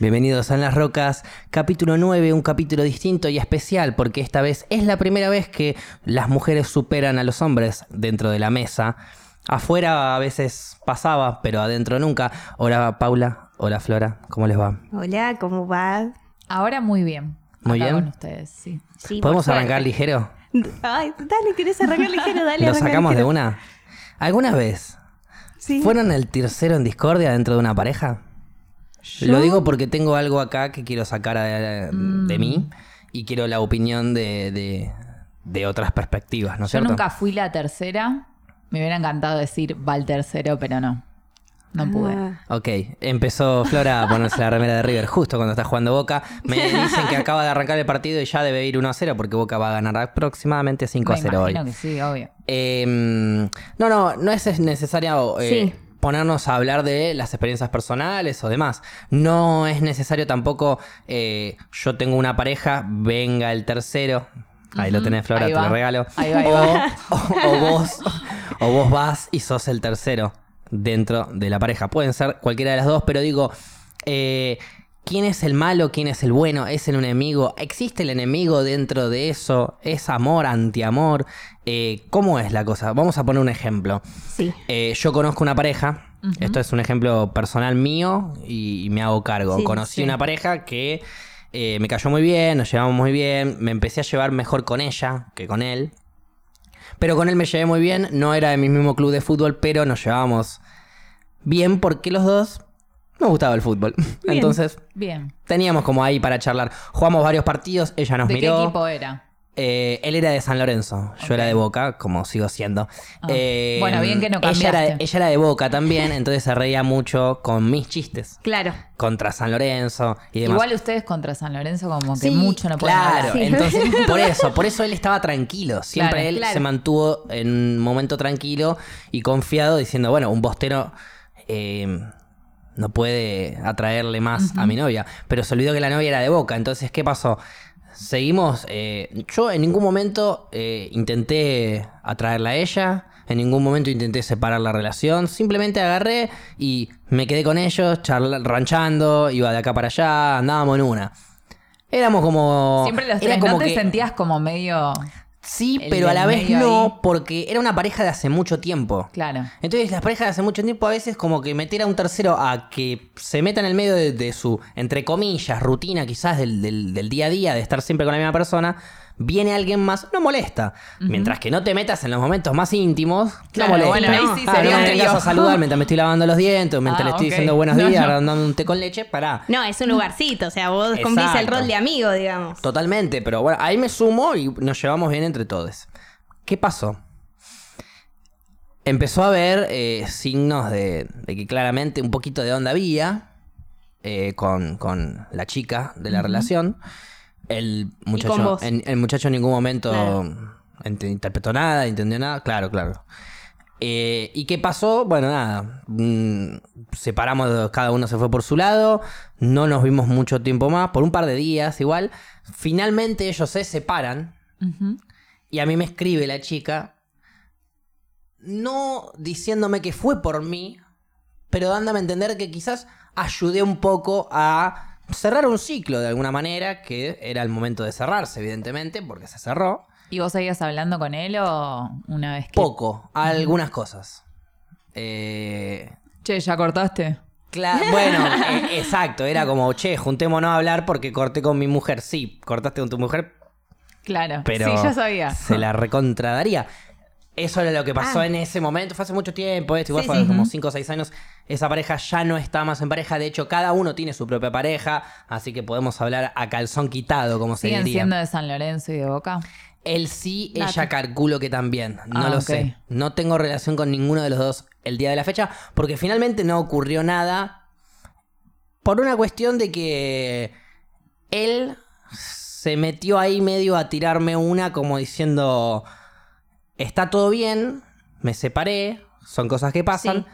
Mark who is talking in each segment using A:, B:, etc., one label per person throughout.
A: Bienvenidos a En las Rocas, capítulo 9, un capítulo distinto y especial porque esta vez es la primera vez que las mujeres superan a los hombres dentro de la mesa. Afuera a veces pasaba, pero adentro nunca. Hola Paula, hola Flora, ¿cómo les va?
B: Hola, ¿cómo va?
C: Ahora muy bien.
A: Muy
C: Acá
A: bien.
C: con ustedes, sí.
B: Sí,
A: ¿Podemos arrancar ligero?
B: Ay, dale, ¿querés arrancar ligero? Dale,
A: ¿Lo sacamos de una? ¿Alguna vez
B: Sí.
A: fueron el tercero en discordia dentro de una pareja? Lo digo porque tengo algo acá que quiero sacar de, de mí y quiero la opinión de, de- de otras perspectivas, ¿no es
C: Yo
A: cierto?
C: nunca fui la tercera. Me hubiera encantado decir va el tercero, pero no. No pude.
B: Ah,
A: Ok, empezó Flora a ponerse la remera de River justo cuando está jugando Boca. Me dicen que acaba de arrancar el partido y ya debe ir 1 a 0 porque Boca va a ganar aproximadamente 5 a
C: Me
A: 0 hoy.
C: que sí, obvio.
A: Eh, no, no, no es necesario eh,
B: Sí.
A: Ponernos a hablar de las experiencias personales o demás. No es necesario tampoco, eh, yo tengo una pareja, venga el tercero. Ahí lo tenés, Flora,
C: Ahí
A: te
C: va.
A: lo regalo.
C: Ahí va, ahí
A: o,
C: va.
A: o- o vos, o vos vas y sos el tercero dentro de la pareja. Pueden ser cualquiera de las dos, pero digo, eh, ¿quién es el malo? ¿Quién es el bueno? ¿Es el enemigo? ¿Existe el enemigo dentro de eso? ¿Es amor, antiamor? Eh, ¿Cómo es la cosa? Vamos a poner un ejemplo.
B: sí.
A: Eh, yo conozco una pareja, esto es un ejemplo personal mío y, y me hago cargo.
B: Sí,
A: Conocí
C: sí.
A: una pareja que eh, me cayó muy bien, nos llevamos muy bien, me empecé a llevar mejor con ella que con él. Pero con él me llevé muy bien, no era de mi mismo club de fútbol, pero nos llevábamos bien porque los dos nos gustaba el fútbol.
C: Bien.
A: Entonces
C: Bien.
A: teníamos como ahí para charlar. Jugamos varios partidos, ella nos
C: ¿De
A: miró.
C: qué equipo era?
A: Eh, él era de San Lorenzo, yo era de Boca, como sigo siendo.
C: Ah.
A: Eh,
C: Bueno, bien que no
A: ella era,
C: cambiaste.
A: ella era de Boca también, entonces se reía mucho con mis chistes
B: Claro.
A: contra San Lorenzo y demás.
C: Igual ustedes contra San Lorenzo como que
A: Sí,
C: mucho no pueden
A: Claro,
C: hablar.
B: Sí.
A: entonces por eso, por eso él estaba tranquilo. Siempre
C: Claro,
A: él
B: claro.
A: se mantuvo en un momento tranquilo y confiado, diciendo, bueno, un bostero eh, no puede atraerle más a mi novia. Pero se olvidó que la novia era de boca. Entonces, ¿qué pasó? Seguimos. eh, yo en ningún momento eh, intenté atraerla a ella. En ningún momento intenté separar la relación. Simplemente agarré y me quedé con ellos, charla- ranchando, iba de acá para allá, andábamos en una. Éramos como.
C: Siempre los tres.
A: como
C: ¿No te
A: que-
C: sentías como medio.
A: Sí,
C: el
A: pero a la vez no,
C: ahí?
A: porque era una pareja de hace mucho tiempo.
C: Claro.
A: Entonces las parejas de hace mucho tiempo a veces como que meter a un tercero a que se meta en el medio de, de su, entre comillas, rutina quizás del, del- del día a día, de estar siempre con la misma persona, viene alguien más, no molesta. Mientras que no te metas en los momentos más íntimos,
C: Claro,
A: no molesta.
C: bueno, ahí sí
A: Ah,
C: sería
A: no me a saludar mientras me estoy lavando los dientes, mientras
C: Ah,
A: le estoy
C: ok.
A: diciendo buenos
C: No,
A: días,
C: no.
A: dando un té con leche, pará.
B: No, es un lugarcito, o sea, vos cumplís el
A: Exacto.
B: rol de amigo, digamos.
A: Totalmente, pero bueno, ahí me sumo y nos llevamos bien entre todos. ¿Qué pasó? Empezó a haber eh, signos de, de que claramente un poquito de onda había eh, con, con la chica de la relación. El muchacho, en- el muchacho en ningún momento
B: Claro.
A: interpretó nada, entendió nada. Claro, claro. Eh, ¿Y qué pasó? Bueno, nada. mm, separamos, cada uno se fue por su lado. No nos vimos mucho tiempo más, por un par de días igual. Finalmente ellos se separan. Y a mí me escribe la chica. No diciéndome que fue por mí, pero dándome a entender que quizás ayudé un poco a cerrar un ciclo de alguna manera, que era el momento de cerrarse, evidentemente, porque se cerró.
C: ¿Y vos seguías hablando con él o una vez que.?
A: Poco, algunas cosas. Eh,
C: Che, ¿ya cortaste?
A: Cla- bueno, eh, exacto, era como, che, juntémonos a hablar porque corté con mi mujer. Sí, cortaste con tu mujer,
C: Claro.
A: pero
C: sí, ya sabía.
A: se la recontradaría. Eso era lo que pasó
B: Ah.
A: en ese momento, fue hace mucho tiempo, esto igual
B: Sí,
A: fue
B: sí.
A: como
C: Ujú.
A: 5 o 6 años. Esa pareja ya no está más en pareja, de hecho cada uno tiene su propia pareja, así que podemos hablar a calzón quitado, como se
C: ¿Siguen
A: diría.
C: siendo de San Lorenzo y de Boca?
A: Él sí, ella calculo que también. No
C: Ah,
A: lo sé. No tengo relación con ninguno de los dos el día de la fecha, porque finalmente no ocurrió nada por una cuestión de que él se metió ahí medio a tirarme una como diciendo, está todo bien, me separé, son cosas que pasan,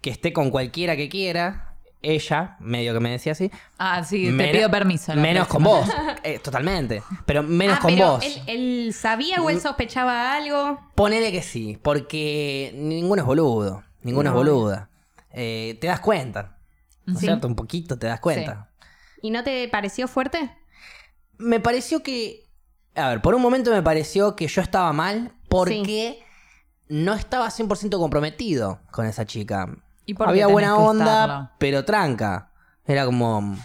A: que esté con cualquiera que quiera. Ella, medio que me decía así.
C: Ah, sí, te pido permiso.
A: Menos con vos. Eh, totalmente. Pero menos
B: Ah,
A: con
B: pero
A: vos.
B: Él, él sabía o él sospechaba algo.
A: Ponele que sí, porque ninguno es boludo, ninguno es boluda. Eh, te das cuenta, ¿no es
C: Sí.
A: cierto? Un poquito te das cuenta.
B: ¿Y no te pareció fuerte?
A: Me pareció que. A ver, por un momento me pareció que yo estaba mal porque no estaba 100% comprometido con esa chica.
C: ¿Y por
A: Había buena onda,
C: estarlo?
A: pero tranca. Era como.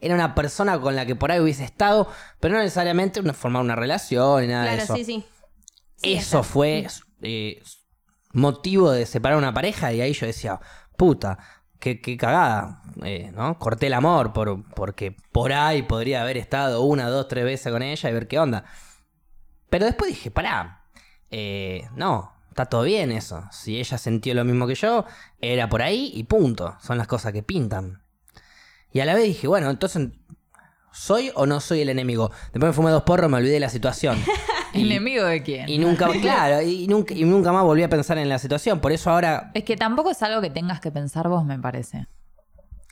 A: Era una persona con la que por ahí hubiese estado, pero no necesariamente una- formar una relación ni nada de
B: claro,
A: eso.
B: sí, sí. Sí,
A: eso
B: está.
A: fue eh, motivo de separar una pareja y ahí yo decía, puta, qué, qué cagada, eh, ¿no? Corté el amor por, porque por ahí podría haber estado una, dos, tres veces con ella y ver qué onda. Pero después dije, pará, eh, no, está todo bien eso. Si ella sintió lo mismo que yo, era por ahí y punto. Son las cosas que pintan. Y a la vez dije, bueno, entonces, ¿soy o no soy el enemigo? Después me fumé dos porros, me olvidé de la situación.
C: ¿Enemigo de quién?
A: y nunca, claro, y nunca, y nunca más volví a pensar en la situación. Por eso ahora,
C: Es que tampoco es algo que tengas que pensar vos, me parece.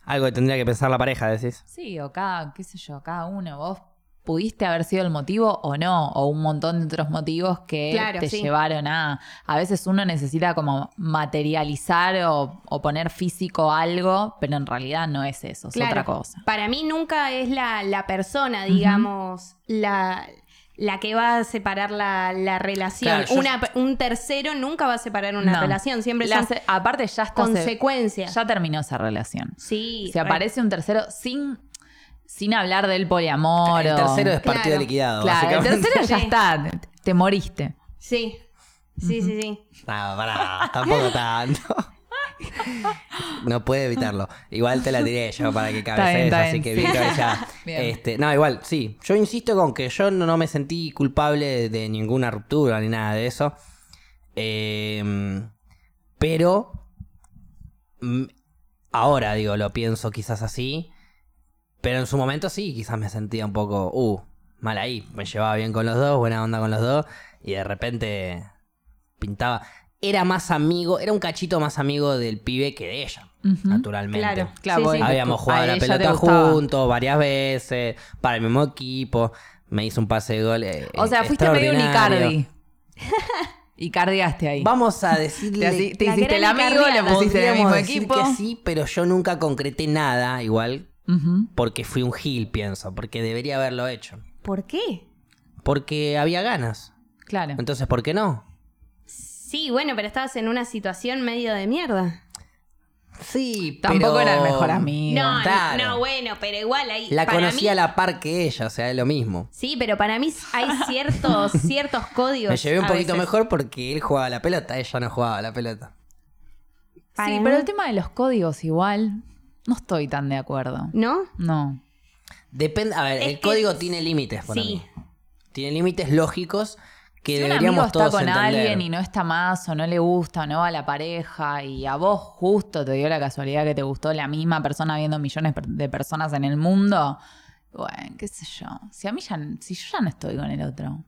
A: algo que tendría que pensar la pareja, decís.
C: Sí, o cada, qué sé yo, cada uno. Vos pudiste haber sido el motivo o no, o un montón de otros motivos que
B: Claro,
C: te
B: sí.
C: llevaron a... A veces uno necesita como materializar o, o poner físico algo, pero en realidad no es eso, es
B: Claro.
C: otra cosa.
B: Para mí nunca es la, la persona, digamos, la, la que va a separar la, la relación.
A: Claro, yo-
B: Una- un tercero nunca va a separar una
C: No.
B: relación, siempre
C: La
B: son
C: aparte ya está... se-
B: consecuencias.
C: ya terminó esa relación.
B: Sí.
C: Si
B: re-
C: aparece un tercero sin, sin hablar del poliamor
A: El
C: o-
A: tercero es partido
B: Claro.
A: liquidado,
C: Claro, el tercero ya
B: Sí.
C: está, te- te moriste.
B: Sí. Sí, sí, sí.
A: No, pará, tampoco tanto. No puede evitarlo. Igual te la tiré yo para que cabecees, así que bien cabeceada. Este, no, igual, sí. Yo insisto con que yo no, no me sentí culpable de ninguna ruptura ni nada de eso. Eh, pero mm, ahora, digo, lo pienso quizás así. Pero en su momento sí, quizás me sentía un poco, uh, mal ahí. Me llevaba bien con los dos, buena onda con los dos. Y de repente pintaba. Era más amigo, era un cachito más amigo del pibe que de ella, naturalmente.
B: Claro.
C: Claro,
B: Sí,
C: porque
B: sí.
A: Habíamos jugado
C: a
A: la
C: te
A: pelota juntos varias veces, para el mismo equipo. Me hizo un pase de gol. eh,
C: O sea, fuiste medio un. Icardi. Icardiaste ahí.
A: Vamos a
C: Te,
A: decirle.
C: te
B: La
C: hiciste el amigo, le pusiste el mismo
A: decir
C: equipo.
A: que sí, pero yo nunca concreté nada, igual, porque fui un gil, pienso, porque debería haberlo hecho.
B: ¿Por qué?
A: Porque había ganas.
C: Claro.
A: Entonces, ¿por qué no?
B: Sí, bueno, pero estabas en una situación medio de mierda.
A: Sí,
C: Tampoco
A: pero-
C: era el mejor amigo.
B: No,
A: claro.
B: no, bueno, pero igual ahí.
A: La
B: para
A: conocí
B: mí-
A: a la par que ella, o sea, es lo mismo.
B: Sí, pero para mí hay ciertos, ciertos códigos.
A: Me llevé un poquito
B: veces.
A: mejor porque él jugaba la pelota, ella no jugaba a la pelota.
C: Sí,
B: Para
C: pero
B: mí-
C: el tema de los códigos igual, no estoy tan de acuerdo.
B: ¿No?
C: No.
A: Depende, a ver,
B: Es
A: el código tiene límites para
B: sí.
A: mí. Tiene límites lógicos que
C: si un amigo
A: deberíamos
C: está
A: todos
C: con
A: entender.
C: alguien y no está más o no le gusta o no va a la pareja y a vos justo te dio la casualidad que te gustó la misma persona viendo millones de personas en el mundo, bueno, qué sé yo. Si a mí ya, si yo ya no estoy con el otro.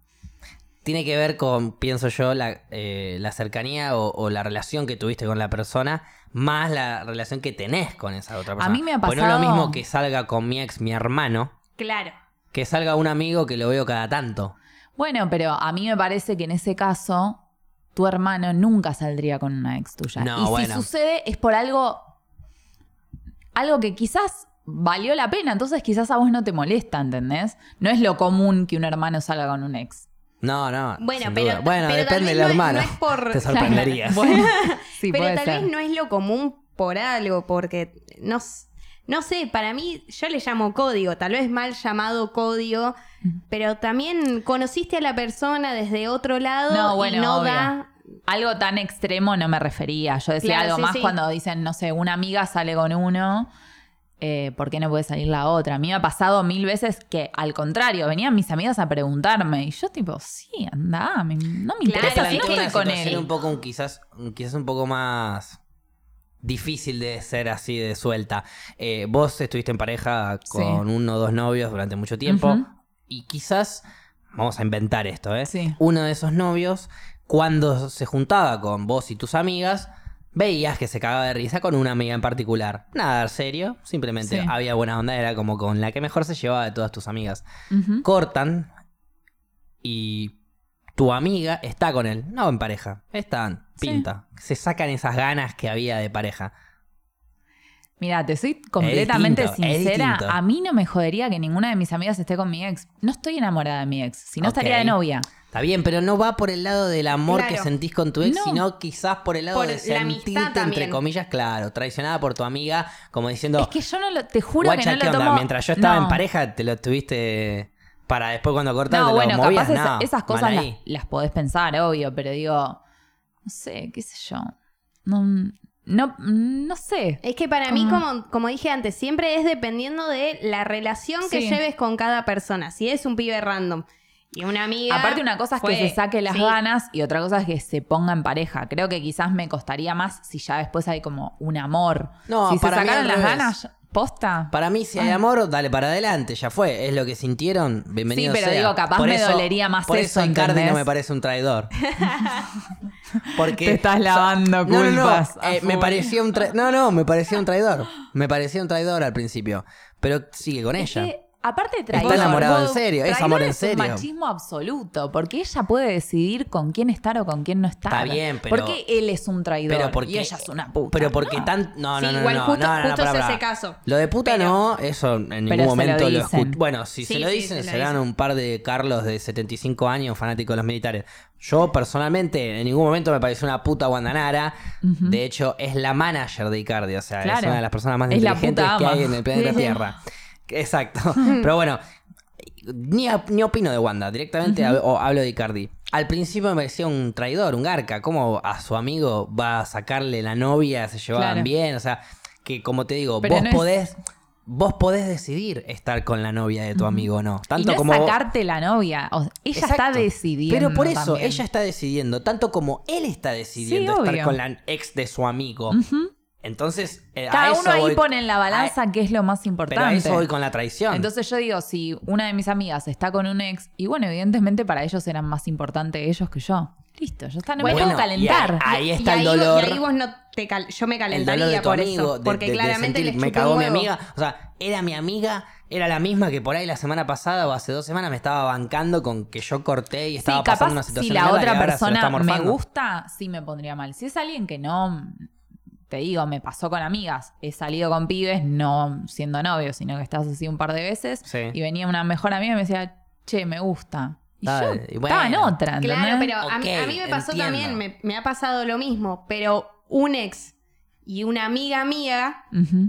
A: Tiene que ver con, pienso yo, la, eh, la cercanía o, o la relación que tuviste con la persona, más la relación que tenés con esa otra persona.
C: mí me ha
A: Pues no es lo
C: pasado-
A: mismo que salga con mi ex, mi hermano,
B: Claro.
A: que salga un amigo que lo veo cada tanto.
C: Bueno, pero a mí me parece que en ese caso tu hermano nunca saldría con una ex tuya.
A: No,
C: y si
A: bueno.
C: sucede es por algo algo que quizás valió la pena, entonces quizás a vos no te molesta, ¿entendés? No es lo común que un hermano salga con un ex.
A: No, no.
B: Bueno,
A: sin
B: pero-
A: duda. Bueno,
B: pero
A: depende del
B: no es-
A: hermano.
B: no es por-
A: Te sorprenderías.
C: Bueno, sí,
B: pero tal
C: ser.
B: vez no es lo común por algo, porque no, no sé, para mí yo le llamo código, tal vez mal llamado código, pero también conociste a la persona desde otro lado
C: No,
B: y
C: bueno,
B: no
C: obvio.
B: da...
C: Algo tan extremo no me refería. Yo decía
B: Claro,
C: algo
B: sí,
C: más
B: sí.
C: cuando dicen, no sé, una amiga sale con uno, eh, ¿por qué no puede salir la otra? A mí me ha pasado mil veces que, al contrario, venían mis amigas a preguntarme y yo tipo, sí, anda, me- no me
B: Claro,
C: interesa, si no estoy con él.
A: un poco, un- quizás, un- quizás un poco más difícil de ser así de suelta. Eh, vos estuviste en pareja con uno o dos novios durante mucho tiempo y quizás, vamos a inventar esto, ¿eh?
C: Sí.
A: Uno de esos novios, cuando se juntaba con vos y tus amigas, veías que se cagaba de risa con una amiga en particular. Nada serio, simplemente
C: Sí.
A: había buena onda, era como con la que mejor se llevaba de todas tus amigas cortan y tu amiga está con él, no en pareja, están,
C: Sí.
A: pinta. Se sacan esas ganas que había de pareja.
C: Mira, te soy completamente
A: distinto,
C: sincera. A mí no me jodería que ninguna de mis amigas esté con mi ex. No estoy enamorada de mi ex, si no estaría de novia.
A: Está bien, pero no va por el lado del amor que sentís con tu ex,
C: No.
A: sino quizás por el lado
B: Por
A: de sentirte, entre comillas, claro, traicionada por tu amiga, como diciendo,
C: Es que yo no lo, te juro que no
A: ¿qué
C: lo
A: onda?
C: tomo.
A: Mientras yo estaba
C: No.
A: en pareja, te lo tuviste para después cuando cortaste
C: No,
A: lo
C: bueno,
A: movías,
C: capaz esas cosas las, las podés pensar, obvio, pero digo, no sé, qué sé yo. No, no, no sé.
B: Es que para mí,
C: Como-
B: como, dije antes, siempre es dependiendo de la relación que
C: Sí.
B: lleves con cada persona. Si es un pibe random y una amiga.
C: Aparte una cosa es
B: fue-
C: que se saque las
B: sí.
C: ganas y otra cosa es que se ponga en pareja. Creo que quizás me costaría más si ya después hay como un amor.
A: No,
C: si se
A: para mí
C: sacaron
A: al
C: las
A: revés.
C: ganas, posta.
A: Para mí, si hay amor, dale para adelante, ya fue. Es lo que sintieron, bienvenido
C: Sí, pero
A: sea.
C: digo, capaz
A: Por
C: me
A: eso-
C: dolería más
A: por
C: eso,
A: eso Icardi
C: ¿entendés?
A: no me parece un traidor. Porque
C: Te estás lavando
A: No, no, no,
C: culpas
A: eh, me parecía un tra- No, no, me parecía un traidor. Me parecía un traidor al principio. Pero sigue con
C: Es
A: ella.
C: que, aparte de traidor,
A: enamorado en serio, es
C: traidor
A: amor en
C: un
A: serio.
C: machismo absoluto, porque ella puede decidir con quién estar o con quién no estar.
A: Está bien, pero-
C: ¿Por qué él es un traidor
A: Pero porque,
C: y ella es una puta?
A: Pero porque
C: No.
A: tan. No,
B: Sí,
A: no, no,
B: igual
A: no,
B: justo-
A: no, no, no,
B: justo
A: pará,
B: es
A: pará.
B: ese caso.
A: Lo de puta
B: Pero-
A: no, eso en ningún
C: lo
A: momento lo, escucho. Bueno, si
B: Sí,
A: se lo
B: sí,
A: dicen,
B: se lo
A: serán
B: dicen.
A: un par de Carlos de 75 años fanáticos de los militares. Yo personalmente en ningún momento me pareció una puta Guandanara. De hecho, es la manager de Icardi. O sea, es
C: Claro.
A: una de las personas más
C: Es
A: inteligentes que
C: ama.
A: hay en el planeta
B: Sí, sí.
A: Tierra. Exacto. Pero bueno, ni, opino de Wanda, directamente o hablo de Icardi. Al principio me parecía un traidor, un garca. ¿Cómo a su amigo va a sacarle la novia? Se llevaban
C: Claro.
A: bien. O sea, que como te digo,
C: Pero
A: vos
C: no es-
A: podés. Vos podés decidir estar con la novia de tu amigo o no. Tanto
C: y no
A: como.
C: es sacarte la novia. o sea, ella está decidiendo.
A: Pero por eso,
C: también.
A: ella está decidiendo, tanto como él está decidiendo
C: Sí,
A: estar
C: obvio.
A: con la ex de su amigo. Entonces, eh, a
C: Cada
A: eso
C: uno ahí
A: voy-
C: pone en la balanza qué es lo más
A: Pero a
C: importante.
A: eso voy con la traición.
C: Entonces yo digo, si una de mis amigas está con un ex, y bueno, evidentemente para ellos eran más importantes ellos que yo. Listo, ya está, no me
A: Bueno,
C: puedo calentar.
A: y Ahí
B: Y
A: está el
B: ahí-
A: dolor.
B: Y ahí vos no te cal- yo me
A: el
B: calentaría
A: dolor de tu
B: por
A: amigo,
B: eso.
A: de-
B: Porque
A: de- de
B: claramente
A: sentir,
B: les
A: me
B: chupé
A: cagó mi
B: huevo.
A: amiga. O sea, era mi amiga, era la misma que por ahí la semana pasada o hace dos semanas me estaba bancando con que yo corté y
C: Sí,
A: estaba pasando
C: capaz
A: una
C: si
A: situación
C: la
A: de mierda y
C: otra
A: ahora se lo está
C: persona me
A: morfando.
C: gusta, sí me pondría mal. Si es alguien que no, te digo, me pasó con amigas, he salido con pibes, no siendo novio, sino que estás así un par de veces,
A: Sí.
C: y venía una mejor amiga y me decía, che, me gusta. Y yo
A: y bueno.
C: estaba en otra, ¿entendés?
B: Claro, pero a, mí,
A: Ok,
B: a mí me pasó
A: entiendo.
B: también, me, me ha pasado lo mismo, pero un ex y una amiga mía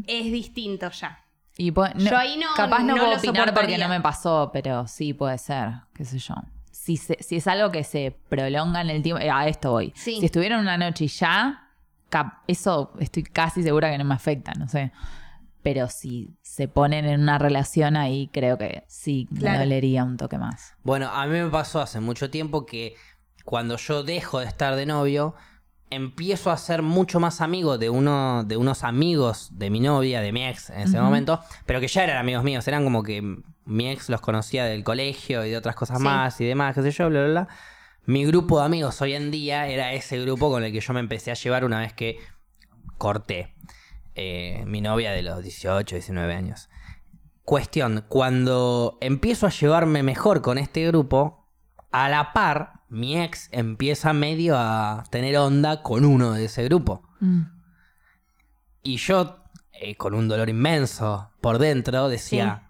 B: es distinto ya.
C: Y po- no-
B: Yo ahí no-
C: capaz no,
B: no
C: puedo
B: lo
C: opinar porque no me pasó, pero sí puede ser, qué sé yo. Si, se- si es algo que se prolonga en el tiempo, eh, a esto voy.
B: Sí.
C: Si estuvieron una noche y ya, eso estoy casi segura que no me afecta, no sé. Pero si se ponen en una relación ahí, creo que sí me
B: Claro.
C: dolería un toque más.
A: Bueno, a mí me pasó hace mucho tiempo que cuando yo dejo de estar de novio, empiezo a ser mucho más amigo de uno de unos amigos de mi novia, de mi ex en ese momento, pero que ya eran amigos míos, eran como que mi ex los conocía del colegio y de otras cosas
B: Sí.
A: más y demás, qué sé yo, bla, bla, bla. Mi grupo de amigos hoy en día era ese grupo con el que yo me empecé a llevar una vez que corté eh, mi novia de los 18, 19 años. Cuestión, cuando empiezo a llevarme mejor con este grupo, a la par, mi ex empieza medio a tener onda con uno de ese grupo.
C: Mm.
A: Y yo, eh, con un dolor inmenso por dentro, decía,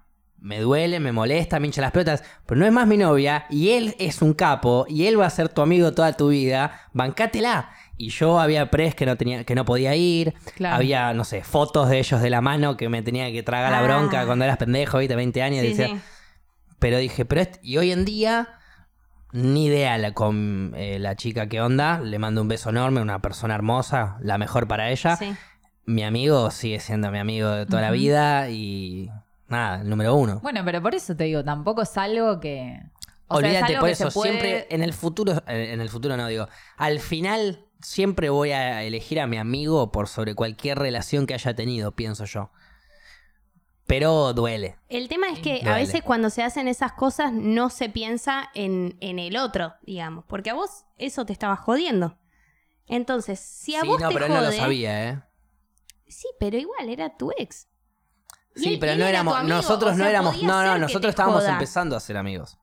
A: me duele, me molesta, me hincha las pelotas, pero no es más mi novia, y él es un capo, y él va a ser tu amigo toda tu vida, bancátela. Y yo había pres que no tenía, que no podía ir,
C: Claro.
A: había, no sé, fotos de ellos de la mano que me tenía que tragar la
B: Ah.
A: bronca cuando eras pendejo, viste, 20 años,
B: Sí,
A: decía,
B: sí.
A: pero dije, pero y hoy en día, ni idea la, con eh, la chica que onda. Le mando un beso enorme, una persona hermosa, la mejor para ella.
B: Sí.
A: Mi amigo sigue siendo mi amigo de toda la vida y nada, el número uno.
C: Bueno, pero por eso te digo, tampoco es algo que. o sea, es
A: Olvídate,
C: algo
A: por
C: que se
A: eso
C: puede-
A: siempre en el futuro, eh, en el futuro no digo, al final siempre voy a elegir a mi amigo por sobre cualquier relación que haya tenido, pienso yo. Pero duele.
B: El tema es que a veces cuando se hacen esas cosas no se piensa en, en el otro, digamos, porque a vos eso te estaba jodiendo. Entonces, si a
A: sí,
B: vos
A: no,
B: te
A: pero él
B: jode,
A: no lo sabía, ¿eh?
B: sí, pero igual era tu ex.
A: Sí, pero no éramos,
B: amigo,
A: nosotros
B: o
A: no éramos, no, no, nosotros estábamos
B: joda.
A: empezando a ser amigos.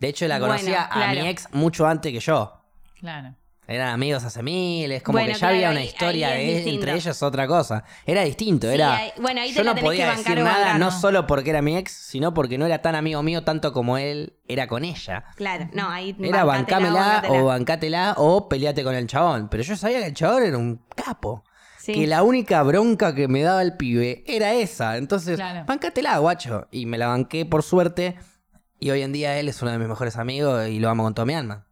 A: De hecho, la
B: Bueno,
A: conocía a mi ex mucho antes que yo.
C: Claro.
A: Eran amigos hace mil, es como
B: Bueno,
A: que ya
B: claro,
A: había una
B: ahí-
A: historia
B: ahí
A: de entre ellos otra cosa. Era distinto,
B: Sí,
A: era.
B: ahí- bueno, ahí te
A: yo no podía
B: que
A: decir nada, no solo porque era mi ex, sino porque no era tan amigo mío tanto como él era con ella.
B: Claro, no, ahí
A: Era bancámela o bancátela o peleate con el chabón. Pero yo sabía que el chabón era un capo.
B: Sí.
A: Que la única bronca que me daba el pibe era esa. Entonces,
C: Claro.
A: bancátela, guacho. Y me la banqué por suerte. Y hoy en día él es uno de mis mejores amigos y lo amo con todo mi alma.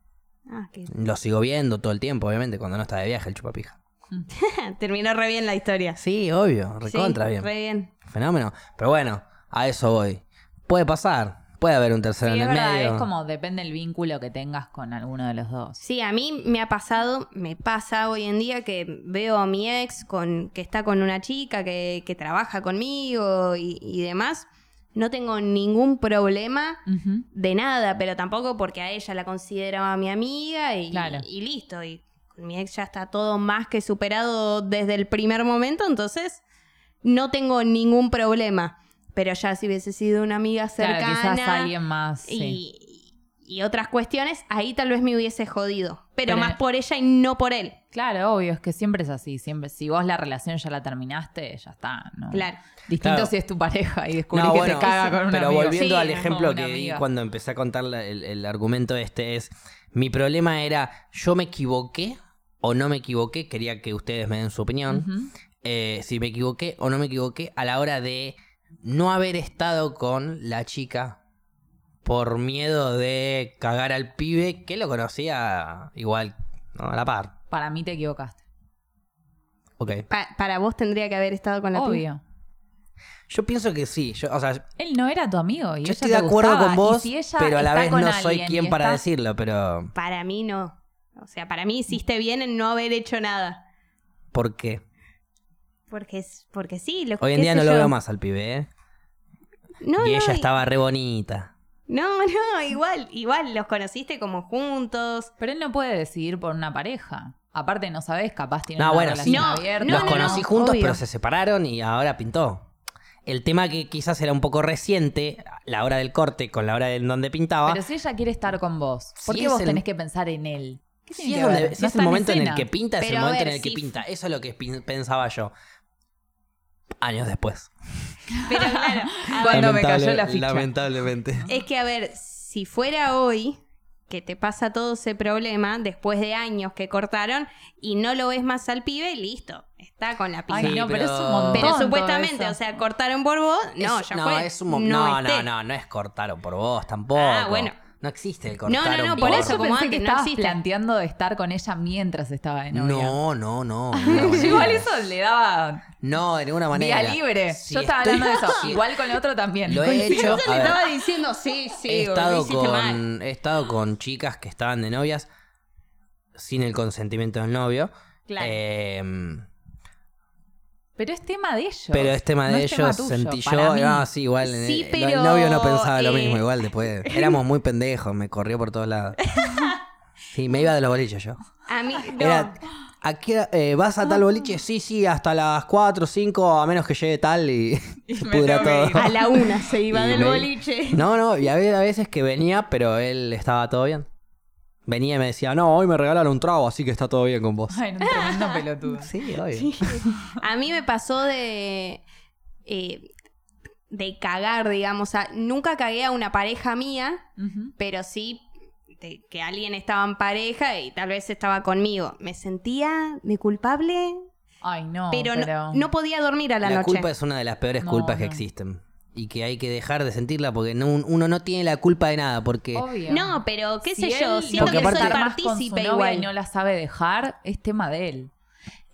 B: Ah, que-
A: Lo sigo viendo todo el tiempo, obviamente, cuando no está de viaje el chupapija.
B: Terminó re bien la historia.
A: Sí, obvio, recontra
B: Sí,
A: bien.
B: Re bien.
A: Fenómeno. Pero bueno, a eso voy. Puede pasar. Puede haber un tercero
C: Sí,
A: en
C: es
A: el
C: verdad,
A: medio.
C: es como depende el vínculo que tengas con alguno de los dos.
B: Sí, a mí me ha pasado, me pasa hoy en día que veo a mi ex con, que está con una chica que, que trabaja conmigo y, y demás. No tengo ningún problema de nada, pero tampoco porque a ella la consideraba mi amiga y,
C: Claro.
B: y listo. Y con mi ex ya está todo más que superado desde el primer momento, entonces no tengo ningún problema. Pero ya si hubiese sido una amiga cercana
C: Claro, quizás alguien más. sí.
B: y, y otras cuestiones, ahí tal vez me hubiese jodido. Pero,
C: Pero-
B: más por ella y no por él.
C: Claro, obvio, es que siempre es así. Siempre, si vos la relación ya la terminaste, ya está. ¿no?
B: Claro.
C: Distinto
A: Claro.
C: si es tu pareja y descubrís
A: No,
C: que
A: bueno,
C: te caga con una
A: pero
C: amiga.
A: volviendo
B: Sí,
A: al ejemplo que di cuando empecé a contar la- el, el argumento este es, mi problema era, yo me equivoqué o no me equivoqué, quería que ustedes me den su opinión, eh, si me equivoqué o no me equivoqué a la hora de no haber estado con la chica por miedo de cagar al pibe que lo conocía igual, ¿no? a la par.
C: Para mí te equivocaste.
A: Ok.
B: Pa- para vos tendría que haber estado con la piba.
C: Obvio.
A: Yo pienso que sí, yo, o sea,
C: Él no era tu amigo. Y
A: yo
C: ella
A: estoy
C: te
A: de acuerdo
C: gustaba.
A: con
C: Y
A: vos,
C: si ella
A: pero a la
C: está
A: vez
C: con
A: no soy
C: alguien
A: quien para
C: está-
A: decirlo, pero
B: Para mí no. O sea, para mí hiciste bien en no haber hecho nada.
A: ¿por qué?
B: Porque, es, porque sí. Lo,
A: Hoy en día no lo
B: yo.
A: veo más al pibe, ¿eh?
B: No,
A: y
B: no,
A: ella
B: y-
A: estaba re bonita.
B: No, no, igual, igual los conociste como juntos.
C: Pero él no puede decidir por una pareja. Aparte, no sabes, capaz tiene
A: No,
C: una
A: bueno,
C: relación
A: sí.
B: No,
C: abierta.
B: no,
A: Los
B: no,
A: conocí
B: no,
A: juntos,
B: obvio.
A: pero se separaron y ahora pintó. El tema que quizás era un poco reciente, la hora del corte con la hora en donde pintaba.
C: Pero si ella quiere estar con vos, ¿por
A: Si
C: qué vos
A: el-
C: tenés que pensar en él? ¿Qué
A: si es, donde- si es el momento en el que pinta, es
B: Pero
A: el momento
B: ver,
A: en el que
B: si-
A: pinta. Eso es lo que pensaba yo. Años después.
B: Pero claro,
C: Cuando me cayó la ficha.
A: Lamentablemente.
B: es que a ver, si fuera hoy que te pasa todo ese problema después de años que cortaron y no lo ves más al pibe, listo, está con la piba.
C: Ay,
A: Sí,
C: no, pero,
A: pero-
C: es un montón.
B: Pero supuestamente, o sea, cortaron por vos, no,
A: Es-
B: ya
A: no,
B: fue.
A: es un no, no,
B: esté.
A: no, no es cortaron por vos tampoco.
B: Ah, bueno.
A: No existe el
B: No, no,
A: cortaron
B: no,
A: por
B: eso, como
C: pensé
B: antes,
C: que
B: no
C: estabas
B: existe.
C: planteando de estar con ella mientras estaba de novia.
A: No, no, no.
C: igual eso le daba
A: No, de ninguna manera.
C: vía libre.
A: Sí,
C: Yo estaba
A: estoy-
C: hablando de eso.
A: sí.
C: Igual con el otro también.
A: Lo he hecho.
B: Yo le
A: ver,
B: estaba diciendo, sí, sí,
A: he estado
B: mal.
A: con he estado con chicas que estaban de novias sin el consentimiento del novio.
B: Claro.
A: Eh,
C: Pero es tema de ellos.
A: pero es tema
C: No
A: de
C: tema
A: ellos,
C: tuyo,
A: sentí yo.
C: mí.
A: No, sí, igual.
B: Sí,
A: el,
B: pero,
A: el novio no pensaba lo
B: eh,
A: mismo, igual después. Éramos muy pendejos, me corrió por todos lados. Sí, me iba de los boliches yo.
B: A mí, no.
A: Era, ¿a qué eh, ¿Vas a tal boliche? Sí, sí, hasta las 4 o 5, a menos que llegue tal y, se pudra todo.
B: a la una se iba
A: Y
B: del
A: me-
B: boliche.
A: No, no, y había a veces que venía, pero él estaba todo bien. Venía y me decía, no, hoy me regalaron un trago, así que está todo bien con vos.
C: Ay, un tremendo pelotudo.
A: Sí, obvio.
B: A mí me pasó de. eh, de cagar, digamos. O sea, nunca cagué a una pareja mía, pero sí de que alguien estaba en pareja y tal vez estaba conmigo. Me sentía de culpable,
C: Ay, no.
B: pero,
C: pero,
B: No, no podía dormir a la,
A: La
B: noche.
A: culpa es una de las peores
C: No,
A: culpas que
C: no.
A: existen. Y que hay que dejar de sentirla porque no- uno no tiene la culpa de nada. Porque
C: Obvio.
B: No, pero qué
C: Si
B: sé yo,
C: él
B: siento que
A: aparte-
B: soy partícipe igual.
C: y no la sabe dejar, es tema de él.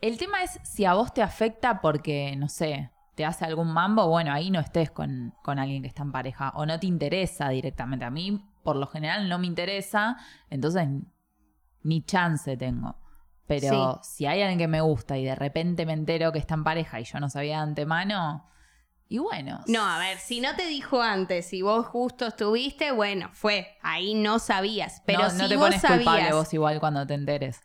C: El tema es si a vos te afecta porque, no sé, te hace algún mambo, bueno, ahí no estés con, con alguien que está en pareja o no te interesa directamente. A mí, por lo general, no me interesa, entonces ni chance tengo. Pero si hay alguien que me gusta y de repente me entero que está en pareja y yo no sabía de antemano, y bueno.
B: No, a ver, si no te dijo antes, si vos justo estuviste, bueno, fue. Ahí no sabías. Pero
C: no,
B: si
C: no te
B: vos
C: pones culpable
B: sabías.
C: vos igual cuando te enteres.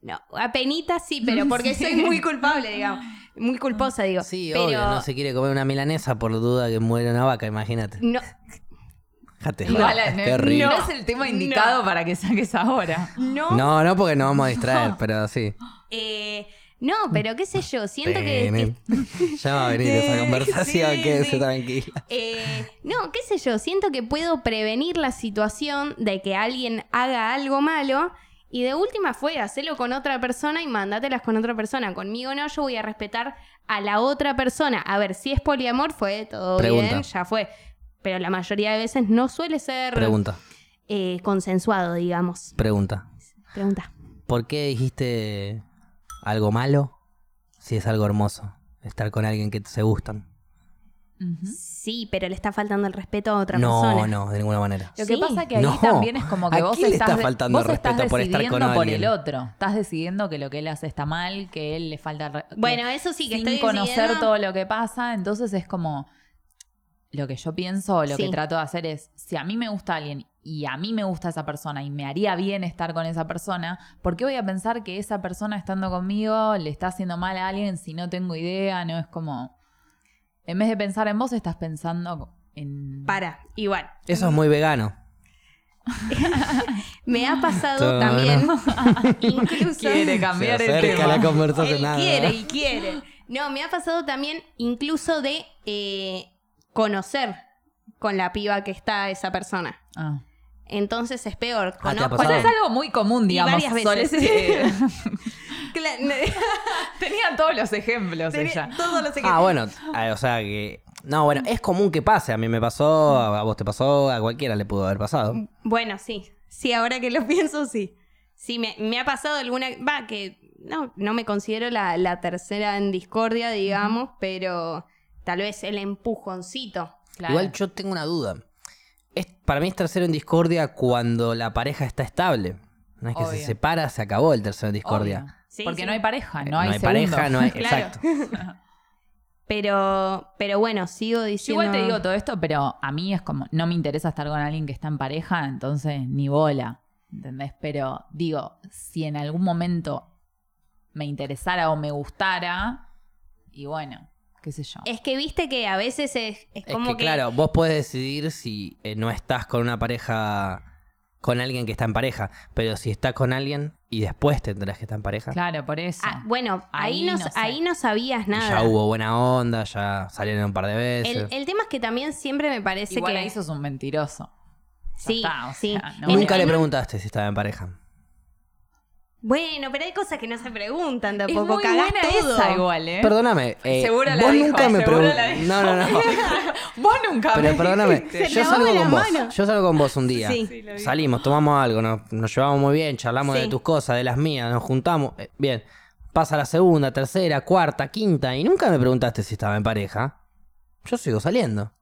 B: No, apenita sí, pero porque soy muy culpable, digamos. Muy culposa, digo.
A: sí,
B: pero
A: obvio, no se quiere comer una milanesa por duda que muere una vaca, imagínate.
B: no-
A: Jate,
C: Igual,
A: qué
C: no,
A: horrible.
C: no es el tema indicado para que saques ahora.
B: No,
A: No, no, porque nos vamos a distraer, pero sí.
B: eh, no, pero qué sé yo, siento que, que-
A: Ya va a venir esa conversación,
B: sí,
A: quédese
B: sí.
A: tranquila.
B: eh, no, qué sé yo, siento que puedo prevenir la situación de que alguien haga algo malo y de última fue hacerlo con otra persona y mándatelas con otra persona. Conmigo no, yo voy a respetar a la otra persona. A ver, si es poliamor fue todo
A: Pregunta.
B: bien, ya fue. Pero la mayoría de veces no suele ser
A: Pregunta,
B: eh, consensuado, digamos.
A: pregunta.
B: Pregunta.
A: ¿Por qué dijiste algo malo si es algo hermoso? Estar con alguien que se gustan.
B: Sí, pero le está faltando el respeto a otra
A: No,
B: persona.
A: no, de ninguna manera.
C: Lo que
B: Sí.
C: pasa que ahí
A: No.
C: también es como que
A: ¿A
C: vos estás,
A: está faltando
C: vos estás
A: respeto por estar con
C: por el
A: alguien?
C: otro. Estás decidiendo que lo que él hace está mal, que él le falta...
B: Bueno, eso sí que
C: sin
B: estoy
C: conocer
B: decidiendo-
C: todo lo que pasa, entonces es como lo que yo pienso lo que trato de hacer es si a mí me gusta alguien y a mí me gusta esa persona y me haría bien estar con esa persona, ¿por qué voy a pensar que esa persona estando conmigo le está haciendo mal a alguien si no tengo idea? No es como en vez de pensar en vos estás pensando en
B: Para, igual.
A: Eso es muy vegano.
B: Me ha pasado
A: Todo,
B: también, incluso...
C: quiere cambiar
A: Se
C: el tema.
A: la conversación.
B: Él
A: nada.
B: quiere y quiere. No, me ha pasado también incluso de eh, conocer con la piba que está esa persona.
C: Ah.
B: Entonces es peor.
A: Ah, ¿te ha
B: Conozco-
A: pasado?
C: Bueno, es algo muy común,
B: Y
C: digamos.
B: varias veces.
C: Eh, Tenía todos los ejemplos
B: Tenía
C: ella.
B: todos los
A: Ah,
B: ejemplos.
A: bueno, ah, o sea que. No, bueno, es común que pase. A mí me pasó, a vos te pasó, a cualquiera le pudo haber pasado.
B: Bueno, sí. Sí, ahora que lo pienso, sí. Sí, me, me ha pasado alguna... Va, que no, no me considero la, la tercera en discordia, digamos, pero tal vez el empujoncito.
C: Claro.
A: Igual yo tengo una duda. Es, para mí es tercero en discordia cuando la pareja está estable. No es que se separa, se acabó el tercero en discordia.
B: Sí,
C: Porque
B: sí.
C: no hay pareja, no
A: no
C: hay,
A: hay
C: segundo.
A: pareja, no hay.
B: Claro.
A: Exacto.
B: Pero, pero bueno, sigo diciendo...
C: Igual te digo todo esto, pero a mí es como, no me interesa estar con alguien que está en pareja, entonces ni bola, ¿entendés? Pero digo, si en algún momento me interesara o me gustara, y bueno, qué sé yo.
B: Es que viste que a veces es, es
A: que,
B: que...
A: claro, vos podés decidir si eh, no estás con una pareja, con alguien que está en pareja, pero si estás con alguien y después tendrás que estar en pareja.
C: Claro, por eso.
B: Ah, bueno, ahí,
C: Ahí
B: no,
C: no sé.
B: ahí no sabías
A: y
B: nada.
A: ya hubo buena onda, ya salieron un par de veces.
B: el, el tema es que también siempre me parece
C: Igual
B: que...
C: ahí sos un mentiroso.
B: Sí,
C: está, o
B: sí.
C: sea, no-
B: En-
A: Nunca le preguntaste si estaba en pareja.
B: Bueno, pero hay cosas que no se preguntan
C: Es
B: tampoco.
C: muy
B: Cagás
C: buena
B: todo.
C: esa igual, ¿eh?
A: Perdóname. eh,
C: Seguro la
A: vos
C: dijo,
A: nunca me
C: seguro la
A: preguntaste. No, no, no.
C: Vos nunca
A: Pero
C: me
A: perdóname,
B: Se
A: yo salgo con vos. Yo salgo con vos un día.
B: Sí.
C: Sí, lo vi.
A: Salimos, tomamos algo, nos, nos llevamos muy bien, charlamos
B: Sí.
A: de tus cosas, de las mías, nos juntamos. eh, bien. Pasa la segunda, tercera, cuarta, quinta, y nunca me preguntaste si estaba en pareja. Yo sigo saliendo.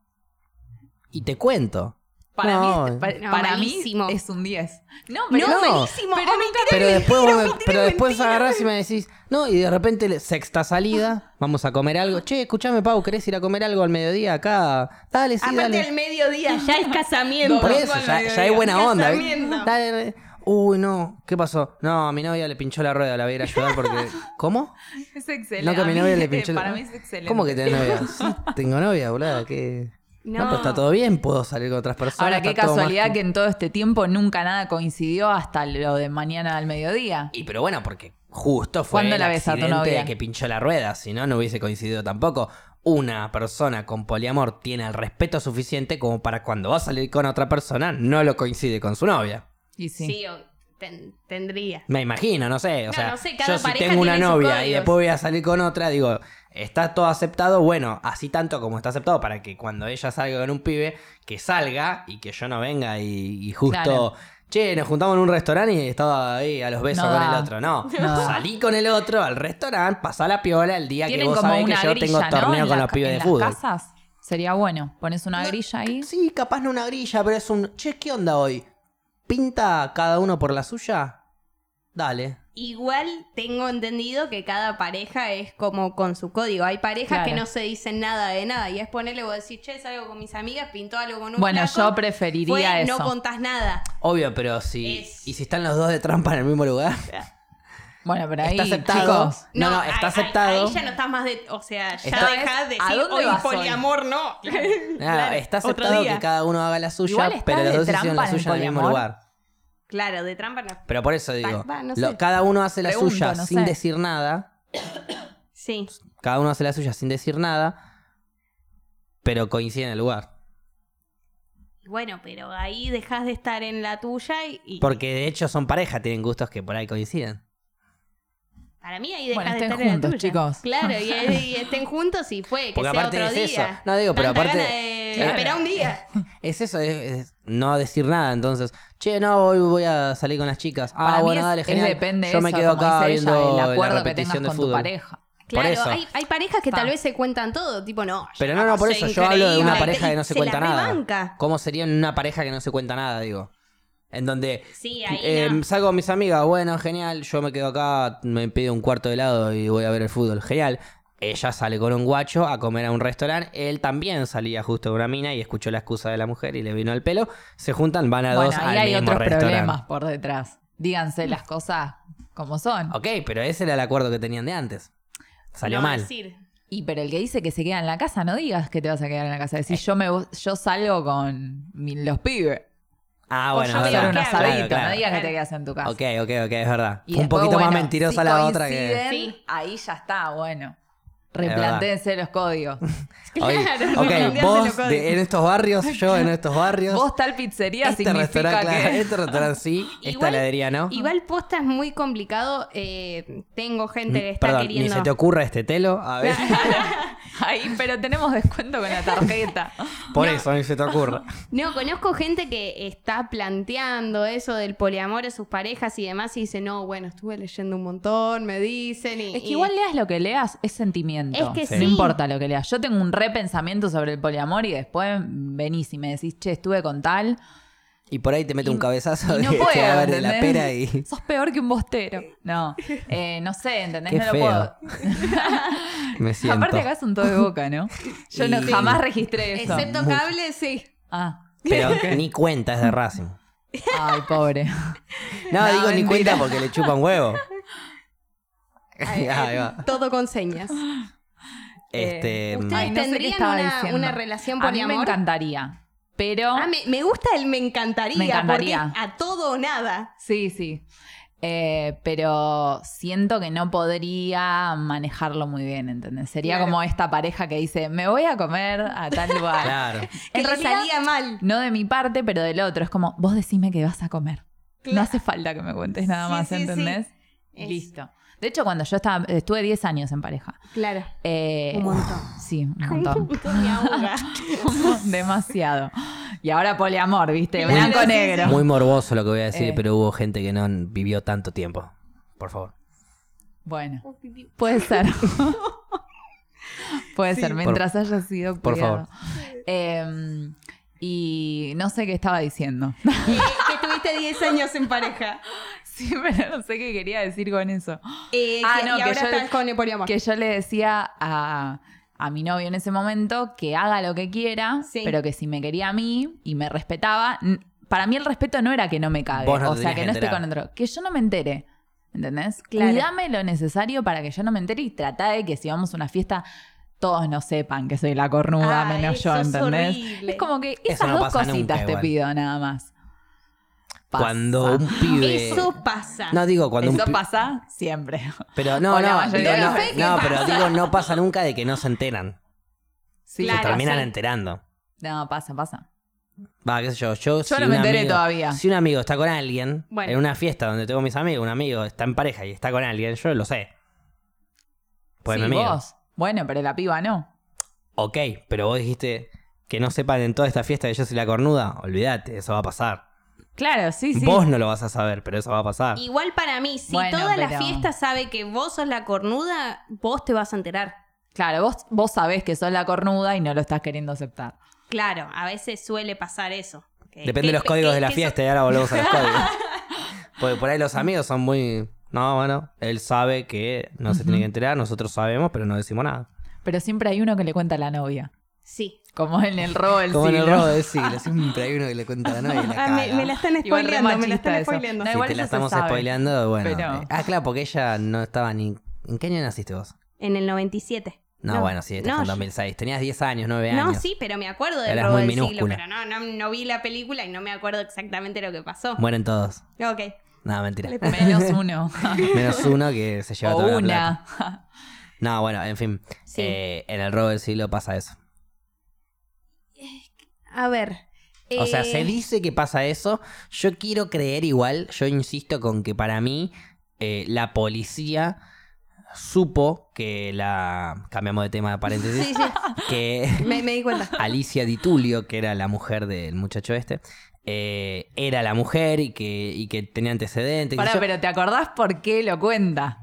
A: Y te cuento.
C: Para,
A: No,
C: mí,
B: no,
C: para mí es un 10. No, pero
A: No.
B: malísimo.
C: Pero
B: Oh, mentira,
A: después, vos, me-
B: mentira,
A: pero después
B: mentira.
A: agarrás y me decís, no, y de repente, sexta salida, vamos a comer algo. Che, escuchame, Pau, ¿querés ir a comer algo al mediodía acá? Dale, sí,
B: Aparte
A: dale.
B: del mediodía, ya es casamiento.
A: Por eso,
C: al
A: ya, ya hay buena onda. Dale, dale. Uy, no, ¿qué pasó? No, a mi novia le pinchó la rueda, la voy a ir a ayudar porque. ¿Cómo?
C: es excelente.
A: No, que a mi
C: mí,
A: novia le pinchó la
C: Para mí es excelente.
A: ¿Cómo que tenés novia? Sí, tengo novia, boludo. ¿Qué? No.
B: No.
A: pero está todo bien, puedo salir con otras personas.
C: Ahora, qué
A: más
C: casualidad que en todo este tiempo nunca nada coincidió hasta lo de mañana al mediodía.
A: Y pero bueno, porque justo fue
C: ¿Cuándo
A: el
C: la ves a tu
A: accidente
C: novia?
A: que pinchó la rueda, si no, no hubiese coincidido tampoco. Una persona con poliamor tiene el respeto suficiente como para cuando va a salir con otra persona no lo coincide con su novia.
C: Y sí.
B: Sí, o ten- tendría.
A: Me imagino, no sé. O
B: No,
A: sea,
B: no sé, cada
A: yo si tengo una novia y después voy a salir con otra, digo, está todo aceptado, bueno, así tanto como está aceptado para que cuando ella salga con un pibe, que salga y que yo no venga y, y justo,
C: Claro.
A: che, nos juntamos en un restaurante y estaba ahí a los besos
C: No
A: con
C: da.
A: el otro. No,
C: No
A: salí con el otro al restaurante, pasá la piola el día que vos sabés que yo tengo torneo con
C: la-
A: los pibes
C: en
A: de
C: las
A: fútbol.
C: casas sería bueno. Pones una grilla ahí.
A: Sí, capaz no una grilla, pero es un, che, ¿qué onda hoy? ¿Pinta cada uno por la suya? Dale.
B: Igual tengo entendido que cada pareja es como con su código. Hay parejas
C: Claro.
B: que no se dicen nada de nada. Y es ponerle vos decís, che, salgo con mis amigas, pintó algo con un
C: Bueno,
B: flaco,
C: yo preferiría
B: fue,
C: eso.
B: No contás nada.
A: Obvio, pero si.
B: Es-
A: ¿Y si están los dos de trampa en el mismo lugar?
C: Bueno, pero ahí,
A: está aceptado.
C: chicos,
A: no, no, está aceptado.
B: Ahí, ya no estás más de. O sea, ya
A: Está-
B: dejás de
C: ¿A
B: decir hoy poliamor, no. Claro,
A: está aceptado que cada uno haga la suya,
C: Igual
A: pero los dos hicieron la
C: en el
A: suya en el mismo lugar.
B: Claro, de trampa no.
A: Pero por eso digo,
B: Va, va, no
A: lo-
B: sé.
A: cada uno hace la
C: Pregunto,
A: suya
C: no
A: sin
C: sé.
A: decir nada.
B: Sí.
A: Cada uno hace la suya sin decir nada, pero coincide en el lugar.
B: Bueno, pero ahí dejas de estar en la tuya y. y
A: Porque de hecho son pareja, tienen gustos que por ahí coinciden.
B: Para mí ahí dejas
C: Bueno,
B: de
C: estén
B: estar en
C: juntos,
B: la tuya.
C: chicos.
B: Claro, y, y estén juntos y fue, que
A: Porque
B: sea
A: aparte
B: otro
A: es
B: día.
A: eso. No, digo, pero
B: Tanta
A: aparte-
B: de
A: Claro.
B: esperar un día.
A: Es eso, es, es no decir nada. Entonces, che, no, hoy voy a salir con las chicas. Ah,
C: Para mí
A: bueno,
C: es-
A: dale,
C: es
A: genial.
C: depende
A: Yo me
C: eso,
A: quedo acá
C: ella,
A: viendo
C: el acuerdo
A: la
C: que tengas
A: repetición del
C: con tu
A: fútbol.
C: pareja.
B: Claro,
A: eso.
B: hay, hay parejas que
C: Pa.
B: tal vez se cuentan todo, tipo, no.
A: Pero no, no, por eso yo hablo de una pareja que no se, cuenta nada.
B: rebanca.
A: ¿Cómo sería en una pareja que no se cuenta nada, digo? En donde
B: Sí, ahí
A: eh,
B: no.
A: salgo con mis amigas, bueno, genial, yo me quedo acá, me pido un cuarto de helado y voy a ver el fútbol, genial. Ella sale con un guacho a comer a un restaurante, él también salía justo con una mina y escuchó la excusa de la mujer y le vino el pelo, se juntan, van a
C: Bueno,
A: dos
C: ahí
A: al
C: hay
A: mismo
C: otros
A: restaurante.
C: problemas por detrás. Díganse las cosas como son.
A: Ok, pero ese era el acuerdo que tenían de antes. Salió
B: No,
A: mal.
B: decir,
C: Y pero el que dice que se queda en la casa, no digas que te vas a quedar en la casa. Decís, yo me yo salgo con mi- los pibes.
A: Ah, bueno,
B: yo
A: es
B: me
C: Hacer
A: verdad.
C: un
B: Claro,
C: asadito,
A: claro.
C: no digas que te quedas en tu casa.
A: Ok, ok, ok, es verdad.
C: Y
A: Fue un
C: después,
A: poquito más
C: bueno,
A: mentirosa
C: si
A: la otra que...
B: Sí.
C: Ahí ya está, bueno.
A: Verdad.
C: Replantéense los códigos.
A: Oye,
B: Claro,
A: ok,
B: replantearse
A: vos
B: los códigos.
A: de- en estos barrios, yo en estos barrios.
C: Vos tal pizzería
A: este
C: significa
A: restaurante, claro,
C: que...
A: este restaurante sí, esta
B: Igual-
A: heladería no.
B: Igual posta es muy complicado. eh, tengo gente que está
A: Mm, Perdón,
B: queriendo.
A: ni se te ocurra este telo. A ver,
C: Ahí, pero tenemos descuento con la tarjeta.
A: por eso ni se te ocurra.
B: No, conozco gente que está planteando eso del poliamor a sus parejas y demás y dice, no, bueno, estuve leyendo un montón, me dicen y...
C: Es que
B: y-
C: igual leas lo que leas, es sentimiento.
B: Es que
C: No importa lo que leas. Yo tengo un repensamiento sobre el poliamor y después venís y me decís, che, estuve con tal.
A: Y por ahí te mete
C: Y-
A: un cabezazo
C: y no
A: de
C: puedo,
A: de la pera y.
C: Sos peor que un bostero. No, eh, no sé, ¿entendés?
A: Qué
C: no lo puedo.
A: Me siento.
C: Aparte acá es un todo de boca, ¿no? Yo no, jamás registré eso.
B: Excepto cable, sí.
C: Ah,
A: Pero ni cuenta es de Racing.
C: ay, pobre.
A: No,
C: No,
A: digo ni cuenta porque le chupan huevo. Ahí va.
B: Todo con señas.
A: Este.
B: ¿Ustedes
C: Ay, no sé qué
B: tendrían
C: estaba
B: una-
C: diciendo.
B: una relación
C: A mí me
B: poliamor?
C: encantaría, pero...
B: Ah, me, me gusta el me encantaría,
C: Me encantaría.
B: porque es a todo o nada.
C: Sí, sí. Eh, pero siento que no podría manejarlo muy bien, ¿entendés? Sería
B: Claro.
C: como esta pareja que dice, me voy a comer a tal lugar.
A: Claro.
B: Que
C: En
B: le
C: realidad-
B: salía mal.
C: No de mi parte, pero del otro. Es como, vos decime que vas a comer. No
B: Claro.
C: hace falta que me cuentes nada
B: Sí,
C: más,
B: sí, sí.
C: ¿entendés?
B: Es-
C: Listo. De hecho, cuando yo estaba, estuve 10 años en pareja.
B: Claro.
C: Eh,
B: Un montón.
C: Sí, un montón.
B: Me ahoga.
C: Demasiado. Y ahora poliamor, ¿viste?
B: Claro,
C: Blanco
B: sí,
C: negro.
A: Muy morboso lo que voy a decir,
C: Eh.
A: pero hubo gente que no vivió tanto tiempo. Por favor.
C: Bueno, puede ser. puede ser, mientras haya sido
A: por
C: cuidado. Eh, y no sé qué estaba diciendo.
B: Que tuviste 10 años en pareja.
C: Sí, pero no sé qué quería decir con eso.
B: Eh,
C: Ah,
B: que-
C: no,
B: y
C: que
B: ahora
C: yo-
B: estás con el poliamor.
C: Que yo le decía a, a mi novio en ese momento que haga lo que quiera,
B: Sí.
C: pero que si me quería a mí y me respetaba, para mí el respeto no era que no me cague,
A: no
C: o sea, que no esté con otro, que yo no me entere. ¿Entendés?
B: Claro.
C: Cuidame lo necesario para que yo no me entere y trata de que si vamos a una fiesta todos no sepan que soy la cornuda
B: Ah,
C: menos yo,
B: es
C: ¿entendés? Es como que esas
A: no
C: dos
A: nunca
C: cositas te
A: igual.
C: pido nada más. Pasa.
A: Cuando un pibe.
B: Eso pasa.
A: No digo cuando
C: Eso
A: un pi-
C: pasa siempre.
A: Pero no,
C: O la
A: no, no, pero
B: pasa.
A: digo, no pasa nunca de que no se enteran.
C: Sí,
B: Claro,
A: se terminan
B: sí.
A: enterando.
C: No, pasa, pasa.
A: Va, qué sé yo. Yo, si
C: no
A: un
C: me enteré
A: amigo-
C: todavía.
A: Si un amigo está con alguien,
B: Bueno.
A: en una fiesta donde tengo mis amigos, un amigo está en pareja y está con alguien, yo lo sé. Pues
C: sí,
A: mi amigo.
C: vos. Bueno, pero la piba no.
A: Ok, pero vos dijiste que no sepan en toda esta fiesta que yo soy la cornuda. Olvídate, eso va a pasar.
C: Claro, sí, sí.
A: Vos no lo vas a saber, pero eso va a pasar.
B: Igual para mí, si
C: Bueno,
B: toda la fiesta sabe que vos sos la cornuda, vos te vas a enterar.
C: Claro, vos, vos sabés que sos la cornuda y no lo estás queriendo aceptar.
B: Claro, a veces suele pasar eso. Que-
A: Depende de los códigos
B: que-
A: de la fiesta y ahora volvemos a los códigos. Porque por ahí los amigos son muy... No, bueno, él sabe que no se tiene que enterar, nosotros sabemos, pero no decimos nada.
C: Pero siempre hay uno que le cuenta a la novia.
B: Sí.
C: Como en el robo del
A: Como en el
C: siglo.
A: robo del siglo. Siempre hay uno que le cuenta a la novia y la
B: Ah, me, la están spoileando, me la están spoileando.
C: No,
A: Si
C: igual
A: te la estamos
C: sabe.
A: spoileando, bueno.
C: Pero-
A: eh, Ah, claro, porque ella no estaba ni... ¿En qué año naciste vos?
B: En el 97.
A: No, bueno, sí, estás
B: no,
A: en
B: yo-
A: 2006. Tenías 10 años, 9
B: No,
A: años.
B: sí, pero me acuerdo del
A: Eras
B: robo
A: muy
B: del siglo,
A: minúscula.
B: pero no, no, no vi la película y no me acuerdo exactamente lo que pasó.
A: Mueren todos.
B: Ok.
A: No, mentira.
C: Menos uno.
A: Menos uno que se lleva
C: o
A: toda la
C: una.
A: plata. No, bueno, en fin.
B: Sí.
A: Eh, en el robo del siglo pasa eso.
B: A ver.
A: O sea,
B: eh,
A: se dice que pasa eso. Yo quiero creer igual, yo insisto con que para mí eh, la policía supo que la... Cambiamos de tema de paréntesis.
B: Sí, sí,
A: Que
B: me, me di cuenta.
A: Alicia Di Tulio, que era la mujer del muchacho este, eh, era la mujer y que, y que tenía antecedentes.
C: Pará,
A: yo.
C: pero ¿te acordás por qué lo cuenta?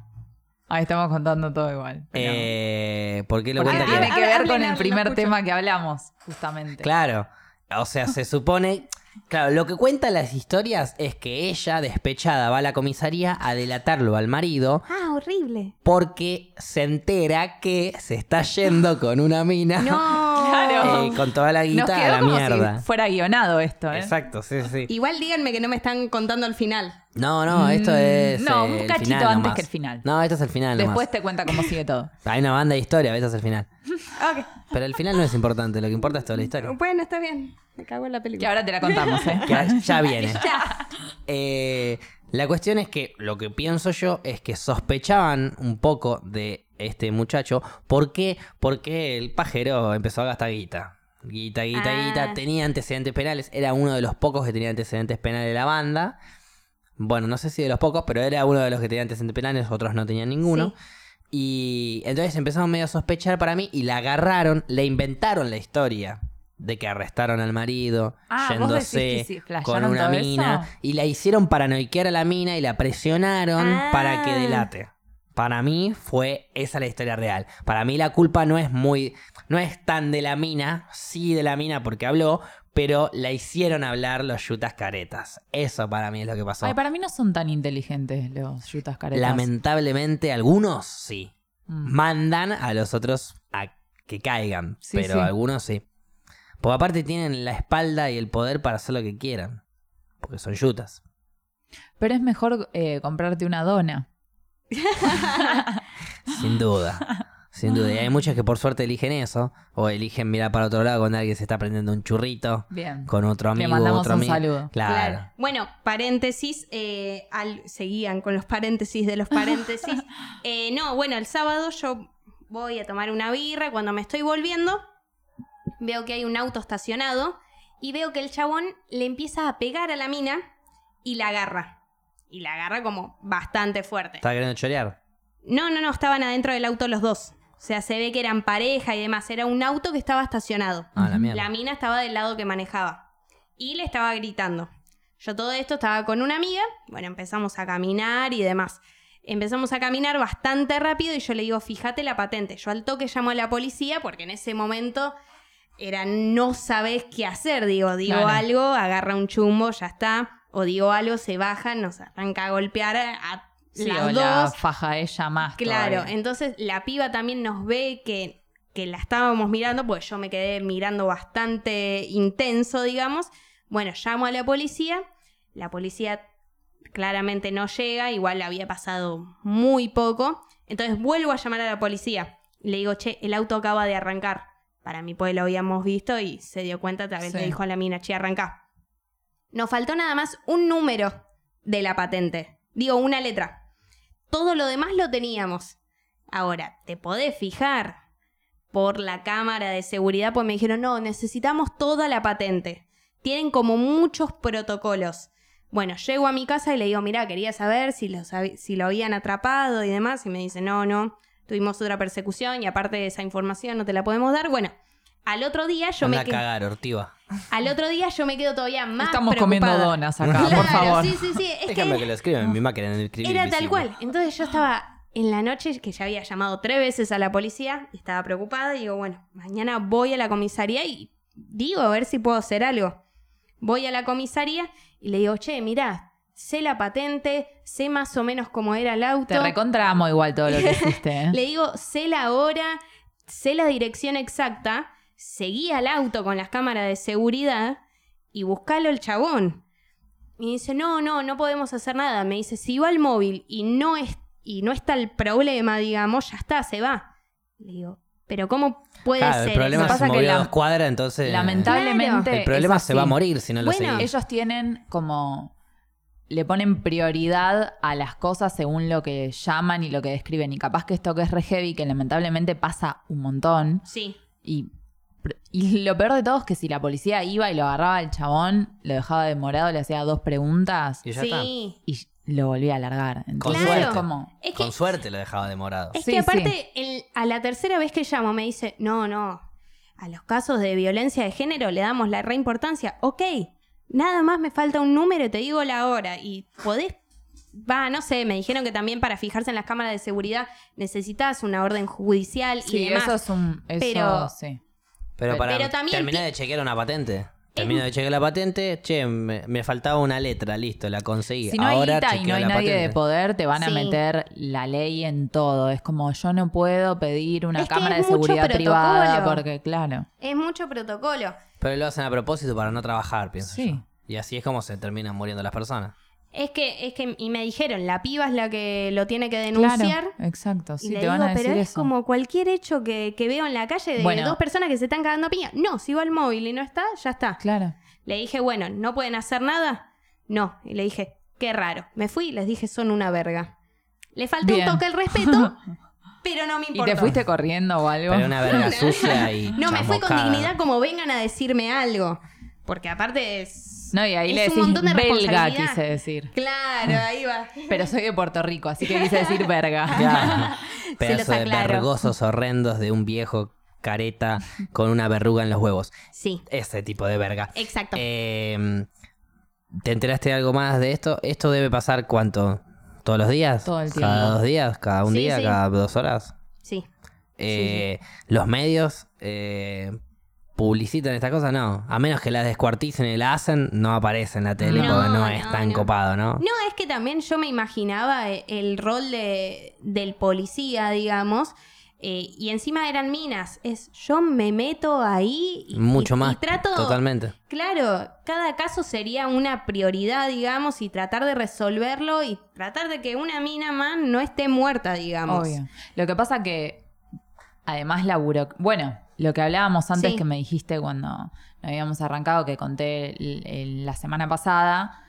C: Ahí estamos contando todo igual. pero-
A: Eh, ¿Por qué lo
C: Porque
A: cuenta
C: tiene
A: que-
C: ver
B: hablen,
C: con el primer tema que hablamos, justamente.
A: Claro. O sea, se supone. Claro, lo que cuentan las historias es que ella, despechada, va a la comisaría a delatarlo al marido
B: Ah, horrible.
A: porque se entera que se está yendo con una mina
B: No.
A: Eh, con toda la
C: Nos
A: guita a la
C: como
A: mierda.
C: si fuera guionado esto, ¿eh?
A: Exacto, sí, sí.
B: Igual díganme que no me están contando el final.
A: No, no, esto
C: Mm,
A: es.
C: no,
A: eh,
C: un
A: el
C: cachito
A: final
C: antes
A: nomás.
C: que el final.
A: No, esto es el final nomás.
C: Después te cuenta cómo sigue todo.
A: Hay una banda de historia, esto es el final.
B: Ok.
A: Pero el final no es importante, lo que importa es toda la historia.
B: Bueno, está bien. Me cago en la
C: Que
B: película.
C: ahora te la contamos, ¿eh?
A: Que ya- ya viene.
B: Ya.
A: Eh, la cuestión es que lo que pienso yo es que sospechaban un poco de este muchacho. ¿Por qué? Porque el pajero empezó a gastar guita. Guita, guita,
B: Ah.
A: guita. Tenía antecedentes penales. Era uno de los pocos que tenía antecedentes penales de la banda. Bueno, no sé si de los pocos, pero era uno de los que tenía antecedentes penales. Otros no tenían ninguno.
B: Sí.
A: Y entonces empezaron medio a sospechar para mí y la agarraron, le inventaron la historia de que arrestaron al marido,
C: Ah,
A: yéndose
C: sí,
A: con una mina
C: eso.
A: y la hicieron paranoiquear a la mina y la presionaron
B: Ah.
A: para que delate. Para mí fue esa la historia real. Para mí la culpa no es muy, no es tan de la mina, sí de la mina porque habló, pero la hicieron hablar los yutas caretas. Eso para mí es lo que pasó.
C: Ay, para mí no son tan inteligentes los yutas caretas.
A: Lamentablemente algunos sí.
C: Mm.
A: Mandan a los otros a que caigan,
C: Sí,
A: pero
C: sí.
A: algunos sí. Porque aparte tienen la espalda y el poder para hacer lo que quieran. Porque son yutas.
C: Pero es mejor eh, comprarte una dona.
A: Sin duda. Sin duda. Y hay muchos que por suerte eligen eso. O eligen mirar para otro lado cuando alguien se está prendiendo un churrito.
C: Bien.
A: Con otro
C: Le
A: amigo.
C: mandamos
A: otro
C: un
A: amigo.
C: saludo.
A: Claro.
B: Bueno, paréntesis, eh, al, seguían con los paréntesis de los paréntesis. Eh, no, bueno, el sábado yo voy a tomar una birra, cuando me estoy volviendo, veo que hay un auto estacionado y veo que el chabón le empieza a pegar a la mina y la agarra. Y la agarra como bastante fuerte.
A: ¿Estaba queriendo chorear?
B: No, no, no, estaban adentro del auto los dos. O sea, se ve que eran pareja y demás. Era un auto que estaba estacionado.
A: Ah, la mierda.
B: La mina estaba del lado que manejaba. Y le estaba gritando. Yo todo esto estaba con una amiga. Bueno, empezamos a caminar y demás. Empezamos a caminar bastante rápido y yo le digo, fíjate la patente. Yo al toque llamo a la policía porque en ese momento era no sabes qué hacer. Digo, digo
C: Claro.
B: algo, agarra un chumbo, ya está. O digo algo, se baja, nos arranca a golpear a,
C: Sí,
B: las
C: o
B: dos.
C: la faja ella más.
B: Claro,
C: todavía.
B: entonces la piba también nos ve que, que la estábamos mirando, pues yo me quedé mirando bastante intenso, digamos. Bueno, llamo a la policía, la policía claramente no llega, igual había pasado muy poco, entonces vuelvo a llamar a la policía. Le digo, che, el auto acaba de arrancar. Para mí, pues lo habíamos visto y se dio cuenta, tal vez
C: Sí.
B: le dijo a la mina, che, arranca. Nos faltó nada más un número de la patente. Digo, una letra. Todo lo demás lo teníamos. Ahora, ¿te podés fijar por la cámara de seguridad? Pues me dijeron, no, necesitamos toda la patente. Tienen como muchos protocolos. Bueno, llego a mi casa y le digo, mira, quería saber si si lo habían atrapado y demás. Y me dice, no, no, tuvimos otra persecución y aparte de esa información no te la podemos dar. Bueno, al otro día yo
A: Anda
B: me
A: a
B: quedo...
A: cagar, ortiva.
B: Al otro día yo me quedo todavía más
C: Estamos comiendo donas acá,
B: Claro,
C: por favor.
B: Sí, sí, sí. Es
A: Déjame que,
B: que
A: lo escriban, mi máquina de escribir
B: era tal cual. Entonces yo estaba en la noche, que ya había llamado tres veces a la policía, y estaba preocupada y digo, bueno, mañana voy a la comisaría y digo a ver si puedo hacer algo. Voy a la comisaría y le digo, che, mirá, sé la patente, sé más o menos cómo era el auto.
C: Te recontra amo igual todo lo que hiciste. ¿eh?
B: Le digo, sé la hora, sé la dirección exacta. seguí al auto con las cámaras de seguridad y buscalo el chabón. Y dice, no, no, no podemos hacer nada. Me dice, si va al móvil y no, es, y no está el problema, digamos, ya está, se va. Le digo, pero ¿cómo puede
A: Claro,
B: ser?
A: el problema
B: eso?
C: pasa que la-
A: dos cuadras, entonces...
C: Lamentablemente.
A: El problema
C: es
A: se va a morir si no lo
B: Bueno,
A: seguís.
C: Ellos tienen como. Le ponen prioridad a las cosas según lo que llaman y lo que describen. Y capaz que esto que es re heavy, que lamentablemente pasa un montón.
B: Sí,
C: Y, y lo peor de todo es que si la policía iba y lo agarraba al chabón, lo dejaba demorado, le hacía dos preguntas
A: Y ya está.
B: sí.
C: y lo volvía a alargar. Entonces,
A: Con
C: es
A: suerte.
C: como.
B: Es que,
A: Con suerte lo dejaba demorado.
B: es
C: Sí,
B: que aparte, el- a la tercera vez que llamo me dice, no, no, a los casos de violencia de género le damos la reimportancia. Ok, nada más me falta un número y te digo la hora. Y podés, va, no sé, me dijeron que también para fijarse en las cámaras de seguridad necesitas una orden judicial y
C: Sí,
B: demás.
C: eso es un. Eso,
B: Pero-
C: sí.
A: Pero para
B: Pero también ti-
A: de chequear una patente. Termino de chequear la patente, che, me, me faltaba una letra, listo, la conseguí.
C: Si no hay
A: Ahora
C: guita y
A: chequeo
C: no hay
A: la
C: nadie de
A: patente.
C: poder, te van a meter la ley en todo. Es como yo no puedo pedir una
B: Es
C: cámara de seguridad privada porque, claro.
B: Es mucho protocolo.
A: Pero lo hacen a propósito para no trabajar, pienso
C: Sí.
A: yo. Y así es como se terminan muriendo las personas.
B: Es que, es que, y me dijeron, la piba es la que lo tiene que denunciar.
C: Claro, exacto.
B: Y
C: Sí,
B: le
C: te van a decir
B: pero es
C: eso.
B: como cualquier hecho que, que veo en la calle de
C: Bueno.
B: dos personas que se están cagando a piña. No, si va al móvil y no está, ya está.
C: Claro.
B: Le dije, bueno, ¿no pueden hacer nada? No. Y le dije, qué raro. Me fui y les dije, son una verga. Le faltó
C: Bien.
B: un toque el respeto, pero no me
C: ¿Y
B: importa.
C: te fuiste corriendo o algo?
A: Pero una verga sucia y.
B: No, me fui con dignidad como vengan a decirme algo. Porque aparte es...
C: No, y ahí
B: es
C: le
B: un
C: decís
B: montón de
C: belga, quise decir.
B: Claro, ahí va.
C: Pero soy de Puerto Rico, así que quise decir verga.
A: Claro. Pedazo de vergosos horrendos de un viejo careta con una verruga en los huevos.
B: Sí,
A: Ese tipo de verga.
B: exacto.
A: Eh, ¿Te enteraste de algo más de esto? ¿Esto debe pasar cuánto? ¿Todos los días?
C: Todo el
A: ¿Cada
C: tiempo.
A: dos días? ¿Cada un
B: Sí,
A: día?
B: sí.
A: ¿Cada dos horas?
B: sí.
A: Eh, ¿Los medios eh, publicitan estas cosas? No. A menos que las descuarticen y la hacen, no aparece en la tele
B: No,
A: porque no,
B: no,
A: es tan
B: no.
A: copado, ¿no?
B: No, es que también yo me imaginaba eh, el rol de, del policía, digamos, eh, y encima eran minas. Es yo me meto ahí y,
A: Mucho
B: y- y
A: más.
B: trato.
A: Totalmente.
B: Claro, cada caso sería una prioridad, digamos, y tratar de resolverlo y tratar de que una mina más no esté muerta, digamos.
C: Obvio. Lo que pasa que, además, la buro... Bueno, lo que hablábamos antes
B: Sí.
C: que me dijiste cuando habíamos arrancado, que conté el- el- la semana pasada,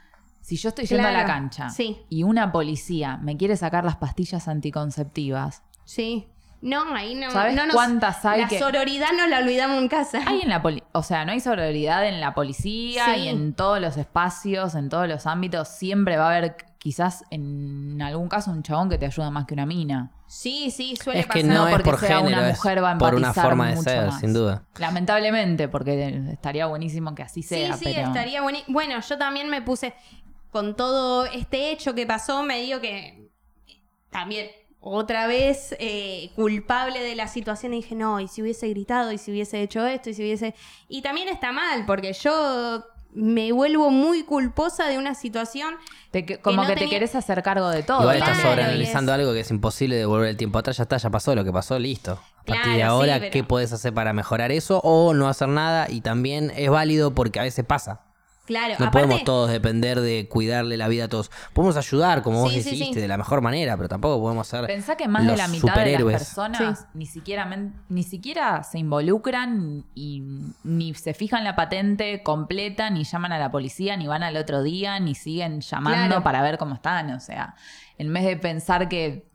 C: si yo estoy yendo a la cancha
B: sí.
C: y una policía me quiere sacar las pastillas anticonceptivas,
B: Sí. No, ahí no.
C: ¿Sabes
B: no nos-
C: cuántas hay
B: La
C: que-
B: sororidad no la olvidamos en casa.
C: hay en la poli- o sea, no hay sororidad en la policía
B: Sí.
C: y en todos los espacios, en todos los ámbitos, siempre va a haber quizás en algún caso un chabón que te ayuda más que una mina.
B: Sí, sí, suele
A: Es que
B: pasar.
A: no, es
C: porque
A: por
C: sea
A: género,
C: una mujer va a
A: por una forma de
C: mucho
A: ser,
C: más.
A: sin duda.
C: Lamentablemente, porque estaría buenísimo que así
B: Sí,
C: sea,
B: sí,
C: pero
B: estaría bueno. Bueno, yo también me puse con todo este hecho que pasó, me digo que también otra vez eh, culpable de la situación y dije, no, y si hubiese gritado, y si hubiese hecho esto, y si hubiese... Y también está mal, porque yo me vuelvo muy culposa de una situación.
C: te que- como
B: no
C: que te querés hacer cargo de todo.
A: Igual
B: Claro,
A: estás sobreanalizando algo que es imposible devolver el tiempo atrás. Ya está, ya pasó lo que pasó, listo. A partir
B: Claro,
A: de
B: sí,
A: ahora,
B: pero-
A: ¿qué puedes hacer para mejorar eso? O no hacer nada. Y también es válido porque a veces pasa.
B: Claro,
A: No
B: aparte,
A: podemos todos depender de cuidarle la vida a todos. Podemos ayudar, como vos
B: Sí, sí,
A: dijiste,
B: sí.
A: de la mejor manera, pero tampoco podemos ser
C: Pensá que más de la mitad de las personas ni, siquiera, ni siquiera se involucran y ni se fijan la patente completa, ni llaman a la policía, ni van al otro día, ni siguen llamando
B: Claro.
C: para ver cómo están. O sea, en vez de pensar que,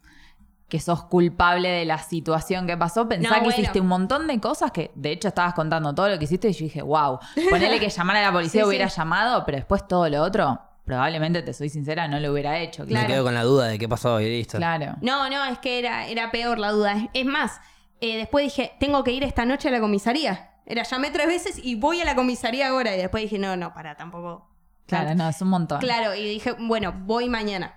C: que sos culpable de la situación que pasó, pensá
B: No,
C: que
B: bueno.
C: hiciste un montón de cosas que, de hecho, estabas contando todo lo que hiciste y yo dije, wow, ponele que llamar a la policía
B: Sí,
C: hubiera
B: sí.
C: llamado, pero después todo lo otro, probablemente, te soy sincera, no lo hubiera hecho.
A: Me
B: Claro.
A: quedo con la duda de qué pasó y listo.
C: Claro.
B: No, no, es que era, era peor la duda. Es- más, eh, después dije, tengo que ir esta noche a la comisaría. Era, llamé tres veces y voy a la comisaría ahora. Y después dije, no, no, para, tampoco.
C: Claro, no, es un montón.
B: Claro, y dije, bueno, voy mañana.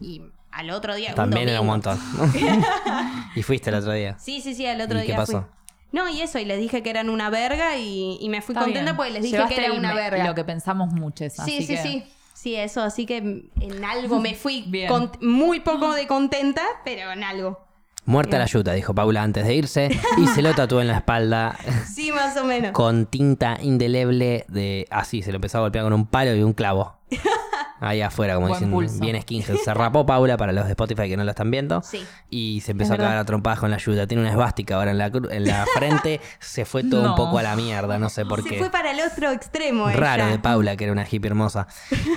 B: Y al otro día.
A: También era un montón. y fuiste el otro día.
B: Sí, sí, sí, al otro
A: ¿Y qué
B: día
A: pasó?
B: fui. No, y eso, y les dije que eran una verga y, y me fui
C: Está
B: contenta
C: bien.
B: porque les dije
C: Llevaste
B: que era una verga.
C: Lo que pensamos muchos.
B: Sí,
C: así
B: sí,
C: que-
B: sí. Sí, eso, así que en algo me fui con- muy poco de contenta, pero en algo.
A: Muerta la yuta, dijo Paula antes de irse, y se lo tatuó en la espalda
B: Sí, más o menos.
A: con tinta indeleble de. Así, se lo empezó a golpear con un palo y un clavo. Ahí afuera, como
C: Buen
A: dicen,
C: pulso.
A: bien skinhead. Se rapó Paula para los de Spotify que no lo están viendo.
B: Sí.
A: Y se empezó a
C: verdad.
A: cagar a trompadas con la ayuda. Tiene una esvástica ahora en la, cru- en la frente. Se fue todo un
C: No.
A: poco a la mierda, no sé por
B: Se
A: qué.
B: fue para el otro extremo
A: Raro
B: ella.
A: de Paula, que era una hippie hermosa.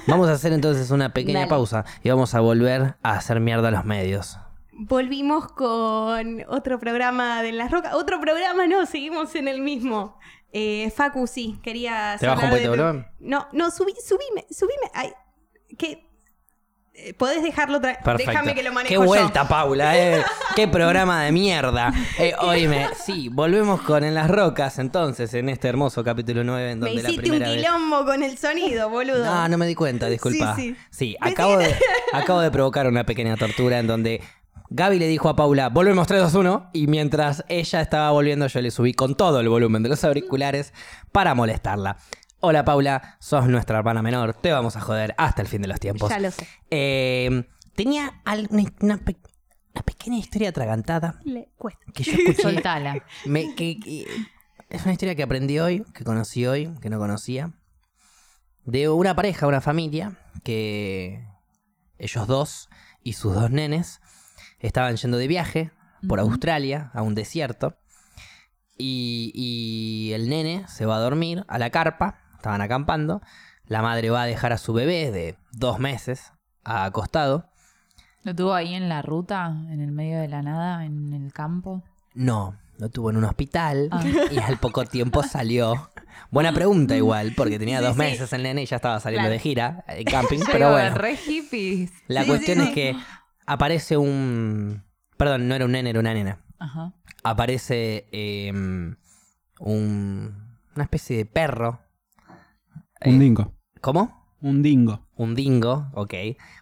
A: Vamos a hacer entonces una pequeña
B: Dale.
A: pausa y vamos a volver a hacer mierda a los medios.
B: Volvimos con otro programa de Las Rocas. Otro programa, no, seguimos en el mismo. Eh, Facu, sí, quería
A: ¿Te bajo un
B: hablar
A: poquito
B: de
A: volumen?
B: No, no, subí, subime, subime. Ay, que... eh, Podés dejarlo. Déjame que lo manejo
A: Qué
B: yo.
A: vuelta, Paula, eh. Qué programa de mierda. Eh, oíme, sí, volvemos con En las Rocas, entonces, en este hermoso capítulo 9, en
B: Me
A: donde la
B: hiciste un
A: vez...
B: quilombo con el sonido, boludo.
A: No, no me di cuenta, disculpa.
B: Sí,
A: Sí,
B: sí.
A: acabo, de, acabo de provocar una pequeña tortura en donde Gaby le dijo a Paula, volvemos 3, 2, 1, y mientras ella estaba volviendo yo le subí con todo el volumen de los auriculares para molestarla. Hola Paula, sos nuestra hermana menor, te vamos a joder hasta el fin de los tiempos.
B: Ya lo sé.
A: Eh, tenía una, una pe- una pequeña historia atragantada
B: Le cuesta.
A: que yo escuché.
C: Soltala.
A: Me- que- que- es una historia que aprendí hoy, que conocí hoy, que no conocía. De una pareja, una familia, que ellos dos y sus dos nenes estaban yendo de viaje por. Australia, a un desierto. Y, y el nene se va a dormir a la carpa, estaban acampando. La madre va a dejar a su bebé de dos meses acostado.
C: ¿Lo tuvo ahí en la ruta, en el medio de la nada, en el campo?
A: No, lo tuvo en un hospital
C: Ah.
A: y al poco tiempo salió. Buena pregunta igual, porque tenía
B: Sí,
A: dos
B: sí.
A: meses el nene y ya estaba saliendo
B: Claro.
A: de gira, en camping,
C: Llegó
A: pero bueno.
C: re hippies.
A: La
B: Sí,
A: cuestión es que aparece un... Perdón, no era un nene, era una nena.
C: Ajá.
A: Aparece eh, un... una especie de perro.
D: Un
A: Eh,
D: dingo.
A: ¿Cómo?
D: Un dingo.
A: Un dingo, ok.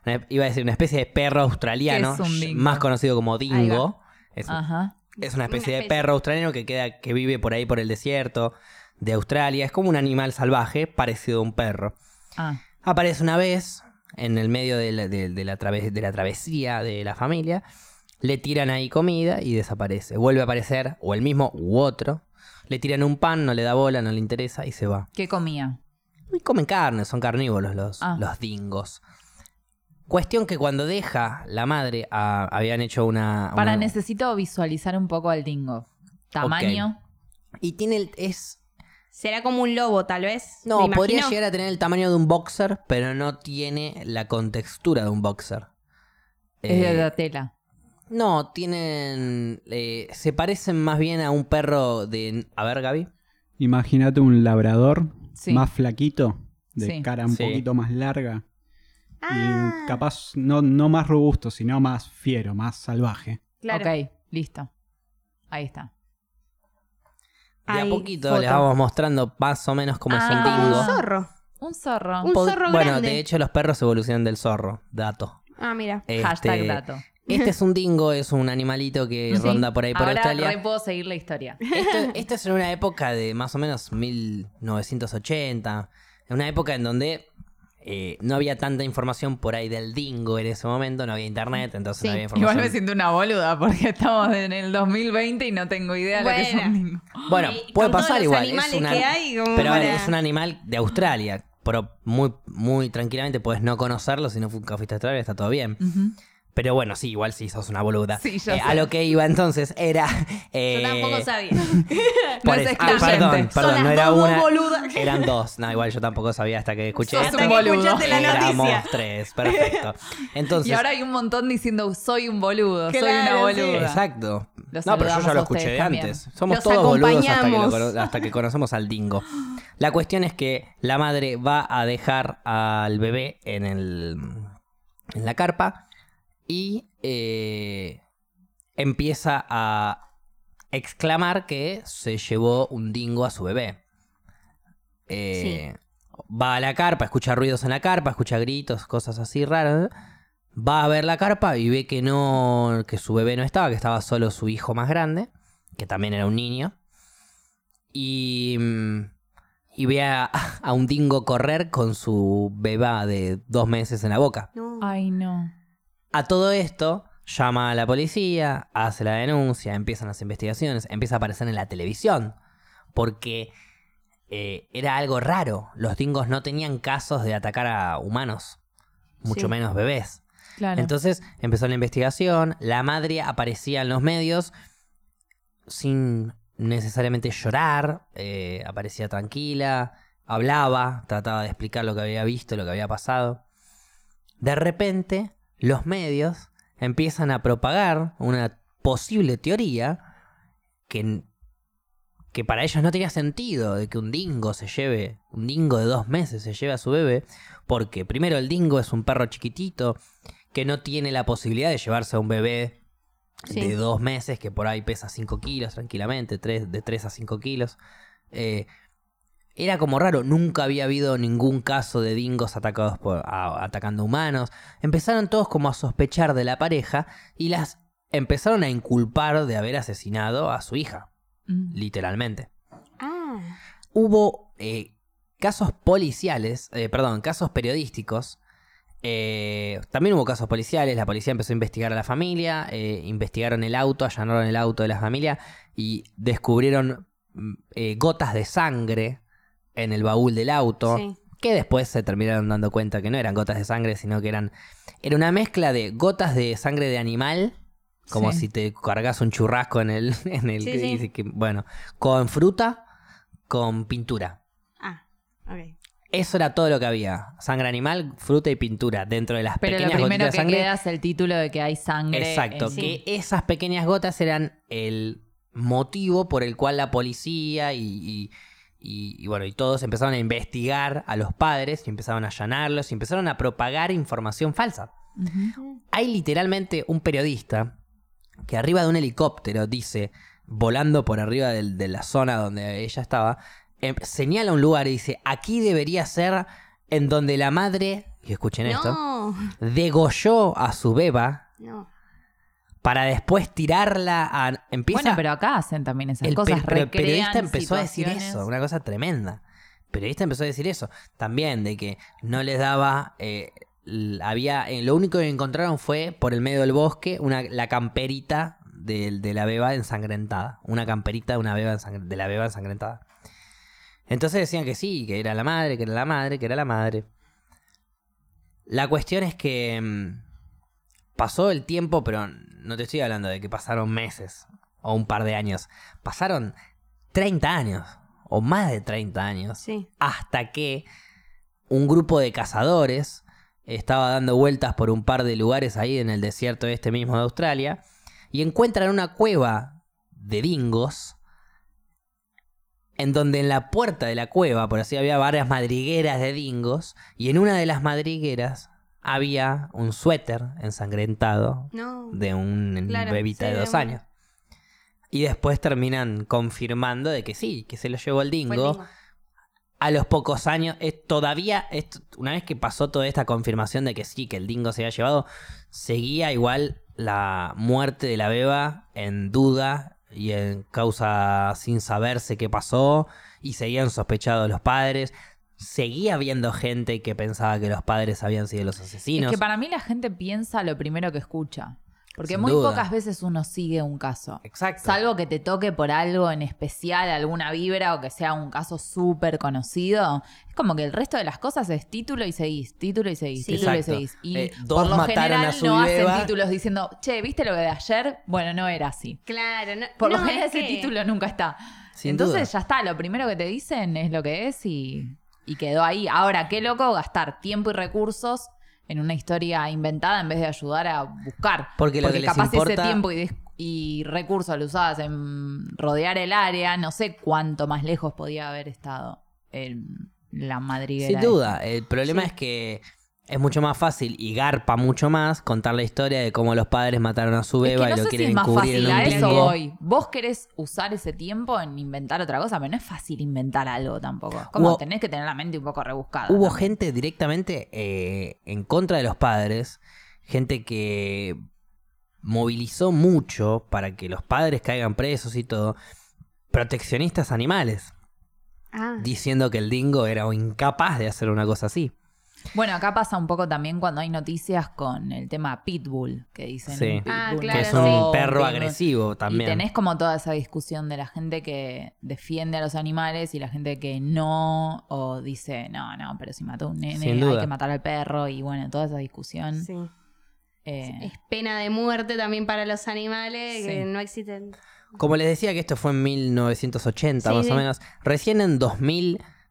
A: Una- iba a decir una especie de perro australiano,
C: ¿Qué es un dingo?
A: más conocido como dingo. Es,
C: Ajá.
A: es una especie
B: Una
A: de perro australiano que queda, que vive por ahí por el desierto de Australia. Es como un animal salvaje, parecido a un perro.
C: Ah.
A: Aparece una vez en el medio de la, de- de la traves- de la travesía de la familia. Le tiran ahí comida y desaparece. Vuelve a aparecer, o el mismo u otro. Le tiran un pan, no le da bola, no le interesa y se va.
C: ¿Qué comía?
A: Y comen carne, son carnívoros los,
C: Ah.
A: los dingos. Cuestión que cuando deja la madre, a- habían hecho una...
C: Para
A: una-
C: necesito visualizar un poco al dingo. Tamaño.
A: Y tiene el... Es,
B: Será como un lobo, tal vez.
A: no, podría llegar a tener el tamaño de un boxer, pero no tiene la contextura de un boxer.
C: Es de
A: Eh,
C: la tela.
A: no, tienen... eh, se parecen más bien a un perro de... A ver, Gaby.
D: Imagínate un labrador
C: Sí.
D: más flaquito, de
C: Sí.
D: cara un
A: Sí.
D: poquito más larga.
B: Ah,
D: Y capaz no, no más robusto, sino más fiero, más salvaje.
B: claro.
C: Ok, listo. Ahí está.
A: De a poquito
B: foto.
A: les vamos mostrando más o menos cómo es un
C: Ah.
A: Dingo.
B: un zorro.
C: Un zorro.
B: Un zorro
A: bueno,
B: grande.
A: de hecho los perros evolucionan del zorro, dato.
B: Ah, mira.
C: Hashtag
A: Este,
C: dato.
A: Este es un dingo, es un animalito que
C: Sí.
A: ronda por ahí por
C: Ahora
A: Australia.
C: re puedo seguir la historia.
A: Esto, esto es en una época de más o menos 1980. En una época en donde eh, no había tanta información por ahí del dingo en ese momento, no había internet, entonces
B: Sí.
A: no había
C: Igual
A: información.
C: me siento una boluda porque estamos en el 2020 y no tengo idea de lo que es un dingo.
A: Bueno, puede
B: con todos
A: pasar
B: los
A: igual. Es
B: animales
A: una-
B: que hay, como
A: pero
B: para-
A: es un animal de Australia. Pero muy, muy tranquilamente puedes no conocerlo si no nunca fuiste a Australia, está todo bien. Pero bueno, sí, igual sí sos una boluda.
C: Sí, ya
A: Eh,
C: sé.
A: a lo que iba entonces era.
B: Yo
A: eh,
B: tampoco sabía.
C: No es
A: ah, perdón, perdón,
B: Son
A: no
B: las
A: era
B: dos
A: una. Eran dos. No, igual yo tampoco sabía hasta que escuché
C: Sos un
B: Hasta que
C: boludo.
B: escuchaste la
A: Éramos
B: noticia.
A: tres, perfecto. Entonces,
C: Y ahora hay un montón diciendo soy un boludo, soy
B: Claro,
C: una
B: sí.
C: boluda.
A: exacto. No, pero yo ya lo escuché de antes. Somos
B: Los
A: todos boludos hasta que, lo hasta que conocemos al dingo. La cuestión es que la madre va a dejar al bebé en el en la carpa y eh, empieza a exclamar que se llevó un dingo a su bebé. Eh, Va a la carpa, escucha ruidos en la carpa, escucha gritos, cosas así raras. Va a ver la carpa y ve que no, que su bebé no estaba, que estaba solo su hijo más grande, que también era un niño. Y, y ve a, a un dingo correr con su beba de dos meses en la boca.
B: No.
C: Ay, no.
A: A todo esto, llama a la policía, hace la denuncia, empiezan las investigaciones, empieza a aparecer en la televisión, porque eh, era algo raro. Los dingos no tenían casos de atacar a humanos, mucho
B: Sí.
A: menos bebés.
C: Claro.
A: Entonces empezó la investigación, la madre aparecía en los medios sin necesariamente llorar, eh, aparecía tranquila, hablaba, trataba de explicar lo que había visto, lo que había pasado. De repente, los medios empiezan a propagar una posible teoría que, que para ellos no tenía sentido de que un dingo se lleve, un dingo de dos meses se lleve a su bebé, porque primero el dingo es un perro chiquitito que no tiene la posibilidad de llevarse a un bebé
B: Sí.
A: de dos meses, que por ahí pesa 5 kilos tranquilamente, tres- de 3 a 5 kilos. Eh, era como raro, nunca había habido ningún caso de dingos atacados por, a- atacando humanos. Empezaron todos como a sospechar de la pareja y las empezaron a inculpar de haber asesinado a su hija,
C: Mm.
A: literalmente.
B: Ah,
A: Hubo eh, casos policiales, eh, perdón, casos periodísticos. eh, también hubo casos policiales, la policía empezó a investigar a la familia, eh, investigaron el auto, allanaron el auto de la familia y descubrieron mm, eh, gotas de sangre en el baúl del auto,
B: sí.
A: que después se terminaron dando cuenta que no eran gotas de sangre, sino que eran... Era una mezcla de gotas de sangre de animal, como
C: Sí.
A: si te cargas un churrasco en el... En el
B: Sí,
A: que
B: sí.
A: dice que- bueno, con fruta, con pintura.
B: Ah, ok.
A: Eso era todo lo que había. Sangre animal, fruta y pintura dentro de las
C: Pero lo
A: pequeñas
C: primero
A: gotitas
C: que
A: de sangre.
C: queda es el título de que hay sangre.
A: Exacto,
C: en-
A: que esas pequeñas gotas eran el motivo por el cual la policía y, y- y- y bueno, y todos empezaron a investigar a los padres y empezaron a allanarlos y empezaron a propagar información falsa. Hay literalmente un periodista que arriba de un helicóptero dice, volando por arriba de la zona donde ella estaba, em- señala un lugar y dice, aquí debería ser en donde la madre, y escuchen esto, degolló a su beba
B: no.
A: Para después tirarla a... Empieza,
C: Bueno, pero acá hacen también esas
A: el,
C: cosas.
A: per- pero el periodista empezó a decir eso, una cosa tremenda. El periodista empezó a decir eso. También de que no les daba... eh, había eh, Lo único que encontraron fue, por el medio del bosque, una, la camperita de, de la beba ensangrentada. Una camperita de, una beba de la beba ensangrentada. Entonces decían que sí, que era la madre, que era la madre, que era la madre. La cuestión es que mm, pasó el tiempo, pero no te estoy hablando de que pasaron meses o un par de años. Pasaron 30 años o más de 30 años
B: Sí.
A: hasta que un grupo de cazadores estaba dando vueltas por un par de lugares ahí en el desierto este mismo de Australia y encuentran una cueva de dingos en donde en la puerta de la cueva, por así había varias madrigueras de dingos y en una de las madrigueras había un suéter ensangrentado
B: No.
A: de un
B: Claro,
A: bebita
B: sí,
A: de dos años. Y después terminan confirmando de que sí, que se lo llevó el dingo.
B: dingo.
A: A los pocos años, es todavía, es- una vez que pasó toda esta confirmación de que sí, que el dingo se había llevado, seguía igual la muerte de la beba en duda y en causa sin saberse qué pasó y seguían sospechados los padres. Seguía habiendo gente que pensaba que los padres habían sido los
C: Es
A: asesinos.
C: que para mí la gente piensa lo primero que escucha. Porque
A: Sin
C: muy
A: duda.
C: pocas veces uno sigue un caso.
A: Exacto.
C: Salvo que te toque por algo en especial, alguna vibra o que sea un caso súper conocido. Es como que el resto de las cosas es título y seguís, título y seguís,
B: Sí.
C: título y seguís. Y
A: Eh,
C: por lo
A: mataron
C: general
A: a su
C: no
A: beba.
C: hacen títulos diciendo, che, ¿viste lo que de ayer? Bueno, no era así.
B: Claro, no,
C: Por lo
B: no,
C: general
B: es
C: ese
B: que-
C: título nunca está.
A: Sin
C: Entonces
A: duda.
C: ya está, lo primero que te dicen es lo que es y, y quedó ahí. Ahora, qué loco gastar tiempo y recursos en una historia inventada en vez de ayudar a buscar.
A: Porque lo que les
C: capaz
A: importa-
C: ese tiempo y, recursos lo usabas en rodear el área, no sé cuánto más lejos podía haber estado el- la madriguera.
A: Sin duda, el problema
B: Sí.
A: es que es mucho más fácil y garpa mucho más contar la historia de cómo los padres mataron a su
C: Es
A: beba
C: que no
A: y lo
C: sé si
A: quieren
C: es más
A: cubrir en
C: fácil,
A: un
C: a eso voy. Vos querés usar ese tiempo en inventar otra cosa, pero no es fácil inventar algo tampoco. Es Como
A: Hubo-
C: tenés que tener la mente un poco rebuscada.
A: Hubo
C: también.
A: gente directamente eh, en contra de los padres, gente que movilizó mucho para que los padres caigan presos y todo, proteccionistas animales,
B: Ah,
A: diciendo que el dingo era incapaz de hacer una cosa así.
C: Bueno, acá pasa un poco también cuando hay noticias con el tema Pitbull, que dicen.
A: Sí.
C: un Pitbull
B: Ah, claro,
A: que es un perro agresivo también.
C: Y tenés como toda esa discusión de la gente que defiende a los animales y la gente que no, o dice, no, no, pero si mató a un nene,
A: Sin
C: hay que matar al perro, y bueno, toda esa discusión.
B: Sí.
C: eh,
B: Es pena de muerte también para los animales,
C: Sí.
B: que no existen.
A: Como les decía que esto fue en 1980
B: Sí,
A: más
B: sí.
A: o menos, recién en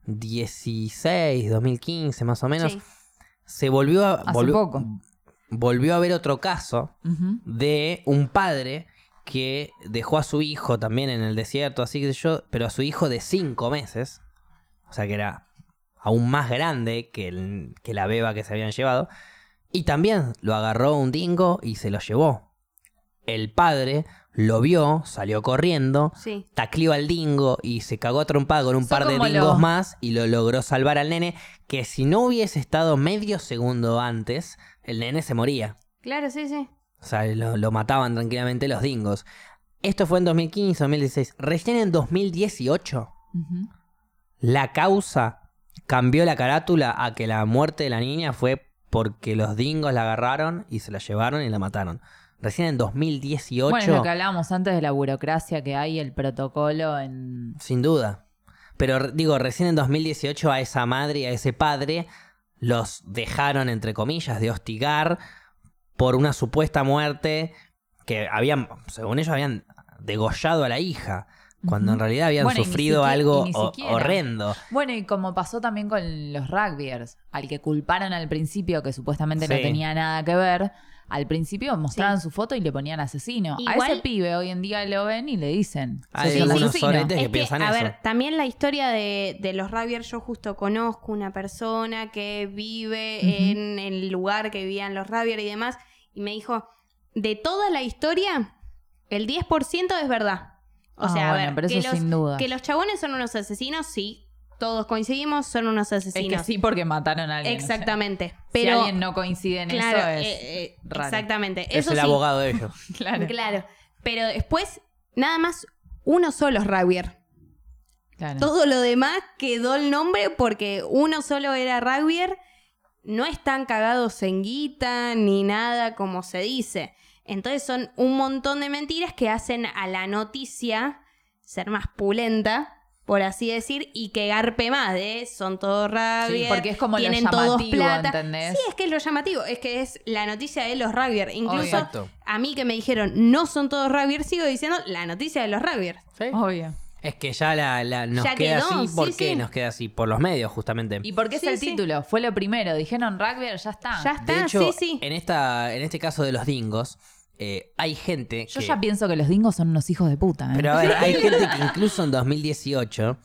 A: 2016, 2015 más o menos,
B: Sí.
A: se volvió a,
C: Hace
A: volvió,
C: poco.
A: volvió a haber otro caso de un padre que dejó a su hijo también en el desierto, así que yo, pero a su hijo de 5 meses, o sea que era aún más grande que, el- que la beba que se habían llevado, y también lo agarró un dingo y se lo llevó. El padre lo vio, salió corriendo,
B: Sí.
A: tacleó al dingo y se cagó a trompada con un
C: Son
A: par de dingos más y lo logró salvar al nene, que si no hubiese estado medio segundo antes, el nene se moría.
B: Claro, sí, sí.
A: O sea, lo, lo mataban tranquilamente los dingos. Esto fue en 2015, 2016. Recién en 2018,
C: Ujú.
A: la causa cambió la carátula a que la muerte de la niña fue porque los dingos la agarraron y se la llevaron y la mataron. Recién en 2018,
C: Bueno, es lo que hablábamos antes de la burocracia que hay, el protocolo en...
A: sin duda. Pero digo, recién en 2018 a esa madre y a ese padre los dejaron, entre comillas, de hostigar por una supuesta muerte que habían, según ellos, habían degollado a la hija, cuando en realidad habían
C: Bueno,
A: sufrido
C: siquiera-
A: algo horrendo.
C: Bueno, y como pasó también con los rugbyers, al que culparon al principio, que supuestamente no tenía nada que ver, al principio mostraban su foto y le ponían asesino. A
B: Igual-
C: ese pibe hoy en día lo ven y le dicen.
A: Que
B: Es que,
A: piensan
B: a
A: eso.
B: ver, también la historia de, de los Ravier, yo justo conozco una persona que vive en el lugar que vivían los Ravier y demás, y me dijo, de toda la historia, el 10% es verdad. O
C: Ah,
B: sea, a
C: bueno,
B: ver,
C: pero
B: que,
C: eso
B: los,
C: sin duda.
B: que los chabones son unos asesinos, sí, todos coincidimos, son unos
C: Es
B: asesinos.
C: que sí porque mataron a alguien. o sea,
B: Exactamente.
C: si
B: pero,
C: alguien no coincide en
B: claro,
C: eso es
B: eh, eh,
C: raro.
B: exactamente.
A: Es
B: Eso
A: el
B: sí,
A: abogado de ellos.
C: Claro,
B: Claro. Pero después, nada más, uno solo es Ravier.
C: claro.
B: Todo lo demás quedó el nombre porque uno solo era Rugbier. No están cagados en guita ni nada como se dice. Entonces son un montón de mentiras que hacen a la noticia ser más pulenta, por así decir, y que garpe más de son todos Rugbier.
C: porque es como lo
B: tienen todos
C: llamativo,
B: plata.
C: ¿entendés?
B: Sí, es que es lo llamativo, es que es la noticia de los Rugbier. Incluso
A: Exacto.
B: a mí que me dijeron no son todos Rugbier, sigo diciendo la noticia de los Rugbier.
C: Obvio.
A: Es que ya la, la- nos
B: Ya
A: queda
B: quedó,
A: así. ¿Por
B: sí,
A: qué
B: sí.
A: nos queda así? Por los medios, justamente.
C: ¿Y por qué
B: Sí,
C: es el
B: sí.
C: título? Fue lo primero. Dijeron rugby, ya está.
B: Ya está,
A: De hecho,
B: sí, sí.
A: En, esta, en este caso de los dingos, eh, hay gente
C: Yo
A: que...
C: ya pienso que los dingos son unos hijos de puta. ¿eh?
A: Pero a ver, hay gente que incluso en 2018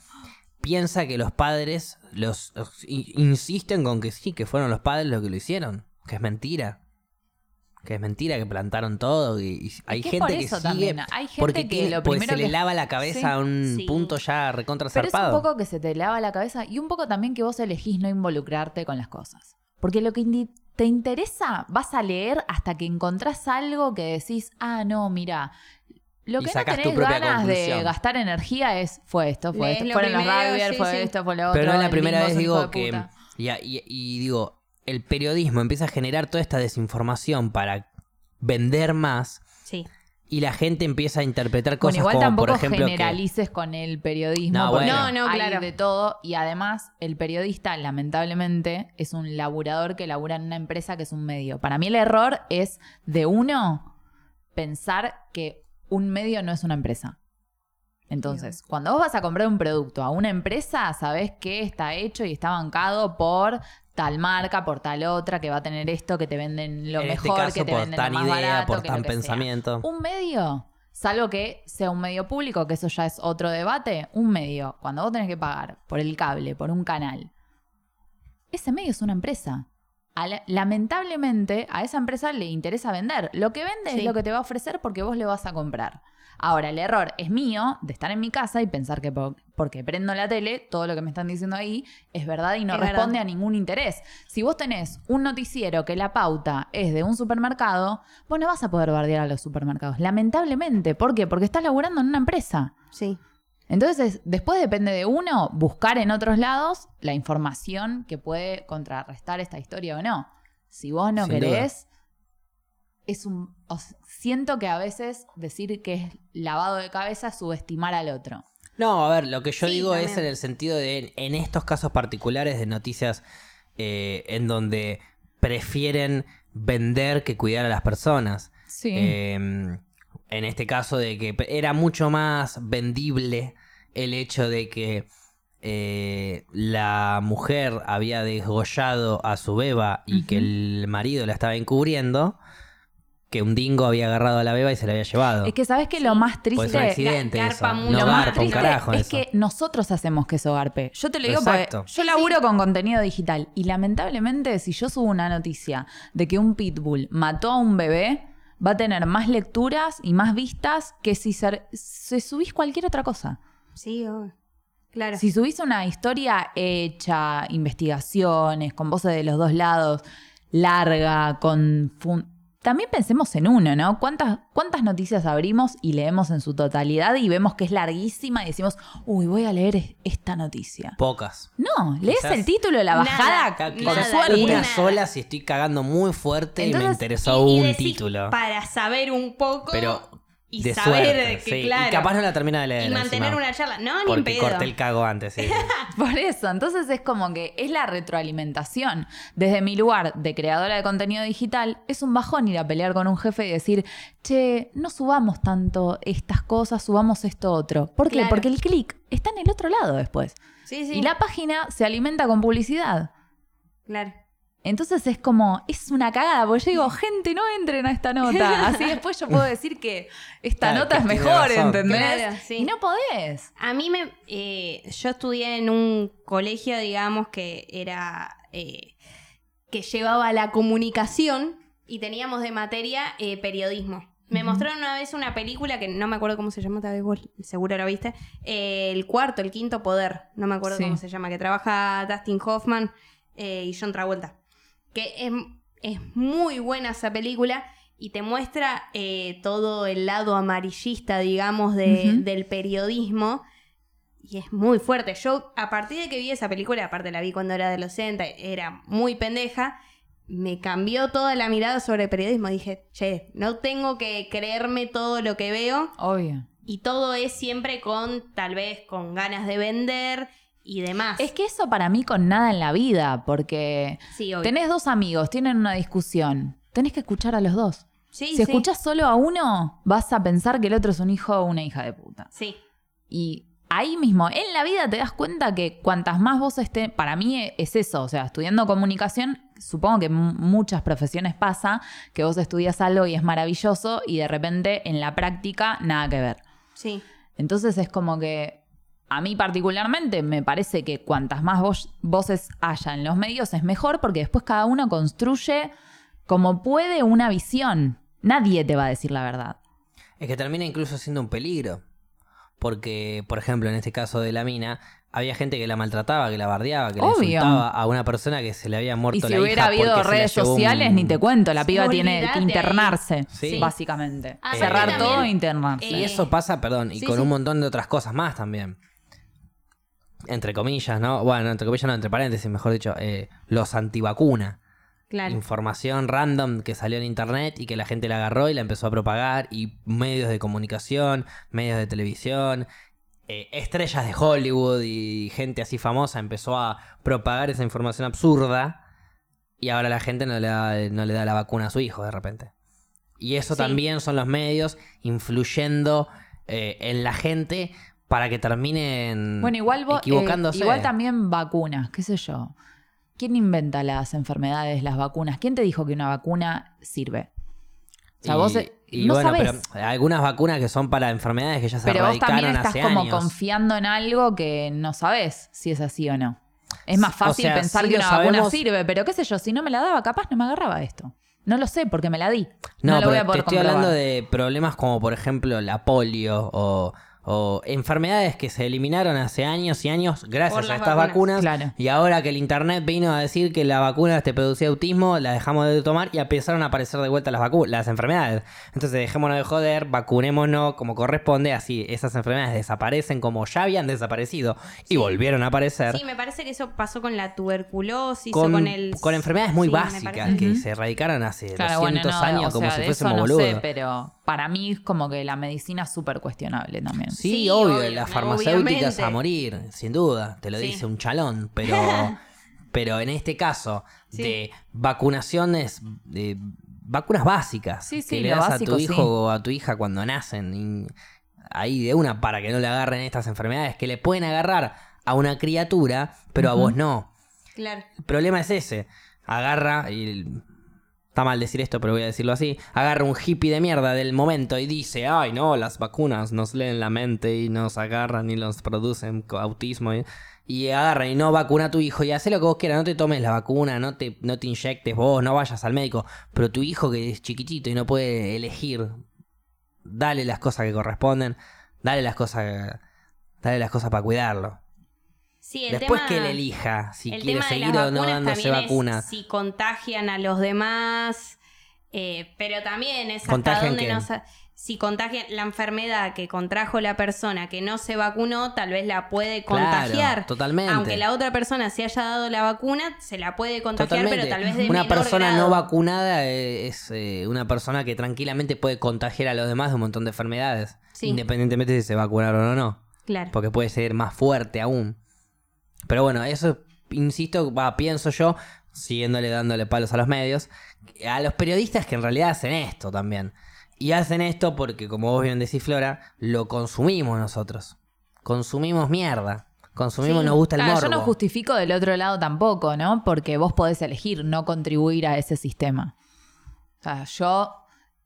A: piensa que los padres los, insisten con que sí, que fueron los padres los que lo hicieron. Que es mentira. Que es mentira, que plantaron todo. Y, y hay gente que sigue
C: también. Hay gente
A: porque
C: que
A: tiene-
C: lo
A: porque
C: primero
A: se le lava la cabeza
C: Sí.
A: a un
B: Sí.
A: punto ya recontra
C: Pero es un poco que se te lava la cabeza y un poco también que vos elegís no involucrarte con las cosas. Porque lo que te interesa vas a leer hasta que encontrás algo que decís, ah, no, mira. Lo que no tenés ganas de gastar energía es, fue esto, fue
B: Lees
C: esto.
B: lo
C: Fueron los
B: sí,
C: fue
B: sí.
C: esto, fue lo otro.
A: Pero no es la primera vez, digo, que.
C: puta.
A: Y, y- y digo, el periodismo empieza a generar toda esta desinformación para vender más.
B: Sí.
A: Y la gente empieza a interpretar
C: Bueno,
A: cosas
C: igual
A: como,
C: tampoco
A: por ejemplo, que-
C: generalices con el periodismo.
A: No,
C: porque
A: bueno.
B: No, no,
C: hay
B: claro.
C: de todo. Y además, el periodista, lamentablemente, es un laburador que labura en una empresa que es un medio. Para mí el error es de uno pensar que un medio no es una empresa. Entonces, cuando vos vas a comprar un producto a una empresa, sabés que está hecho y está bancado por tal marca, por tal otra, que va a tener esto, que te venden lo
A: en este
C: mejor,
A: caso,
C: que te
A: por
C: venden
A: tan
C: lo más
A: idea,
C: barato,
A: por
C: que lo
A: tan
C: sea.
A: pensamiento.
C: Un medio, salvo que sea un medio público, que eso ya es otro debate, un medio, cuando vos tenés que pagar por el cable, por un canal, ese medio es una empresa. A la- lamentablemente, a esa empresa le interesa vender. Lo que vende es lo que te va a ofrecer porque vos le vas a comprar. Ahora, el error es mío de estar en mi casa y pensar que po- porque prendo la tele, todo lo que me están diciendo ahí es verdad y no
B: Es
C: responde
B: verdad.
C: a ningún interés. Si vos tenés un noticiero que la pauta es de un supermercado, vos no vas a poder bardear a los supermercados. Lamentablemente. ¿Por qué? Porque estás laburando en una empresa.
B: Sí.
C: Entonces, después depende de uno buscar en otros lados la información que puede contrarrestar esta historia o no. Si vos no
A: Sin
C: querés, es un. siento que a veces decir que es lavado de cabeza es subestimar al otro.
A: No, a ver, lo que yo
B: Sí,
A: digo es en el sentido de, en estos casos particulares de noticias eh, en donde prefieren vender que cuidar a las personas.
C: Sí.
A: Eh, en este caso de que era mucho más vendible el hecho de que eh, la mujer había desgollado a su beba y que el marido la estaba encubriendo, que un dingo había agarrado a la beba y se la había llevado.
C: es que sabes que lo más triste
A: es un accidente eso. No
C: Lo más
A: un
C: triste
A: carajo
C: es
A: eso.
C: que nosotros hacemos que eso garpe. Yo te lo digo
A: Exacto.
C: porque yo laburo con contenido digital y lamentablemente si yo subo una noticia de que un pitbull mató a un bebé, va a tener más lecturas y más vistas que si se, se subís cualquier otra cosa.
B: Sí, obvio. claro.
C: Si subís una historia hecha, investigaciones, con voces de los dos lados, larga, con... También pensemos en uno, ¿no? ¿Cuántas, ¿Cuántas noticias abrimos y leemos en su totalidad y vemos que es larguísima y decimos, uy, voy a leer es- esta noticia?
A: Pocas.
C: No, lees el título, la bajada,
B: Nada,
C: con
B: nada,
C: suerte.
A: una sola si estoy cagando muy fuerte y me interesó
B: Y- y
A: un
B: decís,
A: título.
B: Para saber un poco
A: Pero
B: y
A: de
B: saber
A: suerte,
B: que,
A: sí.
B: claro.
A: Y capaz no la termina de leer.
B: y mantener
A: encima,
B: una charla. No, ni
A: Porque
B: pedo.
A: corté el cago antes, sí.
C: Por eso, entonces es como que es la retroalimentación. Desde mi lugar de creadora de contenido digital, es un bajón ir a pelear con un jefe y decir, che, no subamos tanto estas cosas, subamos esto otro. ¿Por qué?
B: Claro.
C: Porque el clic está en el otro lado después.
B: Sí, sí.
C: Y la página se alimenta con publicidad.
B: Claro.
C: Entonces es como, es una cagada, porque yo digo, gente, no entren a esta nota. Así después yo puedo decir que esta
A: Claro,
C: nota
A: que
C: es mejor,
A: razón.
C: ¿entendés?
B: Claro, sí.
C: Y no podés.
B: A mí me. eh, yo estudié en un colegio, digamos, que era. eh, que llevaba la comunicación y teníamos de materia eh, periodismo. Me mostraron una vez una película que no me acuerdo cómo se llama, tal vez vos seguro la viste. eh, el cuarto, el quinto poder. No me acuerdo
C: Sí.
B: cómo se llama. Que trabaja Dustin Hoffman eh, y John Travolta. Que es, es muy buena esa película y te muestra eh, todo el lado amarillista, digamos, de- del periodismo. Y es muy fuerte. Yo, a partir de que vi esa película, aparte la vi cuando era adolescente, era muy pendeja, me cambió toda la mirada sobre el periodismo. Dije, che, no tengo que creerme todo lo que veo.
C: Obvio.
B: Y todo es siempre con, tal vez, con ganas de vender y demás.
C: Es que eso para mí con nada en la vida, porque
B: sí,
C: tenés dos amigos, tienen una discusión, tenés que escuchar a los dos.
B: Sí,
C: si
B: sí.
C: escuchás solo a uno, vas a pensar que el otro es un hijo o una hija de puta.
B: Sí,
C: Y ahí mismo, en la vida te das cuenta que cuantas más voces estén, para mí es eso, o sea, estudiando comunicación, supongo que en muchas profesiones pasa que vos estudias algo y es maravilloso y de repente en la práctica nada que ver.
B: sí.
C: Entonces es como que a mí particularmente me parece que cuantas más vo- voces haya en los medios es mejor porque después cada uno construye como puede una visión. Nadie te va a decir la verdad.
A: Es que termina incluso siendo un peligro. Porque, por ejemplo, en este caso de la mina, había gente que la maltrataba, que la bardeaba, que le
C: Obvio.
A: insultaba a una persona que se le había muerto
C: Y si
A: la
C: hubiera
A: hija
C: habido
A: la
C: redes
A: un-
C: sociales, ni te cuento, la
B: Sí,
C: piba tiene que internarse,
A: Sí.
C: básicamente.
B: Aparte
C: Cerrar
B: también,
C: todo e internarse.
A: Y
B: eh,
A: eso pasa, perdón, y
B: sí,
A: con
B: sí.
A: un montón de otras cosas más también. Entre comillas, ¿no? Bueno, entre comillas no, entre paréntesis, mejor dicho, eh, los antivacuna.
B: Claro.
A: Información random que salió en internet y que la gente la agarró y la empezó a propagar. Y medios de comunicación, medios de televisión, eh, estrellas de Hollywood y gente así famosa empezó a propagar esa información absurda. Y ahora la gente no le da, no le da la vacuna a su hijo de repente. Y eso
B: Sí.
A: también son los medios influyendo eh, en la gente para que terminen
C: Bueno, igual vos, eh,
A: equivocándose.
C: igual también vacunas, qué sé yo. ¿Quién inventa las enfermedades, las vacunas? ¿Quién te dijo que una vacuna sirve? O sea,
A: y,
C: vos eh,
A: y
C: no
A: bueno,
C: sabés.
A: pero algunas vacunas que son para enfermedades que ya se
C: Pero vos
A: erradicaron
C: también estás
A: hace
C: como
A: años.
C: confiando en algo que no sabes si es así o no. Es más
A: O
C: fácil
A: sea,
C: pensar
A: sí
C: que una vacuna sirve, pero qué sé yo, si no me la daba, capaz no me agarraba esto. No lo sé porque me la di.
A: No,
C: No, lo
A: pero
C: voy a
A: te estoy
C: comprobar.
A: hablando de problemas como por ejemplo la polio o, o enfermedades que se eliminaron hace años y años gracias a estas
B: vacunas.
A: vacunas.
C: Claro.
A: Y ahora que el internet vino a decir que la vacuna te producía autismo, la dejamos de tomar y empezaron a aparecer de vuelta las vacu- las enfermedades. Entonces dejémonos de joder, vacunémonos como corresponde, así esas enfermedades desaparecen como ya habían desaparecido y volvieron a aparecer.
B: Sí, me parece que eso pasó con la tuberculosis
A: con,
B: o con el...
A: con enfermedades muy
B: Sí,
A: básicas
B: parece.
A: que se erradicaron hace
C: Claro,
A: 200
C: bueno, no,
A: años
C: o
A: como
C: sea,
A: si fuésemos
C: no
A: boludos.
C: sé, pero para mí es como que la medicina es súper cuestionable también.
A: Sí,
B: Sí,
A: obvio,
B: obvio,
A: las farmacéuticas
B: obviamente.
A: a morir, sin duda, te lo
B: Sí.
A: dice un chalón, pero, pero en este caso
B: Sí.
A: de vacunaciones, de vacunas básicas que le das
C: básico,
A: a tu hijo o a tu hija cuando nacen, y ahí de una para que no le agarren estas enfermedades que le pueden agarrar a una criatura, pero a vos no.
B: Claro.
A: El problema es ese. Agarra y. Está mal decir esto, pero voy a decirlo así. Agarra un hippie de mierda del momento y dice: Ay, no, las vacunas nos leen la mente y nos agarran y nos producen autismo. Y, y agarra y no vacuna a tu hijo y hace lo que vos quieras. No te tomes la vacuna, no te, no te inyectes vos, no vayas al médico. Pero tu hijo que es chiquitito y no puede elegir, dale las cosas que corresponden, dale las cosas, dale las cosas para cuidarlo.
B: Sí, el
A: Después
B: tema,
A: que él elija si
B: el
A: quiere seguir o no dándose vacunas.
B: si contagian a los demás, eh, pero también es hasta
A: ¿Contagian
B: dónde
A: qué?
B: no sa- si contagian la enfermedad que contrajo la persona que no se vacunó, tal vez la puede
A: Claro,
B: contagiar.
A: totalmente.
B: Aunque la otra persona se haya dado la vacuna, se la puede contagiar,
A: Totalmente.
B: pero tal vez de
A: una
B: menor
A: persona
B: grado.
A: no vacunada es eh, una persona que tranquilamente puede contagiar a los demás de un montón de enfermedades,
B: Sí.
A: independientemente de si se vacunaron o no,
B: Claro.
A: porque puede ser más fuerte aún. Pero bueno, eso insisto, va, pienso yo, siguiéndole dándole palos a los medios, a los periodistas que en realidad hacen esto también. Y hacen esto porque, como vos bien decís, Flora, lo consumimos nosotros. Consumimos mierda. Consumimos,
B: Sí.
A: nos gusta el
C: Claro,
A: morbo.
C: yo no justifico del otro lado tampoco, ¿no? Porque vos podés elegir no contribuir a ese sistema. O sea, yo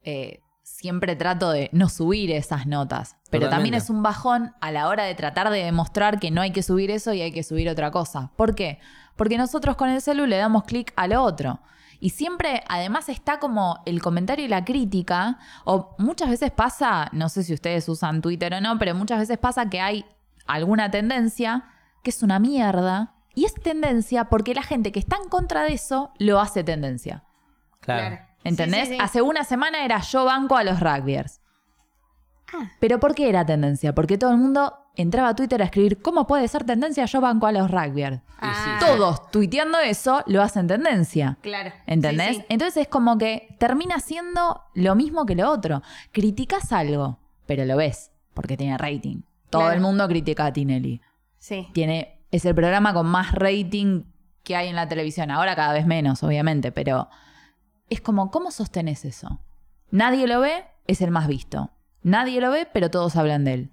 C: eh, siempre trato de no subir esas notas. Pero también es un bajón a la hora de tratar de demostrar que no hay que subir eso y hay que subir otra cosa. ¿Por qué? Porque nosotros con el celu le damos clic a lo otro. Y siempre, además, está como el comentario y la crítica. O muchas veces pasa, no sé si ustedes usan Twitter o no, pero muchas veces pasa que hay alguna tendencia que es una mierda. Y es tendencia porque la gente que está en contra de eso lo hace tendencia.
A: Claro.
C: ¿Entendés?
B: Sí, sí, sí.
C: Hace una semana era yo banco a los rugbyers.
B: Ah.
C: ¿Pero por qué era tendencia? Porque todo el mundo entraba a Twitter a escribir ¿Cómo puede ser tendencia yo banco a los rugbyers?
B: Ah,
C: Todos tuiteando eso lo hacen tendencia.
B: Claro.
C: ¿Entendés? Entonces es como que termina siendo lo mismo que lo otro. Criticas algo, pero lo ves, porque tiene rating. Todo
B: Claro.
C: el mundo critica a Tinelli.
B: Sí.
C: Tiene, es el programa con más rating que hay en la televisión. Ahora cada vez menos, obviamente, pero es como, ¿cómo sostenes eso? Nadie lo ve, es el más visto. Nadie lo ve, pero todos hablan de él.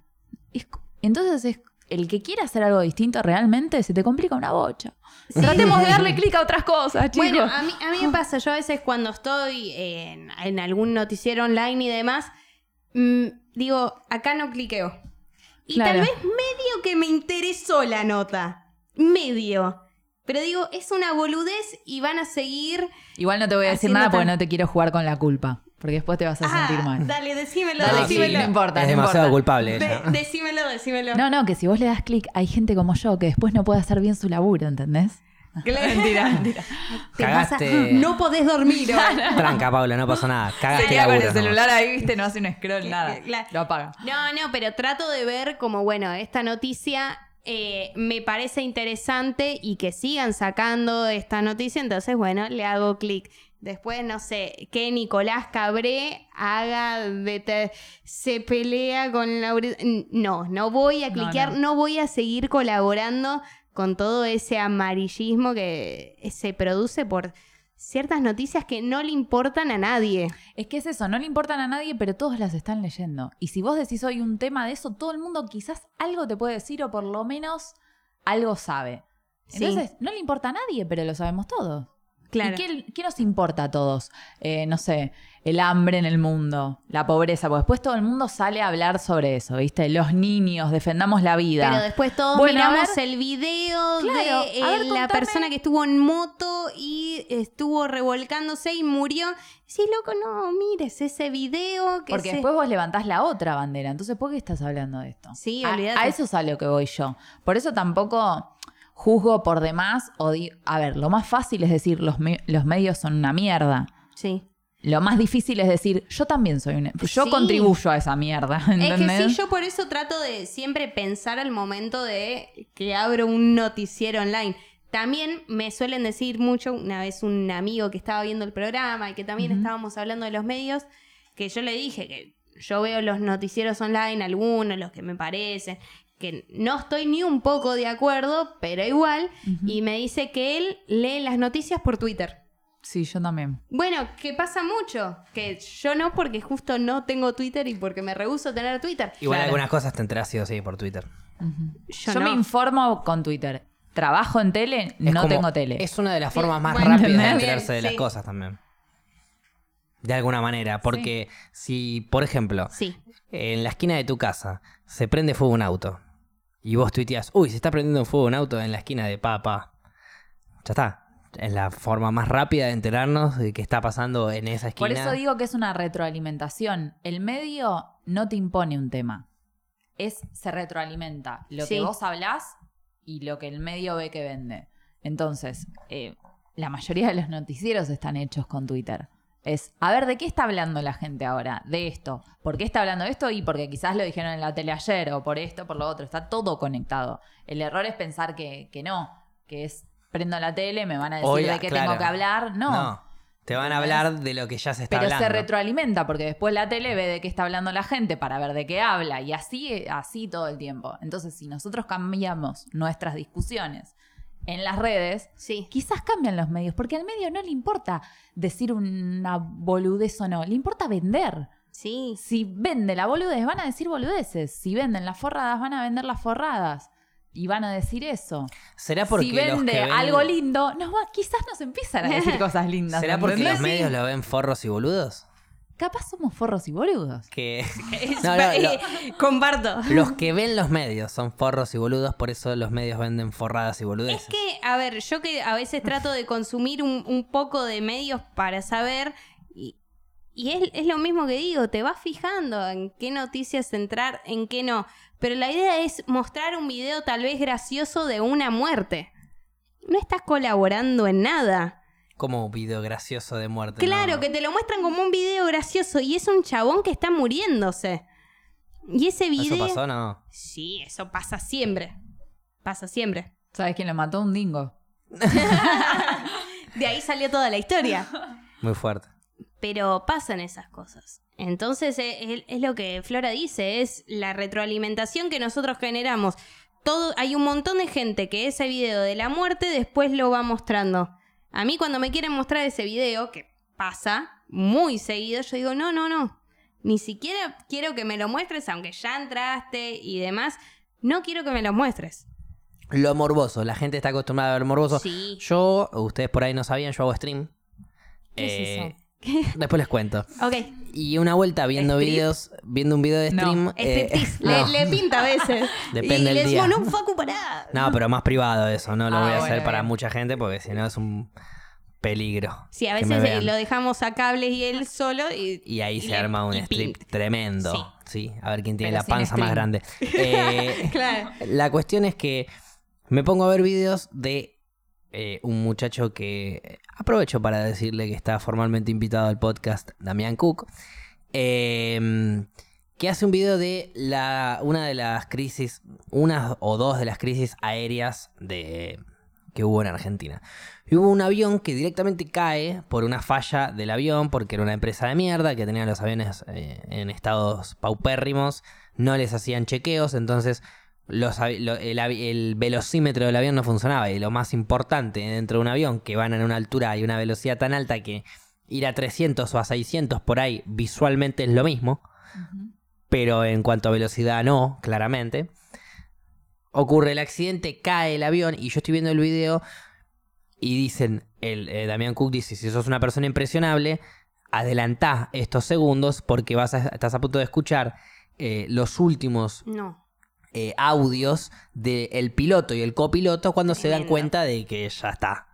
C: Es entonces es el que quiere hacer algo distinto realmente se te complica una bocha. Tratemos de darle clic a otras cosas, chicos.
B: Bueno, a mí, a mí me pasa, yo a veces cuando estoy en, en algún noticiero online y demás, mm, digo, acá no cliqueo. Y
C: Claro.
B: tal vez medio que me interesó la nota. Medio. Pero digo, es una boludez y van a seguir.
C: Igual no te voy a decir nada porque no te quiero jugar con la culpa. Porque después te vas a
B: Ah,
C: sentir mal.
B: Dale, decímelo,
A: No,
C: sí,
B: decímelo.
C: no importa.
A: es
C: no
A: demasiado
C: importa.
A: culpable ella.
B: De- decímelo, decímelo.
C: No, no, que si vos le das clic, hay gente como yo que después no puede hacer bien su laburo, ¿entendés?
B: Claro.
C: mentira, mentira.
B: Te
A: Cagaste.
B: No podés dormir. hoy.
A: Tranca, Paula, no pasa nada. Cagaste
C: Se con el celular ahí, viste, no hace un scroll, nada. Lo apaga.
B: No, no, pero trato de ver como, bueno, esta noticia eh, me parece interesante y que sigan sacando esta noticia, entonces, bueno, le hago clic. Después, no sé, que Nicolás Cabré haga de se pelea con Laura. No, no voy a
C: No,
B: cliquear,
C: no.
B: no, voy a seguir colaborando con todo ese amarillismo que se produce por ciertas noticias que no le importan a nadie.
C: Es que es eso, no le importan a nadie, pero todos las están leyendo. Y si vos decís hoy un tema de eso, todo el mundo quizás algo te puede decir o por lo menos algo sabe.
B: Sí.
C: Entonces, no le importa a nadie, pero lo sabemos todos.
B: Claro.
C: ¿Y qué, qué nos importa a todos? Eh, no sé, el hambre en el mundo, la pobreza, porque después todo el mundo sale a hablar sobre eso, ¿viste? Los niños, defendamos la vida.
B: Pero después todos
C: Bueno,
B: miramos
C: ver.
B: el video
C: Claro,
B: de
C: ver,
B: eh, la persona que estuvo en moto y estuvo revolcándose y murió. Sí, loco, no, mires ese video que
C: Porque
B: se-
C: después vos levantás la otra bandera. Entonces, ¿por qué estás hablando de esto?
B: Sí,
C: A-. A, eso es a lo que voy yo. Por eso tampoco juzgo por demás o di- A ver, lo más fácil es decir los, me- los medios son una mierda.
B: Sí.
C: Lo más difícil es decir, yo también soy una... Yo
B: Sí.
C: contribuyo a esa mierda,
B: Es que sí, yo por eso trato de siempre pensar al momento de que abro un noticiero online. También me suelen decir mucho, una vez un amigo que estaba viendo el programa y que también estábamos hablando de los medios, que yo le dije que yo veo los noticieros online, algunos, los que me parecen, que no estoy ni un poco de acuerdo, pero igual, y me dice que él lee las noticias por Twitter.
C: Sí, yo también.
B: Bueno, que pasa mucho, que yo no porque justo no tengo Twitter y porque me rehuso a tener Twitter.
A: Igual
C: Claro.
A: algunas cosas te enterás sí o sí por Twitter.
B: Yo
C: Yo,
B: no.
C: me informo con Twitter. Trabajo en tele,
A: Es
C: no
A: como-
C: tengo tele.
A: Es una de las
B: Sí,
A: formas más
B: bueno,
A: rápidas de enterarse de las cosas también. De alguna manera. Porque si, por ejemplo,
B: Sí.
A: en la esquina de tu casa se prende fuego un auto y vos tuiteas, uy, se está prendiendo fuego un auto en la esquina de papá. Ya está. Es la forma más rápida de enterarnos de qué está pasando en esa esquina.
C: Por eso digo que es una retroalimentación. El medio no te impone un tema. Es, se retroalimenta. Lo
B: Sí.
C: que vos hablás y lo que el medio ve que vende. Entonces, eh, la mayoría de los noticieros están hechos con Twitter. Es, a ver, ¿de qué está hablando la gente ahora? De esto. ¿Por qué está hablando de esto? Y porque quizás lo dijeron en la tele ayer, o por esto, por lo otro. Está todo conectado. El error es pensar que, que no, que es, prendo la tele, me van a decir de qué
A: claro.
C: tengo que hablar. No.
A: Te van a hablar de lo que ya se está
C: Pero
A: hablando.
C: se retroalimenta porque después la tele ve de qué está hablando la gente para ver de qué habla y así, así todo el tiempo. Entonces, si nosotros cambiamos nuestras discusiones en las redes,
B: Sí.
C: quizás cambian los medios, porque al medio no le importa decir una boludez o no, le importa vender.
B: Sí.
C: Si vende la boludez, van a decir boludeces. Si venden las forradas, van a vender las forradas. Y van a decir eso.
A: ¿Será porque
C: si
A: los
C: vende
A: que ven-
C: algo lindo, nos va- quizás nos empiezan a decir cosas lindas.
A: ¿Será porque
C: ¿entendés?
A: los medios lo ven forros y boludos?
C: Capaz somos forros y boludos.
A: Que...
B: Es-
A: No, no, lo-
B: eh, Comparto.
A: Los que ven los medios son forros y boludos, por eso los medios venden forradas y boludeces.
B: Es que, a ver, yo que a veces trato de consumir un, un poco de medios para saber, y, y es, es lo mismo que digo, te vas fijando en qué noticias entrar, en qué no. Pero la idea es mostrar un video tal vez gracioso de una muerte. No estás colaborando en nada.
A: Como un video gracioso de muerte.
B: Claro,
A: ¿no?
B: que te lo muestran como un video gracioso y es un chabón que está muriéndose. Y ese video...
A: ¿Eso pasó no?
B: Sí, eso pasa siempre. Pasa siempre.
C: ¿Sabes quién lo mató? Un dingo.
B: De ahí salió toda la historia.
A: Muy fuerte.
B: Pero pasan esas cosas. Entonces es, es lo que Flora dice, es la retroalimentación que nosotros generamos. Todo, hay un montón de gente que ese video de la muerte después lo va mostrando. A mí cuando me quieren mostrar ese video, que pasa muy seguido, yo digo, no, no, no. Ni siquiera quiero que me lo muestres, aunque ya entraste y demás. No quiero que me lo muestres.
A: Lo morboso, la gente está acostumbrada a ver morboso.
B: Sí.
A: Yo, ustedes por ahí no sabían, yo hago stream.
C: ¿Qué es
A: Eh, Después les cuento.
B: Ok.
A: Y una vuelta viendo
C: ¿Strip?
A: videos, viendo un video de
C: No,
A: stream. eh,
B: Striptease.
A: no.
B: le, le pinta a veces.
A: Depende
B: y
A: del
B: le
A: día.
B: decimos, no, Facu, pará.
A: No, pero más privado eso, no lo
C: Ah,
A: voy a
C: bueno,
A: hacer para mucha gente porque si no es un peligro.
B: Sí, a veces eh, lo dejamos a cables y él solo. Y,
A: Y ahí
B: y
A: se
B: le-
A: arma un strip tremendo.
B: Sí.
A: Sí. a ver quién tiene
C: Pero
A: la panza más grande. Eh,
B: Claro.
A: la cuestión es que me pongo a ver videos de eh, un muchacho que aprovecho para decirle que está formalmente invitado al podcast, Damián Cook, eh, que hace un video de la, una de las crisis, una o dos de las crisis aéreas de, que hubo en Argentina. Y hubo un avión que directamente cae por una falla del avión, porque era una empresa de mierda que tenía los aviones eh, en estados paupérrimos, no les hacían chequeos, entonces los lo- el velocímetro del avión no funcionaba. Y lo más importante dentro de un avión, que van a una altura y una velocidad tan alta que ir a 300 o a 600 por ahí visualmente es lo mismo, pero en cuanto a velocidad no, claramente. Ocurre el accidente, cae el avión y yo estoy viendo el video y dicen, el eh, Damián Cook dice, si sos una persona impresionable, adelantá estos segundos porque vas a- estás a punto de escuchar eh, los últimos
B: No.
A: Eh, audios del piloto y el copiloto cuando se dan cuenta de que ya está.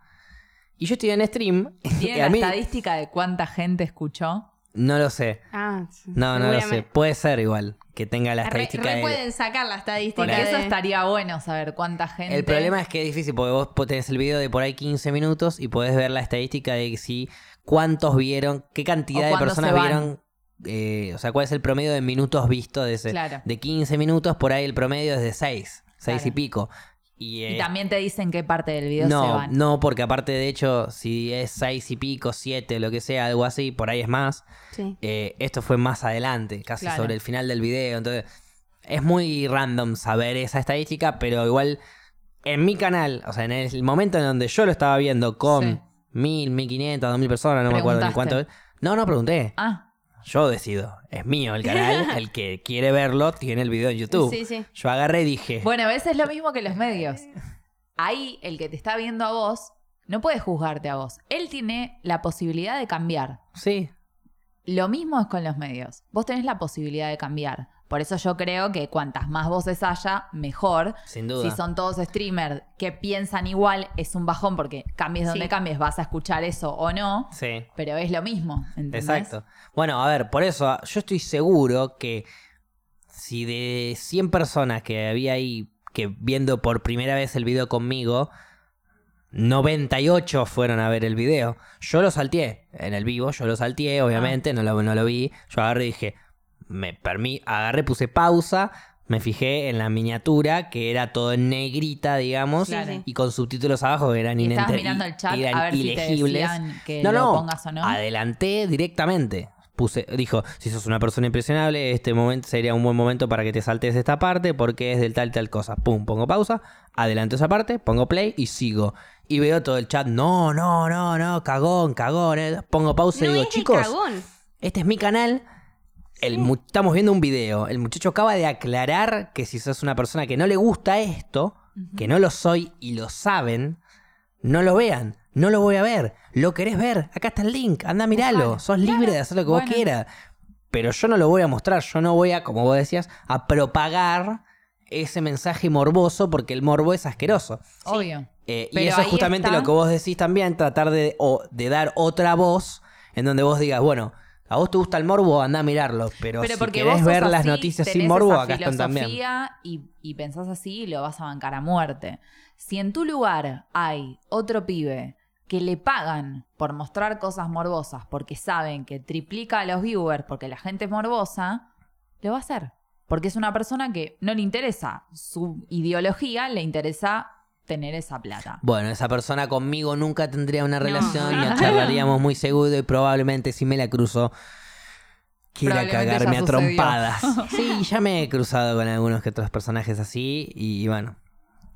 A: Y yo estoy en stream.
C: ¿Tiene la
A: mí-
C: estadística de cuánta gente escuchó?
A: No lo sé.
B: Ah, sí,
A: No, no lo sé. Puede ser igual que tenga la
B: Re,
A: estadística.
B: re
A: de-
B: pueden sacar la estadística.
C: Porque eso estaría bueno saber cuánta gente.
A: El problema es que es difícil porque vos tenés el video de por ahí 15 minutos y podés ver la estadística de si cuántos vieron, qué cantidad de personas vieron, eh, o sea, cuál es el promedio de minutos vistos de ese.
C: Claro.
A: De 15 minutos, por ahí el promedio es de 6, 6 y pico. Y,
C: Y
A: eh,
C: también te dicen qué parte del video se
A: no,
C: van.
A: no, porque aparte de hecho, si es 6 y pico, 7, lo que sea, algo así, por ahí es más.
B: Sí.
A: Eh, esto fue más adelante, casi
C: Claro.
A: sobre el final del video. Entonces, es muy random saber esa estadística, pero igual en mi canal, o sea, en el momento en donde yo lo estaba viendo con mil, mil quinientas, dos mil personas, no me acuerdo ni cuánto. No, no pregunté.
C: Ah,
A: Yo decido. Es mío el canal. el que quiere verlo tiene el video en YouTube.
B: Sí, sí.
A: Yo agarré y dije.
C: bueno, a veces es lo mismo que los medios. Ahí el que te está viendo a vos no puede juzgarte a vos. Él tiene la posibilidad de cambiar.
A: Sí.
C: Lo mismo es con los medios. Vos tenés la posibilidad de cambiar. Por eso yo creo que cuantas más voces haya, mejor.
A: Sin duda.
C: Si son todos streamers que piensan igual, es un bajón porque cambies donde
B: Sí.
C: cambies, vas a escuchar eso o no.
A: Sí.
C: Pero es lo mismo, ¿entendés?
A: Exacto. Bueno, a ver, por eso yo estoy seguro que si de 100 personas que había ahí que viendo por primera vez el video conmigo, 98 fueron a ver el video. Yo lo salteé en el vivo, yo lo salteé, obviamente, no, lo, no lo vi. Yo agarré y dije, me permi agarré, puse pausa, me fijé en la miniatura, que era todo en negrita, digamos,
C: Claro.
A: y con subtítulos abajo que eran
C: Y estabas
A: inenter-
C: mirando el chat
A: eran
C: a ver si te
A: ilegibles.
C: que
A: no,
C: lo
A: no,
C: pongas o no.
A: adelanté directamente. Puse, dijo, si sos una persona impresionable, este momento sería un buen momento para que te saltes esta parte porque es del tal tal cosa. Pum, pongo pausa, adelanto esa parte, pongo play y sigo. Y veo todo el chat, no, no, no, no, cagón, cagón. eh". Pongo pausa
B: No
A: y digo, chicos,
B: cagón.
A: este es mi canal. El estamos viendo un video. El muchacho acaba de aclarar que si sos una persona que no le gusta esto, que no lo soy y lo saben, no lo vean. No lo voy a ver. Lo querés ver. Acá está el link. Anda, miralo.
C: Buscalo.
A: Sos libre de hacer lo que vos quieras. Pero yo no lo voy a mostrar. Yo no voy a, como vos decías, a propagar ese mensaje morboso porque el morbo es asqueroso.
C: Obvio.
A: Eh, y eso es justamente
C: está.
A: lo que vos decís también, tratar de, o de dar otra voz en donde vos digas, bueno, a vos te gusta el morbo, anda a mirarlo, pero,
C: Pero
A: si querés
C: vos
A: ver las noticias sin morbo, acá están también.
C: Y, y pensás así y lo vas a bancar a muerte. Si en tu lugar hay otro pibe que le pagan por mostrar cosas morbosas porque saben que triplica a los viewers porque la gente es morbosa, lo va a hacer. Porque es una persona que no le interesa su ideología, le interesa tener esa plata.
A: Bueno, esa persona conmigo nunca tendría una
B: No.
A: relación, nos charlaríamos muy seguido y probablemente si me la cruzo quiera cagarme a trompadas. Sí, ya me he cruzado con algunos que otros personajes así y bueno,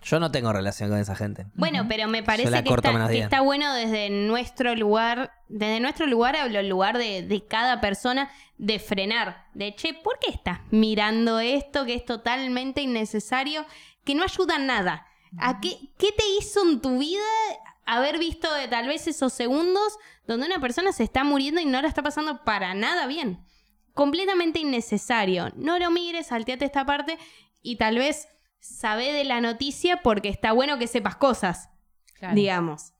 A: yo no tengo relación con esa gente.
B: Bueno, pero me parece que,
A: corto
B: está, que bueno desde nuestro lugar, desde nuestro lugar hablo el lugar de, de cada persona, de frenar, de che, ¿por qué estás mirando esto que es totalmente innecesario, que no ayuda en nada? ¿A qué, qué te hizo en tu vida haber visto de tal vez esos segundos donde una persona se está muriendo y no la está pasando para nada bien? Completamente innecesario. No lo mires, salteate esta parte y tal vez sabé de la noticia porque está bueno que sepas cosas
C: Claro.
B: digamos.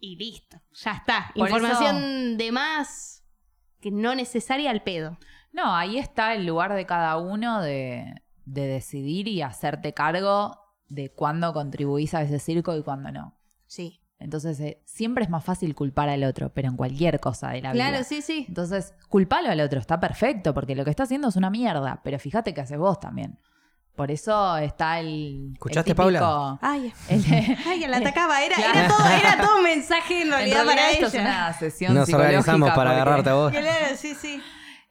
B: Y listo, ya está.
C: Por
B: Información de más que no necesaria al pedo.
C: No, ahí está el lugar de cada uno de, de decidir y hacerte cargo de cuándo contribuís a ese circo y cuándo no.
B: Sí.
C: Entonces, eh, siempre es más fácil culpar al otro, pero en cualquier cosa de la vida.
B: Claro, sí, sí.
C: Entonces, culpalo al otro, está perfecto, porque lo que está haciendo es una mierda, pero fíjate que haces vos también. Por eso está el.
A: ¿Escuchaste,
C: el típico-
A: Paula?
B: Ay,
C: el-
B: ay, la atacaba. Era,
C: Claro.
B: era, todo, era todo un mensaje en
C: en
B: realidad,
C: realidad
B: para
C: esto es
B: ella.
C: una sesión
A: Nos organizamos para
C: porque-
A: agarrarte a vos.
B: Claro, sí, sí.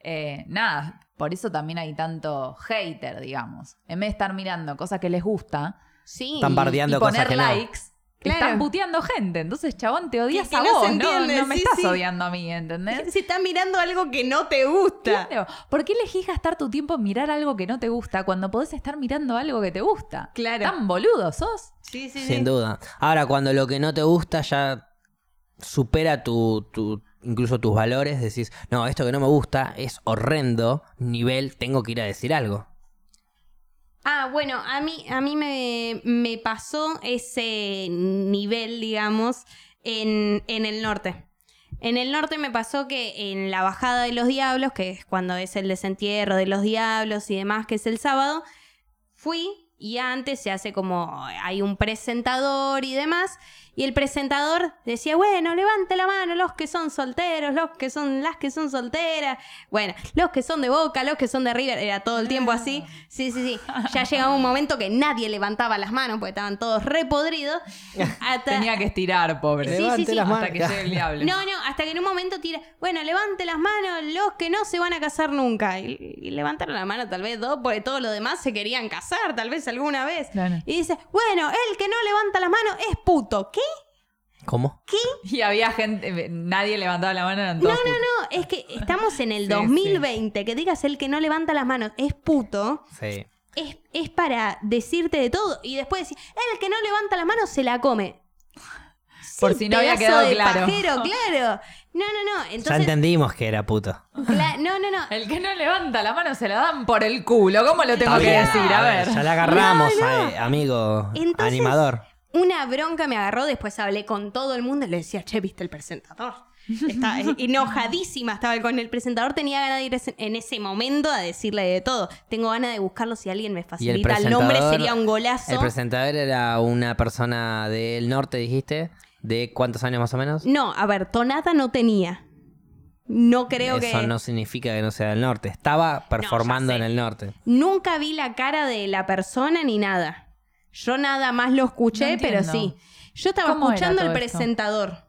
C: Eh, nada, por eso también hay tanto hater, digamos. En vez de estar mirando cosas que les gusta
B: Sí.
A: Están bardeando
C: y
A: cosas
C: poner
A: que no.
C: likes,
B: Claro.
C: están puteando gente. Entonces, chabón, te odias
B: Que- que
C: a
B: no
C: vos,
B: se
C: no, no me
B: sí,
C: estás
B: sí.
C: odiando a mí, ¿entendés?
B: Si estás mirando algo que no te gusta.
C: Claro. ¿Por qué elegís gastar tu tiempo en mirar algo que no te gusta cuando podés estar mirando algo que te gusta?
B: Claro.
C: Tan boludo sos.
B: Sí, sí,
A: Sin
B: sí.
A: duda. Ahora, cuando lo que no te gusta ya supera tu, tu- incluso tus valores, decís, no, esto que no me gusta es horrendo, nivel, tengo que ir a decir algo.
B: Ah, bueno, a mí, a mí me, me pasó ese nivel, digamos, En, en el norte. En el norte me pasó que en la bajada de los diablos, que es cuando es el desentierro de los diablos y demás, que es el sábado, fui y antes se hace como hay un presentador y demás. Y el presentador decía, bueno, levante la mano los que son solteros, los que son las que son solteras, bueno, los que son de Boca, los que son de River, era todo el tiempo así. Sí, sí, sí. Ya llegaba un momento que nadie levantaba las manos porque estaban todos repodridos. Hasta-
C: Tenía que estirar, pobre.
B: Sí, sí,
A: Levante
B: sí.
A: las
C: Hasta que llegue el diablo.
B: No, no, hasta que en un momento tira, bueno, levante las manos los que no se van a casar nunca. Y, y levantaron la mano tal vez dos, porque todos los demás se querían casar, tal vez alguna vez.
C: Claro.
B: Y dice, bueno, el que no levanta las manos es puto. ¿Qué?
A: ¿Cómo?
C: Y había gente, nadie levantaba la mano, eran
B: No,
C: todos
B: no,
C: putos.
B: no, es que estamos en el
C: Sí,
B: 2020. Que digas el que no levanta las manos es puto.
A: Sí.
B: Es, es para decirte de todo. Y después decir, el que no levanta las manos se la come.
C: Por
B: Sí,
C: si no había quedado
B: de
C: claro.
B: pajero, claro. No, no, no.
A: Ya entendimos que era puto.
B: no, no, no.
C: El que no levanta la mano se la dan por el culo. ¿Cómo lo tengo
A: Está
C: que
A: bien,
C: decir? A ver.
A: Ya la agarramos,
B: No, no.
A: eh, amigo
B: Entonces-
A: animador.
B: Una bronca me agarró, después hablé con todo el mundo y le decía, che, ¿viste el presentador? Está enojadísima estaba con el presentador, tenía ganas de ir en ese momento a decirle de todo. Tengo ganas de buscarlo, si alguien me
A: Y el
B: facilita el, nombre sería un golazo.
A: El presentador era una persona del norte, dijiste. ¿De cuántos años más o menos?
B: No, a ver, tonada no tenía. No creo
A: Eso
B: que...
A: no significa que no sea del norte. Estaba performando en el norte.
B: Nunca vi la cara de la persona ni nada. Yo nada más lo escuché,
C: No
B: pero sí. Yo estaba
C: ¿Cómo era
B: escuchando el presentador.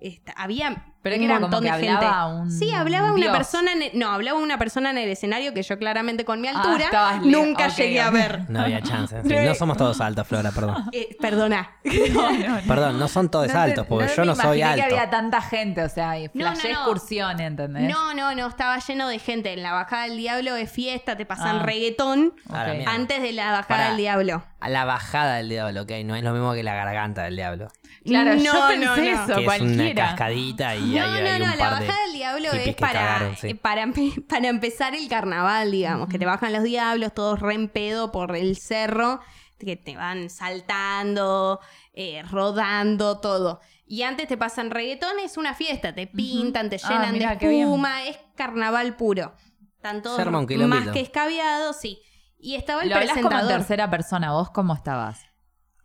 B: Esta- había
C: Pero
B: un
C: que era como
B: montón
C: que
B: de
C: hablaba
B: gente.
C: un
B: Sí, hablaba una
C: dios.
B: persona en el- no, hablaba una persona en el escenario que yo claramente con mi
C: Ah,
B: altura nunca llegué a ver.
A: No había chance. sí.
B: No,
A: No somos todos altos, Flora, perdón.
B: Eh, perdona.
C: No, no, no.
A: Perdón, no son todos altos, porque yo no soy alto.
C: que había tanta gente, o sea, y
B: No, no,
C: flashé
B: no.
C: excursión, ¿entendés?
B: No, no, no, estaba lleno de gente. En la bajada del diablo de fiesta te pasan
C: Ah.
B: reggaetón
A: A la
C: Ok.
A: mierda.
B: antes de la bajada del diablo.
A: A la bajada del diablo, ok. No es lo mismo que la garganta del diablo.
C: Claro, yo
B: No,
C: pensé
B: no, no.
C: eso,
A: que es una cascadita y
B: No, no,
A: hay
B: no,
A: un
B: la
A: par
B: bajada del diablo es para,
A: cagaron, sí.
B: eh, para, para empezar el carnaval, digamos, que te bajan los diablos, todos re en pedo por el cerro, que te van saltando, eh, rodando, todo. Y antes te pasan reggaetón, es una fiesta, te pintan, te
C: Ah,
B: llenan
C: mirá,
B: de espuma, es carnaval puro. Están todos
A: Se arma un
B: más que escabiados, sí. Y estaba el
C: Lo hablas como en
B: presentador.
C: tercera persona, ¿vos cómo estabas?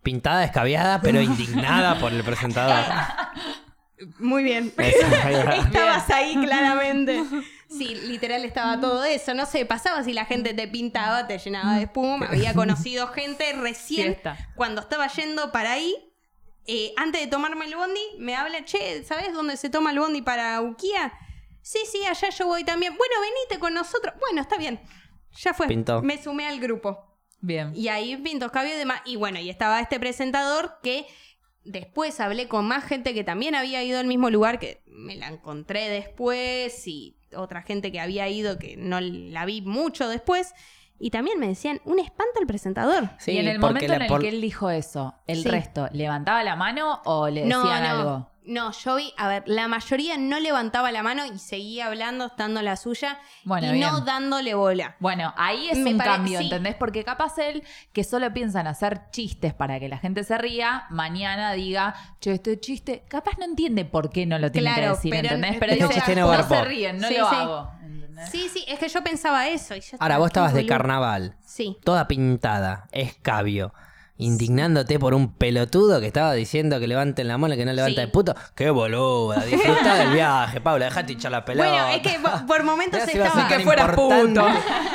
A: Pintada, escabiada, pero indignada por el presentador.
B: Muy bien. Estabas ahí claramente. Sí, literal estaba todo eso. No sé, pasaba si la gente te pintaba, te llenaba de espuma. Había conocido gente recién
C: Fiesta.
B: cuando estaba yendo para ahí. eh, antes de tomarme el bondi, me habla, che, ¿sabes dónde se toma el bondi para Uquía? Sí, sí, allá yo voy también. Bueno, venite con nosotros. Bueno, está bien. Ya fue.
A: Pintó.
B: Me sumé al grupo.
C: Bien.
B: Y ahí Pintos Cabio y demás. Y bueno, y estaba este presentador que después hablé con más gente que también había ido al mismo lugar, que me la encontré después, y otra gente que había ido que no la vi mucho después. Y también me decían, un espanto el presentador.
A: Sí,
C: y en el momento
A: la
C: en el
A: por-
C: que él dijo eso, el
B: Sí.
C: resto, ¿levantaba la mano o le
B: No,
C: decían
B: no.
C: algo?
B: No, yo vi, a ver, la mayoría no levantaba la mano y seguía hablando, estando la suya,
C: Bueno,
B: y
C: bien.
B: no dándole bola.
C: Bueno, ahí es
B: Me
C: un
B: pare-
C: cambio,
B: sí.
C: ¿entendés? Porque capaz él, que solo piensa en hacer chistes para que la gente se ría, mañana diga, che, este chiste, capaz no entiende por qué no lo tiene
B: Claro,
C: que decir,
B: pero-
C: ¿entendés? Pero
B: Este
C: dice,
A: chiste no
C: no
A: garpó".
C: se ríen, no
B: Sí,
C: lo
B: sí.
C: hago. ¿entendés?
B: Sí, sí, es que yo pensaba eso. Y yo
A: Ahora, vos estabas de carnaval,
B: Sí.
A: toda pintada, escabio, indignándote por un pelotudo que estaba diciendo que levanten la mano y que no levanta
B: Sí.
A: el puto. ¡Qué boluda! Disfruta del viaje, Paula, dejate hinchar la pelota.
B: Bueno, es que por- por momentos
A: Mirá si vas a
B: estaba...
A: ser
C: Que fuera
A: importante.
C: puto.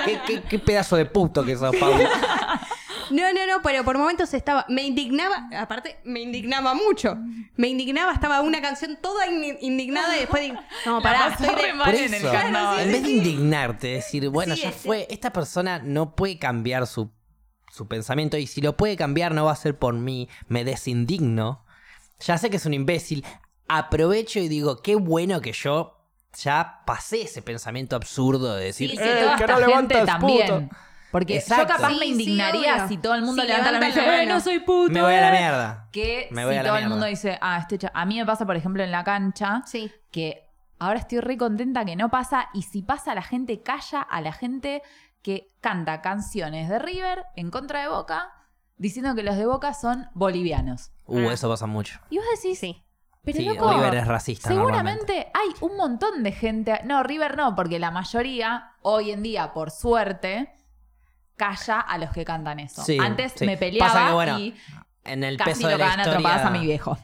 A: ¿Qué, qué, qué pedazo de puto que sos, Paula.
B: No, no, no, pero por momentos estaba. Me indignaba, aparte, me indignaba mucho. Me indignaba, estaba una canción toda in- indignada y después digo, no, pará, estoy de-
A: Por
C: en el
A: eso,
C: carnaval.
A: en vez de indignarte, decir, bueno,
B: Sí,
A: ya
B: sí.
A: fue, esta persona no puede cambiar su, su pensamiento y si lo puede cambiar no va a ser por mí, me desindigno. Ya sé que es un imbécil, aprovecho y digo, qué bueno que yo ya pasé ese pensamiento absurdo de decir,
B: Sí,
C: Sí,
B: sí,
A: "Eh, que
C: esta
A: no
C: gente
A: levantas,
C: también.
A: puto".
C: Porque
A: Exacto.
C: yo capaz
B: Sí,
C: me
B: sí,
C: indignaría si todo el mundo
B: Si
C: levanta la mano y
B: levantan
C: dice,
B: la
C: "Eh, no
B: mano".
C: soy puto.
A: me voy a la
C: eh".
A: mierda.
C: Que
A: Me voy
C: si
A: a la
C: todo el
A: mierda.
C: mundo dice, ah, este cha-". A mí me pasa, por ejemplo, en la cancha,
B: Sí.
C: que ahora estoy re contenta que no pasa, y si pasa, la gente calla a la gente que canta canciones de River en contra de Boca, diciendo que los de Boca son bolivianos.
A: Uh,
B: Ah.
A: eso pasa mucho.
C: Y vos decís,
B: Sí.
C: Pero
A: Sí,
C: loco,
A: River es racista
C: Seguramente hay un montón de gente. No, River no, porque la mayoría, hoy en día, por suerte, calla a los que cantan eso.
A: Sí,
C: Antes
A: sí.
C: me peleaba
A: Pasa que, bueno,
C: y
A: En el
C: casi
A: peso
C: lo
A: de la
C: a
A: historia...
C: trompadas a mi viejo.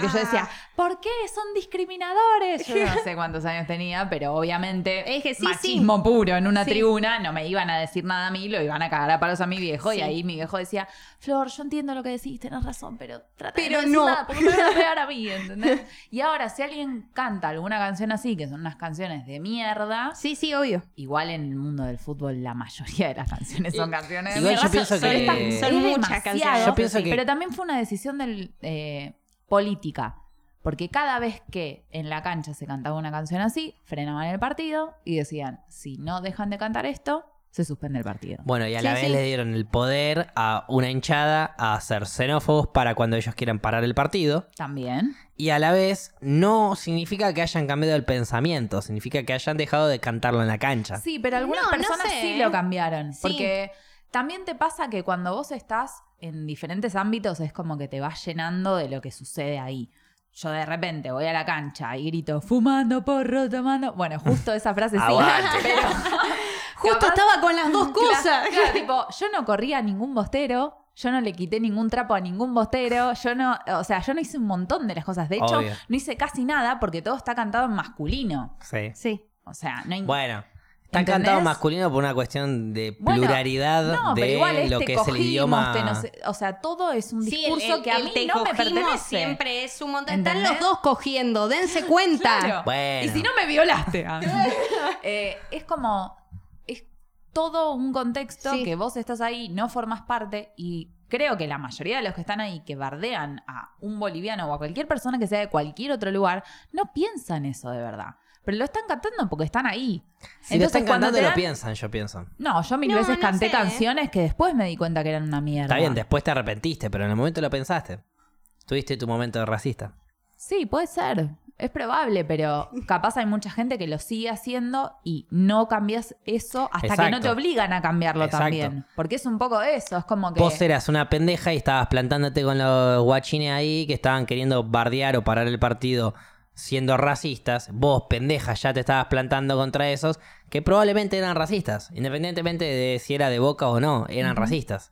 C: Porque yo decía. ¿por qué son discriminadores? Yo no sé cuántos años tenía, pero obviamente
B: Es que sí,
C: machismo puro en una
B: Sí.
C: tribuna, no me iban a decir nada a mí, lo iban a cagar a palos a mi viejo. Y
B: Sí.
C: ahí mi viejo decía, Flor, yo entiendo lo que decís, tenés razón, pero trata
B: Pero
C: de no, decir
B: no.
C: nada, porque me van a pegar a mí, ¿entendés? Y ahora, si alguien canta alguna canción así, que son unas canciones de mierda,
B: Sí, sí, obvio.
C: igual en el mundo del fútbol la mayoría de las canciones son canciones de
A: Igual
C: mierda.
A: yo pienso
C: Son-
A: que-
C: son-
B: muchas canciones.
A: Yo pienso que-
C: Pero también fue una decisión del, eh, política. Porque cada vez que en la cancha se cantaba una canción así, frenaban el partido y decían, si no dejan de cantar esto, se suspende el partido.
A: Bueno, y a
B: Sí,
A: la vez
B: sí.
A: le dieron el poder a una hinchada a ser xenófobos para cuando ellos quieran parar el partido.
C: También.
A: Y a la vez no significa que hayan cambiado el pensamiento, significa que hayan dejado de cantarlo en la cancha.
C: Sí, pero algunas
B: No, no
C: personas
B: sé,
C: sí
B: ¿eh?
C: lo cambiaron.
B: Sí.
C: Porque también te pasa que cuando vos estás en diferentes ámbitos es como que te vas llenando de lo que sucede ahí. Yo de repente voy a la cancha y grito, fumando porro, tomando. Bueno, justo esa frase sí. Pero
B: Justo
C: capaz-
B: estaba con las dos cosas.
C: Claro, tipo, yo no corría a ningún bostero. Yo no le quité ningún trapo a ningún bostero. Yo no, o sea, yo no hice un montón de las cosas. De hecho,
A: Obvio.
C: no hice casi nada porque todo está cantado en masculino.
A: Sí.
B: Sí.
C: O sea, no hay
A: Bueno, está
C: ¿Entendés?
A: cantado masculino por una cuestión de
C: Bueno,
A: pluralidad
C: No,
A: de
C: pero igual
A: lo
C: este
A: que es el
C: cogimos,
A: idioma.
C: te no sé- o sea, todo es un
B: Sí, el-
C: discurso
B: el-
C: que a mí
B: te
C: no me pertenece.
B: siempre es un montón.
C: ¿Entendés?
B: Están los dos cogiendo, dense cuenta.
C: Claro.
A: Bueno.
C: Y si no me violaste. ah. Eh, es como. Es todo un contexto
B: Sí.
C: que vos estás ahí, no formas parte y. Creo que la mayoría de los que están ahí que bardean a un boliviano o a cualquier persona que sea de cualquier otro lugar, no piensan eso de verdad. Pero lo están cantando porque están ahí.
A: Si lo están
C: cuando
A: cantando
C: te
A: lo piensan, yo pienso.
C: No, yo mil
B: No,
C: veces
B: no
C: canté
B: sé,
C: canciones que después me di cuenta que eran una mierda.
A: Está bien, después te arrepentiste, pero en el momento lo pensaste. Tuviste tu momento de racista.
C: Sí, puede ser. Es probable, pero capaz hay mucha gente que lo sigue haciendo y no cambias eso hasta que no
A: Exacto.
C: te obligan a cambiarlo
A: Exacto.
C: también. Porque es un poco eso, es como que...
A: Vos eras una pendeja y estabas plantándote con los guachines ahí que estaban queriendo bardear o parar el partido siendo racistas. Vos, pendeja, ya te estabas plantando contra esos que probablemente eran racistas. Independientemente de si era de boca o no, eran racistas.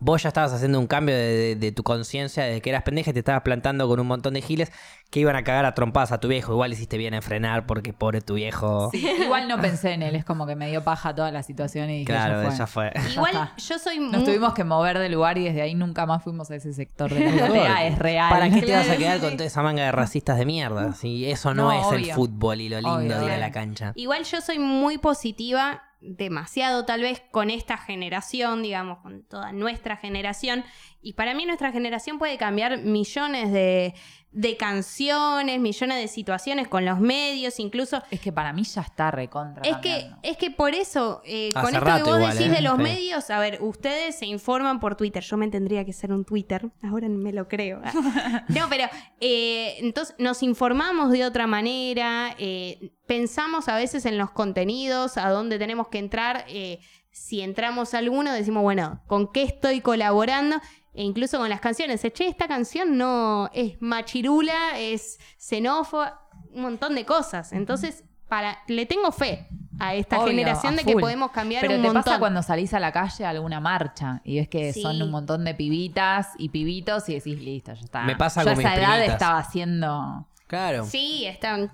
A: Vos ya estabas haciendo un cambio de, de- de tu conciencia de que eras pendeja y te estabas plantando con un montón de giles que iban a cagar a trompadas a tu viejo. Igual hiciste bien en frenar porque pobre tu viejo.
C: Sí, igual no pensé en él, es como que me dio paja toda la situación y dije,
A: claro,
C: ya fue.
A: ya fue.
B: Igual yo soy
C: Nos
B: muy...
C: tuvimos que mover de lugar y desde ahí nunca más fuimos a ese sector de la platea, es real.
A: ¿Para qué te vas a quedar con toda esa manga de racistas de mierda? Si eso no,
C: No,
A: es el fútbol y lo lindo
C: Obvio,
A: de ir a
C: obvio.
A: la cancha.
B: Igual yo soy muy positiva, demasiado tal vez, con esta generación, digamos, con toda nuestra generación. Y para mí nuestra generación puede cambiar millones de, de canciones, millones de situaciones con los medios, incluso...
C: Es que para mí ya está recontra.
B: Es que, es que por eso, eh, con esto que vos
A: igual,
B: decís
A: ¿eh?
B: de los
A: Sí.
B: medios, a ver, ustedes se informan por Twitter. Yo me tendría que ser un Twitter, ahora me lo creo. Ah. No, pero eh, entonces nos informamos de otra manera, eh, pensamos a veces en los contenidos, a dónde tenemos que entrar. eh, si entramos a alguno, decimos, bueno, ¿con qué estoy colaborando? E incluso con las canciones. Che, esta canción no es machirula, es xenófoba, un montón de cosas. Entonces, para, le tengo fe a esta
C: Obvio,
B: generación
C: a
B: de que podemos cambiar
C: Pero
B: un
C: te
B: montón.
C: pasa cuando salís a la calle a alguna marcha y ves que
B: Sí.
C: son un montón de pibitas y pibitos y decís, listo, ya está.
A: Me pasa
C: Yo
A: con
C: a esa
A: mis
C: edad
A: primitas.
C: estaba haciendo
A: Claro.
B: Sí, están...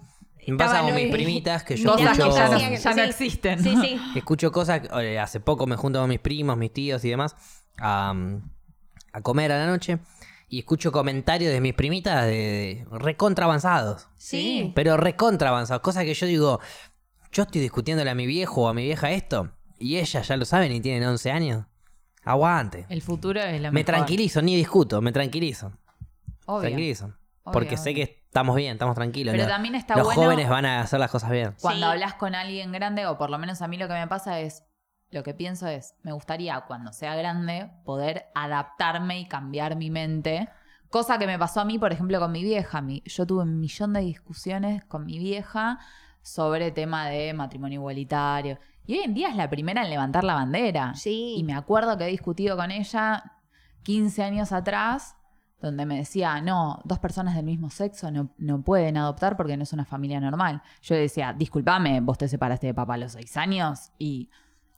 A: Me pasa con mis primitas que yo
C: Cosas
A: escucho,
C: que ya no,
B: Sí,
C: existen.
B: Sí, sí.
A: escucho cosas. eh, hace poco me junto con mis primos, mis tíos y demás a, a comer a la noche. Y escucho comentarios de mis primitas de, de recontra avanzados.
B: Sí.
A: Pero recontra avanzados. Cosas que yo digo, yo estoy discutiéndole a mi viejo o a mi vieja esto. Y ellas ya lo saben y tienen 11 años. Aguante.
C: El futuro es lo
A: Me
C: mejor.
A: tranquilizo, ni discuto, me tranquilizo.
C: Obvio.
A: Tranquilizo.
C: Obvio,
A: Porque sé
C: obvio.
A: que estamos bien, estamos tranquilos.
C: Pero
A: Los-
C: también está
A: los
C: bueno-
A: jóvenes van a hacer las cosas bien.
C: Cuando
B: Sí.
C: hablas con alguien grande, o por lo menos a mí lo que me pasa es, lo que pienso es, me gustaría cuando sea grande poder adaptarme y cambiar mi mente. Cosa que me pasó a mí, por ejemplo, con mi vieja. Mi- yo tuve un millón de discusiones con mi vieja sobre tema de matrimonio igualitario. Y hoy en día es la primera en levantar la bandera.
B: Sí.
C: Y me acuerdo que he discutido con ella 15 años atrás, donde me decía, no, dos personas del mismo sexo no, no pueden adoptar porque no es una familia normal. Yo decía, discúlpame, vos te separaste de papá a los seis años y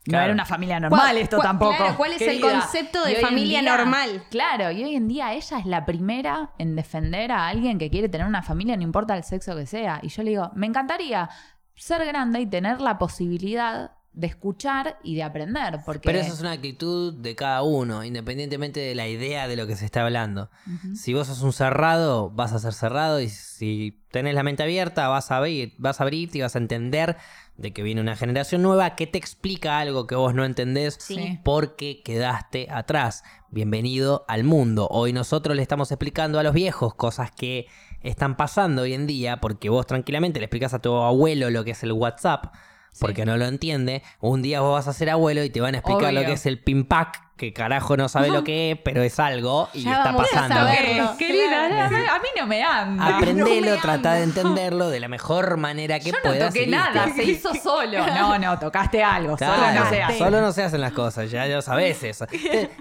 C: no era una familia normal
B: ¿Cuál-
C: esto tampoco.
B: claro, cuál es el concepto de
C: Y hoy en
B: familia
C: día-
B: normal?
C: Claro, y hoy en día ella es la primera en defender a alguien que quiere tener una familia, no importa el sexo que sea. Y yo le digo, me encantaría ser grande y tener la posibilidad de escuchar y de aprender. Porque
A: Pero eso es una actitud de cada uno, independientemente de la idea de lo que se está hablando. Si vos sos un cerrado, vas a ser cerrado y si tenés la mente abierta, vas a abrir, vas a abrirte y vas a entender de que viene una generación nueva que te explica algo que vos no entendés
C: Sí.
A: porque quedaste atrás. Bienvenido al mundo. Hoy nosotros le estamos explicando a los viejos cosas que están pasando hoy en día porque vos tranquilamente le explicas a tu abuelo lo que es el WhatsApp porque no lo entiende. Un día vos vas a ser abuelo y te van a explicar lo que es el pimpack, que carajo no sabe lo que es, pero es algo y
B: Ya
A: está
B: vamos a
A: pasando.
B: saberlo.
C: Querida, a mí- a mí no me anda.
A: Aprendelo,
B: No
A: trata de entenderlo de la mejor manera que
C: Yo no
A: puedas.
C: toqué
A: y listo.
C: nada, se hizo solo. No, no, tocaste algo,
A: Claro,
C: solo no se hace.
A: solo no se hacen las cosas, ya, lo sabes eso.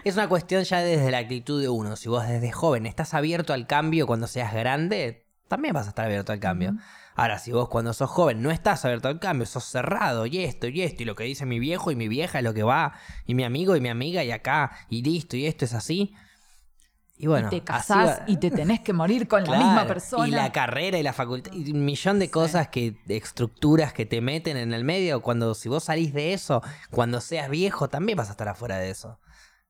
A: Es una cuestión ya desde la actitud de uno. Si vos desde joven estás abierto al cambio cuando seas grande, también vas a estar abierto al cambio. Ahora, si vos cuando sos joven no estás abierto al cambio, sos cerrado y esto y esto y lo que dice mi viejo y mi vieja es lo que va y mi amigo y mi amiga y acá y listo y esto es así. Y bueno,
C: y te casás y te tenés que morir con la misma persona.
A: Y la carrera y la facultad. Y un millón de cosas que, de estructuras que te meten en el medio. Cuando si vos salís de eso, cuando seas viejo, también vas a estar afuera de eso.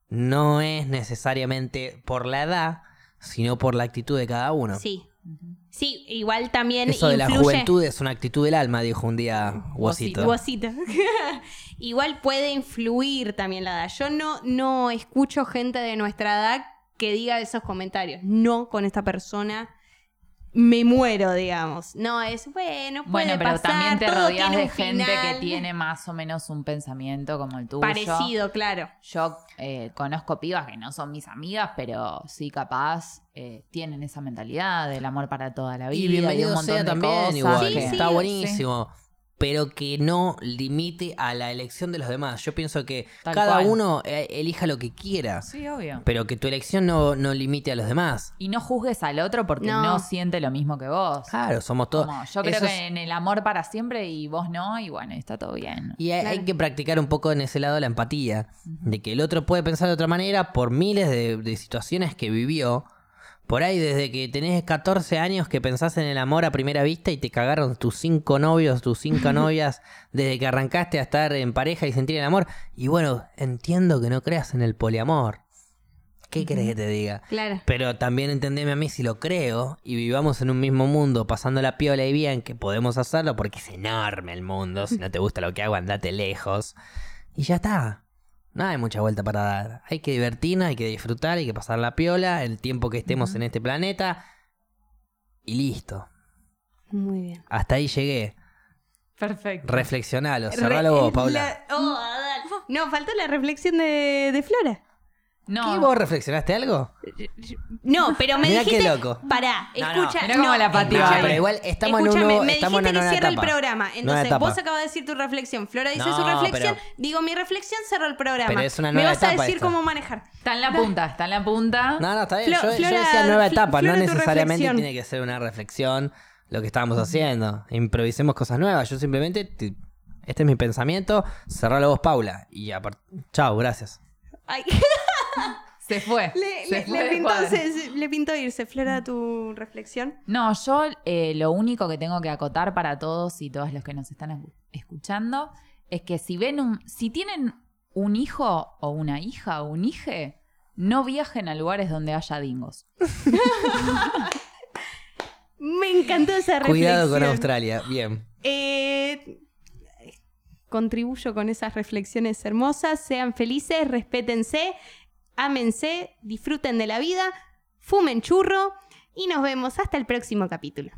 A: No es necesariamente por la edad, sino por la actitud de cada uno.
B: Sí. Sí, igual también
A: Eso de la juventud es una actitud del alma, dijo un día Wosito.
B: Guasito. Igual puede influir también la edad. Yo no, no escucho gente de nuestra edad que diga esos comentarios. No con esta persona. Me muero, digamos. No, es bueno, puede
C: Bueno, pero
B: pasar,
C: también te
B: todo
C: rodeas
B: tiene
C: de
B: un
C: gente
B: final
C: que tiene más o menos un pensamiento como el tuyo.
B: parecido, claro.
C: Yo eh, conozco pibas que no son mis amigas, pero sí capaz eh, tienen esa mentalidad del amor para toda la vida.
A: Y
C: de un
A: bienvenido
C: montón
A: sea
C: de
A: también,
C: cosas
A: igual.
B: Sí,
C: que-
A: Está
B: sí,
A: buenísimo. Pero que no limite a la elección de los demás. Yo pienso que
C: Tal
A: cada
C: cual.
A: uno eh, elija lo que quiera.
C: Sí, obvio.
A: Pero que tu elección no, no limite a los demás.
C: Y no juzgues al otro porque
B: No.
C: no, siente lo mismo que vos.
A: Claro, somos todos.
C: Como, yo creo
A: Eso
C: que
A: es-
C: en el amor para siempre y vos no, y bueno, está todo bien.
A: Y hay, que practicar un poco en ese lado la empatía. De que el otro puede pensar de otra manera por miles de, de situaciones que vivió. Por ahí, desde que tenés 14 años que pensás en el amor a primera vista y te cagaron tus cinco novios, tus cinco novias, desde que arrancaste a estar en pareja y sentir el amor. Y bueno, entiendo que no creas en el poliamor. ¿Qué querés que te diga?
B: Claro.
A: Pero también entendeme a mí si lo creo y vivamos en un mismo mundo pasando la piola y bien, que podemos hacerlo porque es enorme el mundo. Si no te gusta lo que hago, andate lejos. Y ya está. No hay mucha vuelta para dar. Hay que divertirnos, hay que disfrutar, hay que pasar la piola, el tiempo que estemos en este planeta. Y listo.
B: Muy bien.
A: Hasta ahí llegué.
C: Perfecto.
A: Reflexionalo, cerralo vos, Paula.
B: la- oh, no, faltó la reflexión de, de Flora.
C: No,
A: ¿Qué vos reflexionaste algo?
B: No, pero me
A: Mirá qué
B: dijiste.
A: loco.
B: Pará,
A: No, no.
B: escucha.
C: Mirá cómo la pateó ahí.
A: pero igual estamos en,
B: Escúchame,
A: uno,
B: me
A: estamos
B: dijiste
A: en
B: que cierre el programa.
A: Nueva
B: Entonces,
A: etapa.
B: vos acabas de decir tu reflexión. Flora dice
A: No,
B: su reflexión.
A: pero-
B: Digo, mi reflexión cerró el programa.
A: Pero es una
B: Me
A: nueva
B: vas a decir
A: esto.
B: cómo manejar.
C: está en la punta, está en la punta.
A: No, no, está bien.
B: Flo-
A: yo, yo
B: Flora,
A: decía nueva
B: Fl-
A: etapa,
B: Flora,
A: no
B: tu
A: necesariamente
B: reflexión.
A: tiene que ser una reflexión lo que estábamos haciendo. Improvisemos cosas nuevas. Yo simplemente, te- este es mi pensamiento, cerralo vos, Paula. Y aparte, chao, gracias.
B: Ay,
C: Se fue.
B: le,
C: se
B: le-
C: fue
B: le
C: de
B: pintó, se- se- le pintó irse. Flora, tu reflexión.
C: No, yo eh, lo único que tengo que acotar para todos y todas los que nos están escu- escuchando es que si ven un, si tienen un hijo o una hija o un hije, no viajen a lugares donde haya dingos.
B: Me encantó esa reflexión.
A: Cuidado con Australia. Bien.
B: Eh, contribuyo con esas reflexiones hermosas. Sean felices, respétense, ámense, disfruten de la vida, fumen churro y nos vemos hasta el próximo capítulo.